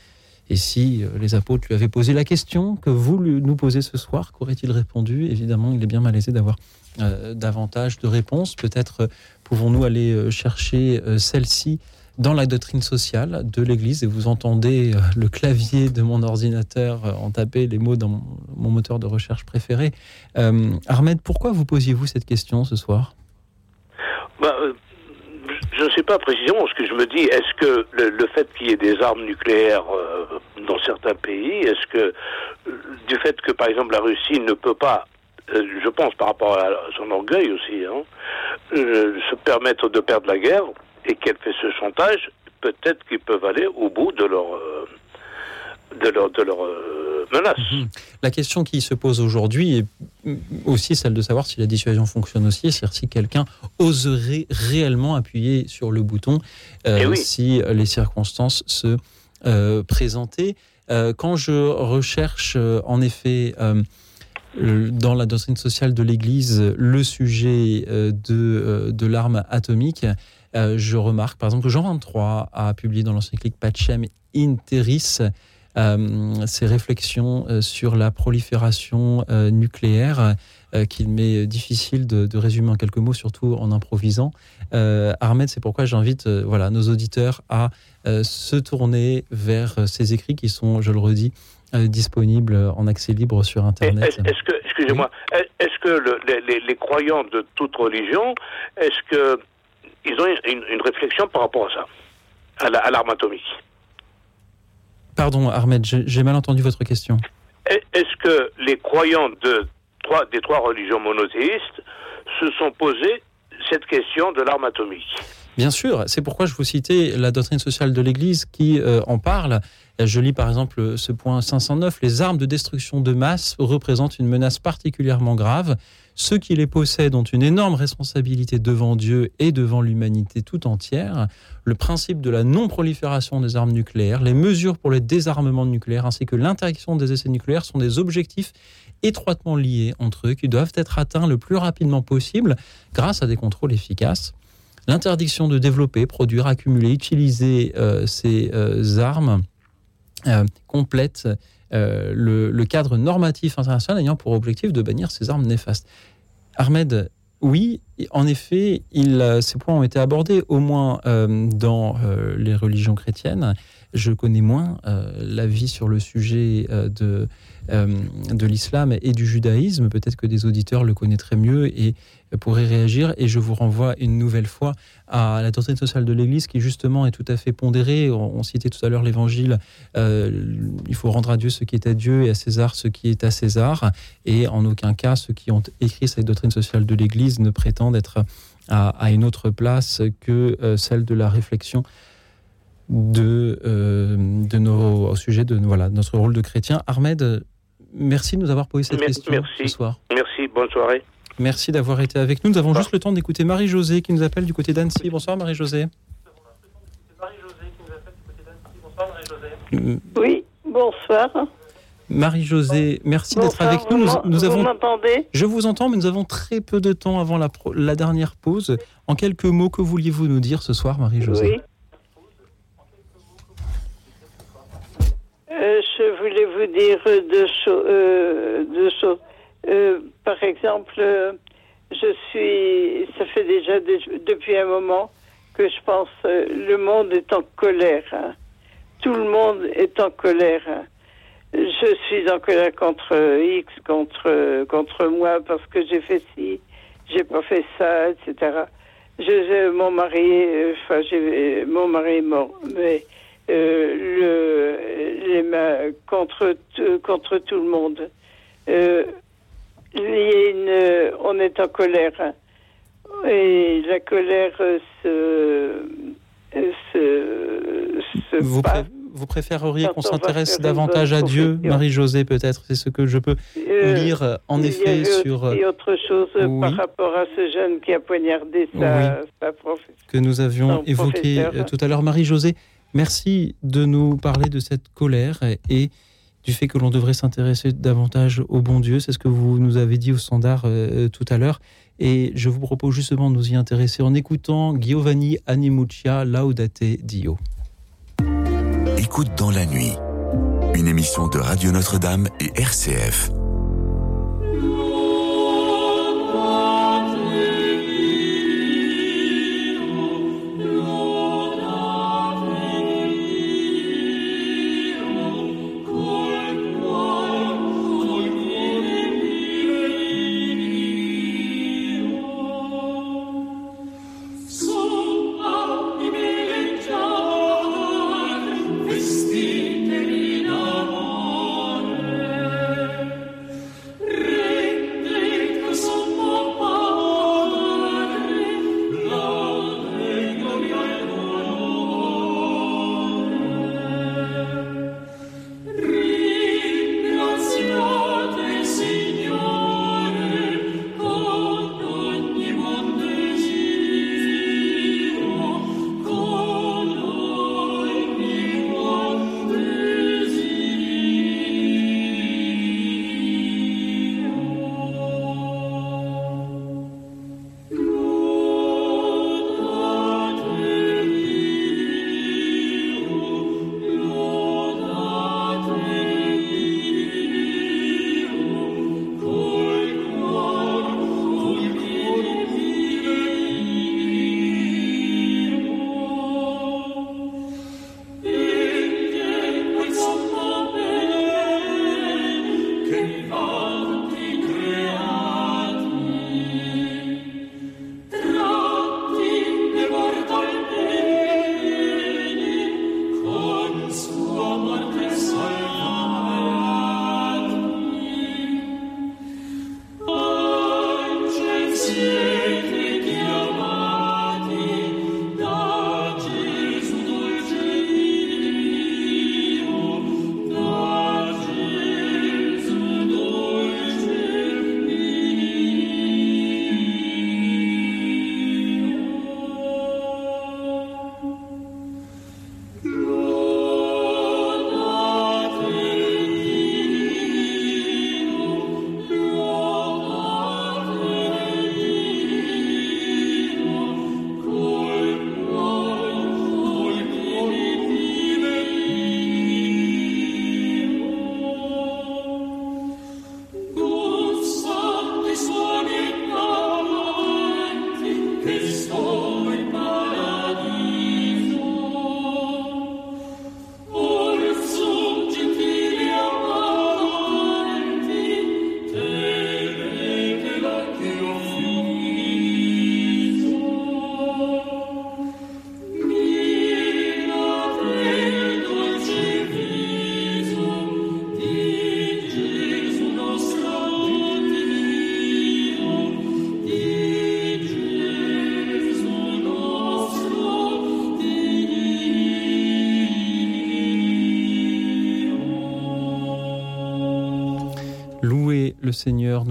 et si euh, les apôtres lui avaient posé la question que vous nous posez ce soir, qu'aurait-il répondu? Évidemment, il est bien malaisé d'avoir euh, davantage de réponses. Peut-être euh, pouvons-nous aller euh, chercher euh, celle-ci dans la doctrine sociale de l'Église et vous entendez euh, le clavier de mon ordinateur euh, en taper les mots dans mon, moteur de recherche préféré. Euh, Ahmed, pourquoi vous posiez-vous cette question ce soir? Bah, je ne sais pas précisément ce que je me dis. Est-ce que le, fait qu'il y ait des armes nucléaires dans certains pays, est-ce que du fait que par exemple la Russie ne peut pas, je pense par rapport à son orgueil aussi, hein, se permettre de perdre la guerre et qu'elle fait ce chantage, peut-être qu'ils peuvent aller au bout de leur euh, de leur de leur euh, menace. La question qui se pose aujourd'hui est aussi celle de savoir si la dissuasion fonctionne aussi, c'est-à-dire si quelqu'un oserait réellement appuyer sur le bouton euh, Eh oui. si les circonstances se présentaient. Quand je recherche en effet dans la doctrine sociale de l'Église le sujet de, de l'arme atomique, euh, je remarque par exemple que Jean 23 a publié dans l'encyclique Pacem in Terris euh, ses réflexions euh, sur la prolifération euh, nucléaire qu'il m'est difficile de, de résumer en quelques mots, surtout en improvisant. Ahmed, c'est pourquoi j'invite voilà, nos auditeurs à se tourner vers ces écrits qui sont, je le redis, disponibles en accès libre sur Internet. Est-ce que, excusez-moi, est- est-ce que le- les, les- les croyants de toute religion, est-ce que ils ont une, une réflexion par rapport à ça, à la- à l'arme atomique Pardon, Ahmed, j'ai mal entendu votre question. Est- Est-ce que les croyants de trois, des trois religions monothéistes se sont posés cette question de l'arme atomique Bien sûr, c'est pourquoi je vous citais la doctrine sociale de l'Église qui euh, en parle. Je lis par exemple ce point 509, les armes de destruction de masse représentent une menace particulièrement grave. Ceux qui les possèdent ont une énorme responsabilité devant Dieu et devant l'humanité tout entière. Le principe de la non-prolifération des armes nucléaires, les mesures pour le désarmement nucléaire ainsi que l'interdiction des essais nucléaires sont des objectifs étroitement liés entre eux qui doivent être atteints le plus rapidement possible grâce à des contrôles efficaces. L'interdiction de développer, produire, accumuler, utiliser euh, ces euh, armes euh, complète euh, le, cadre normatif international ayant pour objectif de bannir ces armes néfastes. Ahmed, oui, en effet, euh, ces points ont été abordés, au moins euh, dans euh, les religions chrétiennes. Je connais moins euh, l'avis sur le sujet euh, de, euh, de l'islam et du judaïsme. Peut-être que des auditeurs le connaîtraient mieux et pourraient réagir. Et je vous renvoie une nouvelle fois à la doctrine sociale de l'Église qui justement est tout à fait pondérée. On, citait tout à l'heure l'Évangile. Euh, il faut rendre à Dieu ce qui est à Dieu et à César ce qui est à César. Et en aucun cas, ceux qui ont écrit cette doctrine sociale de l'Église ne prétendent être à, une autre place que celle de la réflexion de, euh, de nos, au sujet de voilà, notre rôle de chrétien. Ahmed, merci de nous avoir posé cette question Merci. ce soir. Merci, bonne soirée. Merci d'avoir été avec nous. Nous avons juste le temps d'écouter Marie-Josée qui nous appelle du côté d'Annecy. Bonsoir Marie-Josée. Mm, Oui, bonsoir. Marie-Josée, merci d'être Bonsoir, avec nous. Nous, vous m'en- nous vous avons, m'entendez? Je vous entends, mais nous avons très peu de temps avant la, pro- la dernière pause. En quelques mots, que vouliez-vous nous dire ce soir, Marie-Josée? Oui. Euh, je voulais vous dire deux, euh, choses. Euh, par exemple, je suis. Ça fait déjà depuis un moment que je pense le monde est en colère. hein. Tout le monde est en colère. hein. Je suis en colère contre X, contre contre moi parce que j'ai fait ci, j'ai pas fait ça, etc. Je, mon mari, enfin, mon mari est mort, mais le, les mains contre, tout- contre tout le monde. Euh, il y a une, on est en colère. Et la colère euh, se, euh, se, se vous, pré- vous préféreriez qu'on s'intéresse davantage à Dieu. Marie-Josée, peut-être C'est ce que je peux Euh, lire, euh, en y effet, sur... euh, autre chose euh, oui. par rapport à ce jeune qui a poignardé sa, sa professeure. que nous avions évoqué professeur. euh, tout à l'heure. Marie-Josée, merci de nous parler de cette colère et, du fait que l'on devrait s'intéresser davantage au bon Dieu. C'est ce que vous nous avez dit au standard euh, tout à l'heure. Et je vous propose justement de nous y intéresser en écoutant Giovanni Animuccia Laudate Dio. Écoute dans la nuit, une émission de Radio Notre-Dame et RCF.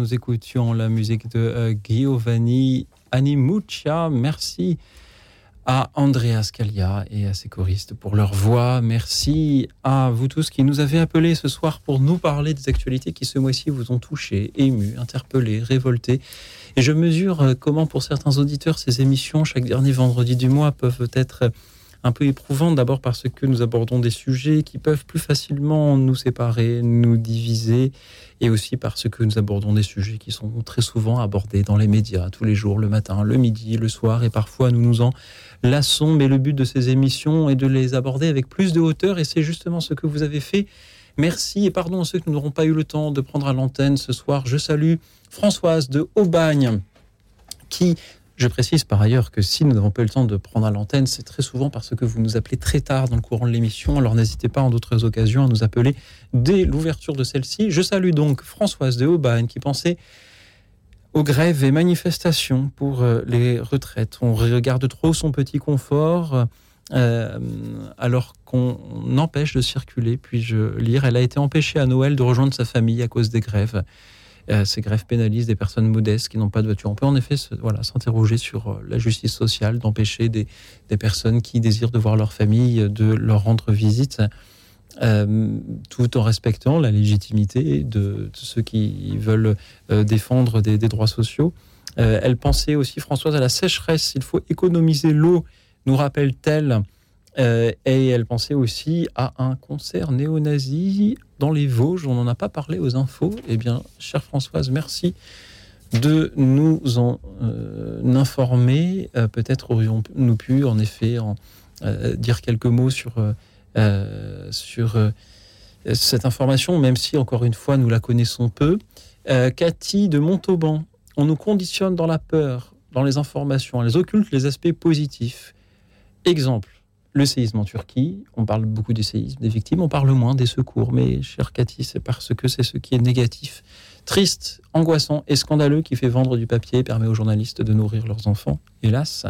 Nous écoutions la musique de euh, Giovanni Animuccia. Merci à Andrea Scalia et à ses choristes pour leur voix. Merci à vous tous qui nous avez appelés ce soir pour nous parler des actualités qui ce mois-ci vous ont touché, ému, interpellé, révolté. Et je mesure comment pour certains auditeurs ces émissions chaque dernier vendredi du mois peuvent être un peu éprouvantes. D'abord parce que nous abordons des sujets qui peuvent plus facilement nous séparer, nous diviser, et aussi parce que nous abordons des sujets qui sont très souvent abordés dans les médias tous les jours, le matin, le midi, le soir, et parfois nous nous en lassons. Mais le but de ces émissions est de les aborder avec plus de hauteur, et c'est justement ce que vous avez fait. Merci et pardon à ceux qui n'auront pas eu le temps de prendre à l'antenne ce soir. Je salue Françoise de Aubagne qui je précise par ailleurs que si nous n'avons pas eu le temps de prendre à l'antenne, c'est très souvent parce que vous nous appelez très tard dans le courant de l'émission. Alors n'hésitez pas en d'autres occasions à nous appeler dès l'ouverture de celle-ci. Je salue donc Françoise de Aubagne qui pensait aux grèves et manifestations pour euh, les retraites. On regarde trop son petit confort. euh, alors qu'on empêche de circuler. Puis-je lire Elle a été empêchée à Noël de rejoindre sa famille à cause des grèves. Euh, ces grèves pénalisent des personnes modestes qui n'ont pas de voiture. On peut en effet voilà, s'interroger sur euh, la justice sociale, d'empêcher des, personnes qui désirent de voir leur famille, de leur rendre visite, euh, tout en respectant la légitimité de, ceux qui veulent euh, défendre des, droits sociaux. Euh, elle pensait aussi, Françoise, à la sécheresse. Il faut économiser l'eau, nous rappelle-t-elle. Euh, et elle pensait aussi à un concert néo-nazi dans les Vosges. On n'en a pas parlé aux infos. Eh bien, chère Françoise, merci de nous en euh, informer. Euh, Peut-être aurions-nous pu, en effet, dire quelques mots sur, sur cette information, même si, encore une fois, nous la connaissons peu. Cathy de Montauban, on nous conditionne dans la peur, dans les informations, elles occultent les aspects positifs. Exemple, le séisme en Turquie, on parle beaucoup des séismes, des victimes, on parle moins des secours. Mais, chère Cathy, c'est parce que c'est ce qui est négatif, triste, angoissant et scandaleux qui fait vendre du papier et permet aux journalistes de nourrir leurs enfants. Hélas,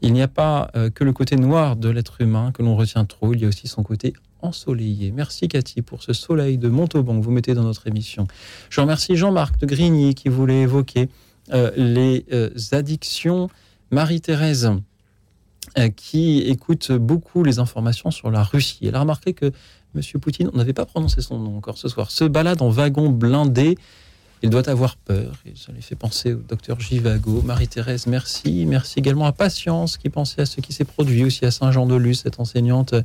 il n'y a pas euh, que le côté noir de l'être humain que l'on retient trop, il y a aussi son côté ensoleillé. Merci Cathy pour ce soleil de Montauban que vous mettez dans notre émission. Je remercie Jean-Marc de Grigny qui voulait évoquer euh, les euh, addictions. Marie-Thérèse qui écoute beaucoup les informations sur la Russie. Elle a remarqué que M. Poutine, on n'avait pas prononcé son nom encore ce soir, se balade en wagon blindé. Il doit avoir peur. Ça lui fait penser au docteur Givago. Marie-Thérèse, merci. Merci également à Patience qui pensait à ce qui s'est produit aussi à Saint-Jean-de-Luz, cette enseignante euh,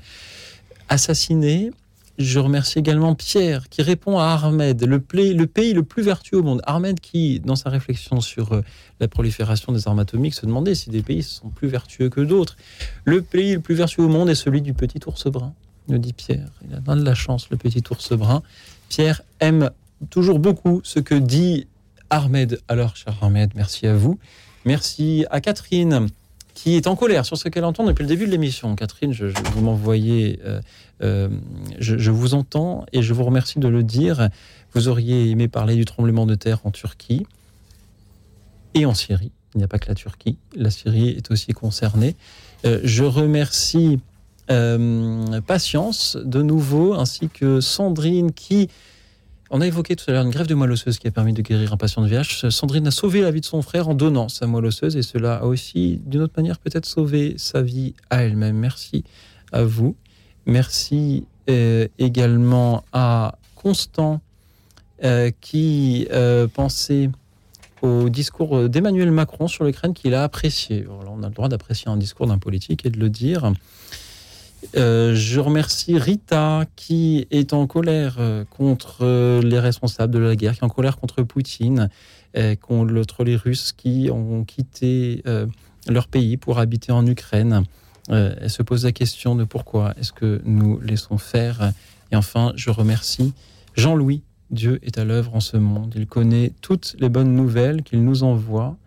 assassinée. Je remercie également Pierre qui répond à Ahmed, le, pays le plus vertueux au monde. Ahmed qui, dans sa réflexion sur euh, la prolifération des armes atomiques, se demandait si des pays sont plus vertueux que d'autres. Le pays le plus vertueux au monde est celui du petit ours brun, nous dit Pierre. Il a de la chance, le petit ours brun. Pierre aime toujours beaucoup ce que dit Ahmed. Alors, cher Ahmed, merci à vous. Merci à Catherine qui est en colère sur ce qu'elle entend depuis le début de l'émission. Catherine, je, vous m'envoyez, euh, euh, je, vous entends et je vous remercie de le dire. Vous auriez aimé parler du tremblement de terre en Turquie et en Syrie. Il n'y a pas que la Turquie, la Syrie est aussi concernée. Euh, je remercie Patience de nouveau, ainsi que Sandrine qui... On a évoqué tout à l'heure une grève de moelle osseuse qui a permis de guérir un patient de VIH. Sandrine a sauvé la vie de son frère en donnant sa moelle osseuse et cela a aussi, d'une autre manière, peut-être sauvé sa vie à elle-même. Merci à vous. Merci euh, également à Constant euh, qui euh, pensait au discours d'Emmanuel Macron sur l'Ukraine qu'il a apprécié. On a le droit d'apprécier un discours d'un politique et de le dire. Euh, je remercie Rita qui est en colère euh, contre euh, les responsables de la guerre, qui est en colère contre Poutine, contre les Russes qui ont quitté leur pays pour habiter en Ukraine. Elle se pose la question de pourquoi est-ce que nous laissons faire. Et enfin, je remercie Jean-Louis. Dieu est à l'œuvre en ce monde. Il connaît toutes les bonnes nouvelles qu'il nous envoie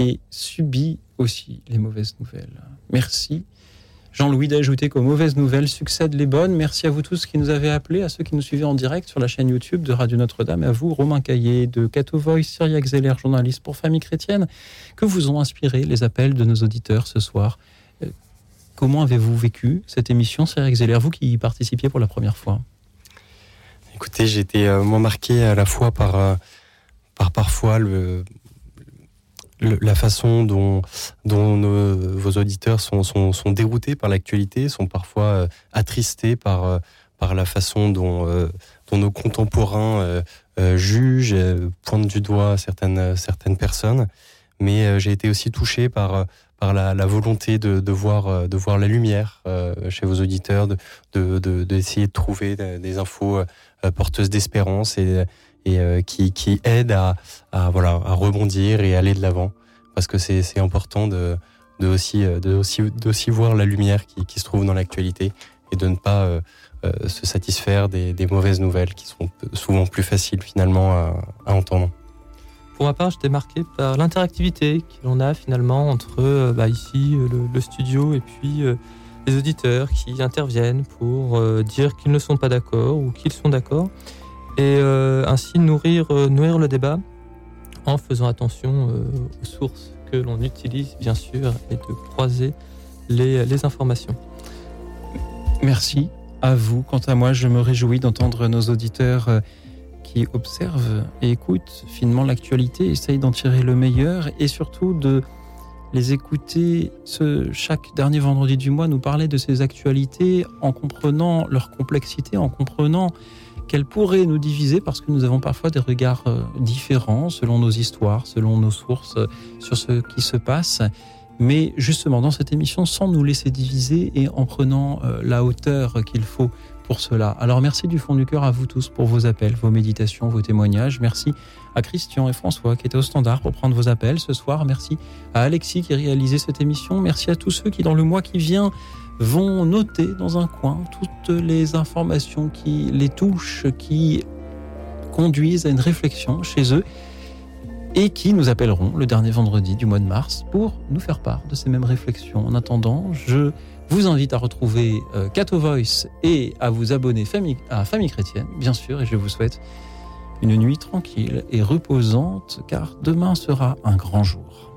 et subit aussi les mauvaises nouvelles. Merci. Jean-Louis d'ajouter qu'aux mauvaises nouvelles succèdent les bonnes. Merci à vous tous qui nous avez appelés, à ceux qui nous suivaient en direct sur la chaîne YouTube de Radio Notre-Dame, à vous, Romain Caillé, de Cato Voice, Cyriac Zeller, journaliste pour Famille Chrétienne, que vous ont inspiré les appels de nos auditeurs ce soir. Euh, Comment avez-vous vécu cette émission, Cyriac Zeller, vous qui y participiez pour la première fois? Écoutez, j'ai été euh, moins marqué à la fois par, euh, par parfois le, la façon dont, vos auditeurs sont, déroutés par l'actualité, sont parfois euh, attristés par, euh, par la façon dont, euh, nos contemporains jugent, pointent du doigt certaines, personnes. Mais j'ai été aussi touché par, la, volonté de, voir, la lumière chez vos auditeurs, de, de, de- d'essayer de trouver des infos porteuses d'espérance et, et euh, qui, aident à, à, voilà, à rebondir et aller de l'avant. Parce que c'est, important de, de, aussi, euh, de aussi, d'aussi voir la lumière qui, se trouve dans l'actualité et de ne pas euh, se satisfaire des, mauvaises nouvelles qui sont souvent plus faciles finalement à, entendre. Pour ma part, j'étais marqué par l'interactivité qu'on a finalement entre bah, ici, le, le studio, et puis les auditeurs qui interviennent pour dire qu'ils ne sont pas d'accord ou qu'ils sont d'accord, et euh, ainsi nourrir, euh, nourrir le débat en faisant attention euh, aux sources que l'on utilise, bien sûr, et de croiser les, informations. Merci à vous. Quant à moi, je me réjouis d'entendre nos auditeurs qui observent et écoutent finement l'actualité, essayent d'en tirer le meilleur et surtout de les écouter chaque dernier vendredi du mois nous parler de ces actualités en comprenant leur complexité, en comprenant qu'elles pourraient nous diviser parce que nous avons parfois des regards euh, différents selon nos histoires, selon nos sources euh, sur ce qui se passe. Mais justement, dans cette émission, sans nous laisser diviser et en prenant euh, la hauteur qu'il faut pour cela. Alors merci du fond du cœur à vous tous pour vos appels, vos méditations, vos témoignages. Merci à Christian et François qui étaient au standard pour prendre vos appels ce soir. Merci à Alexis qui a réalisé cette émission. Merci à tous ceux qui, dans le mois qui vient, vont noter dans un coin toutes les informations qui les touchent, qui conduisent à une réflexion chez eux et qui nous appelleront le dernier vendredi du mois de mars pour nous faire part de ces mêmes réflexions. En attendant, je vous invite à retrouver euh, Cato Voice et à vous abonner à Famille Chrétienne, bien sûr, et je vous souhaite une nuit tranquille et reposante, car demain sera un grand jour.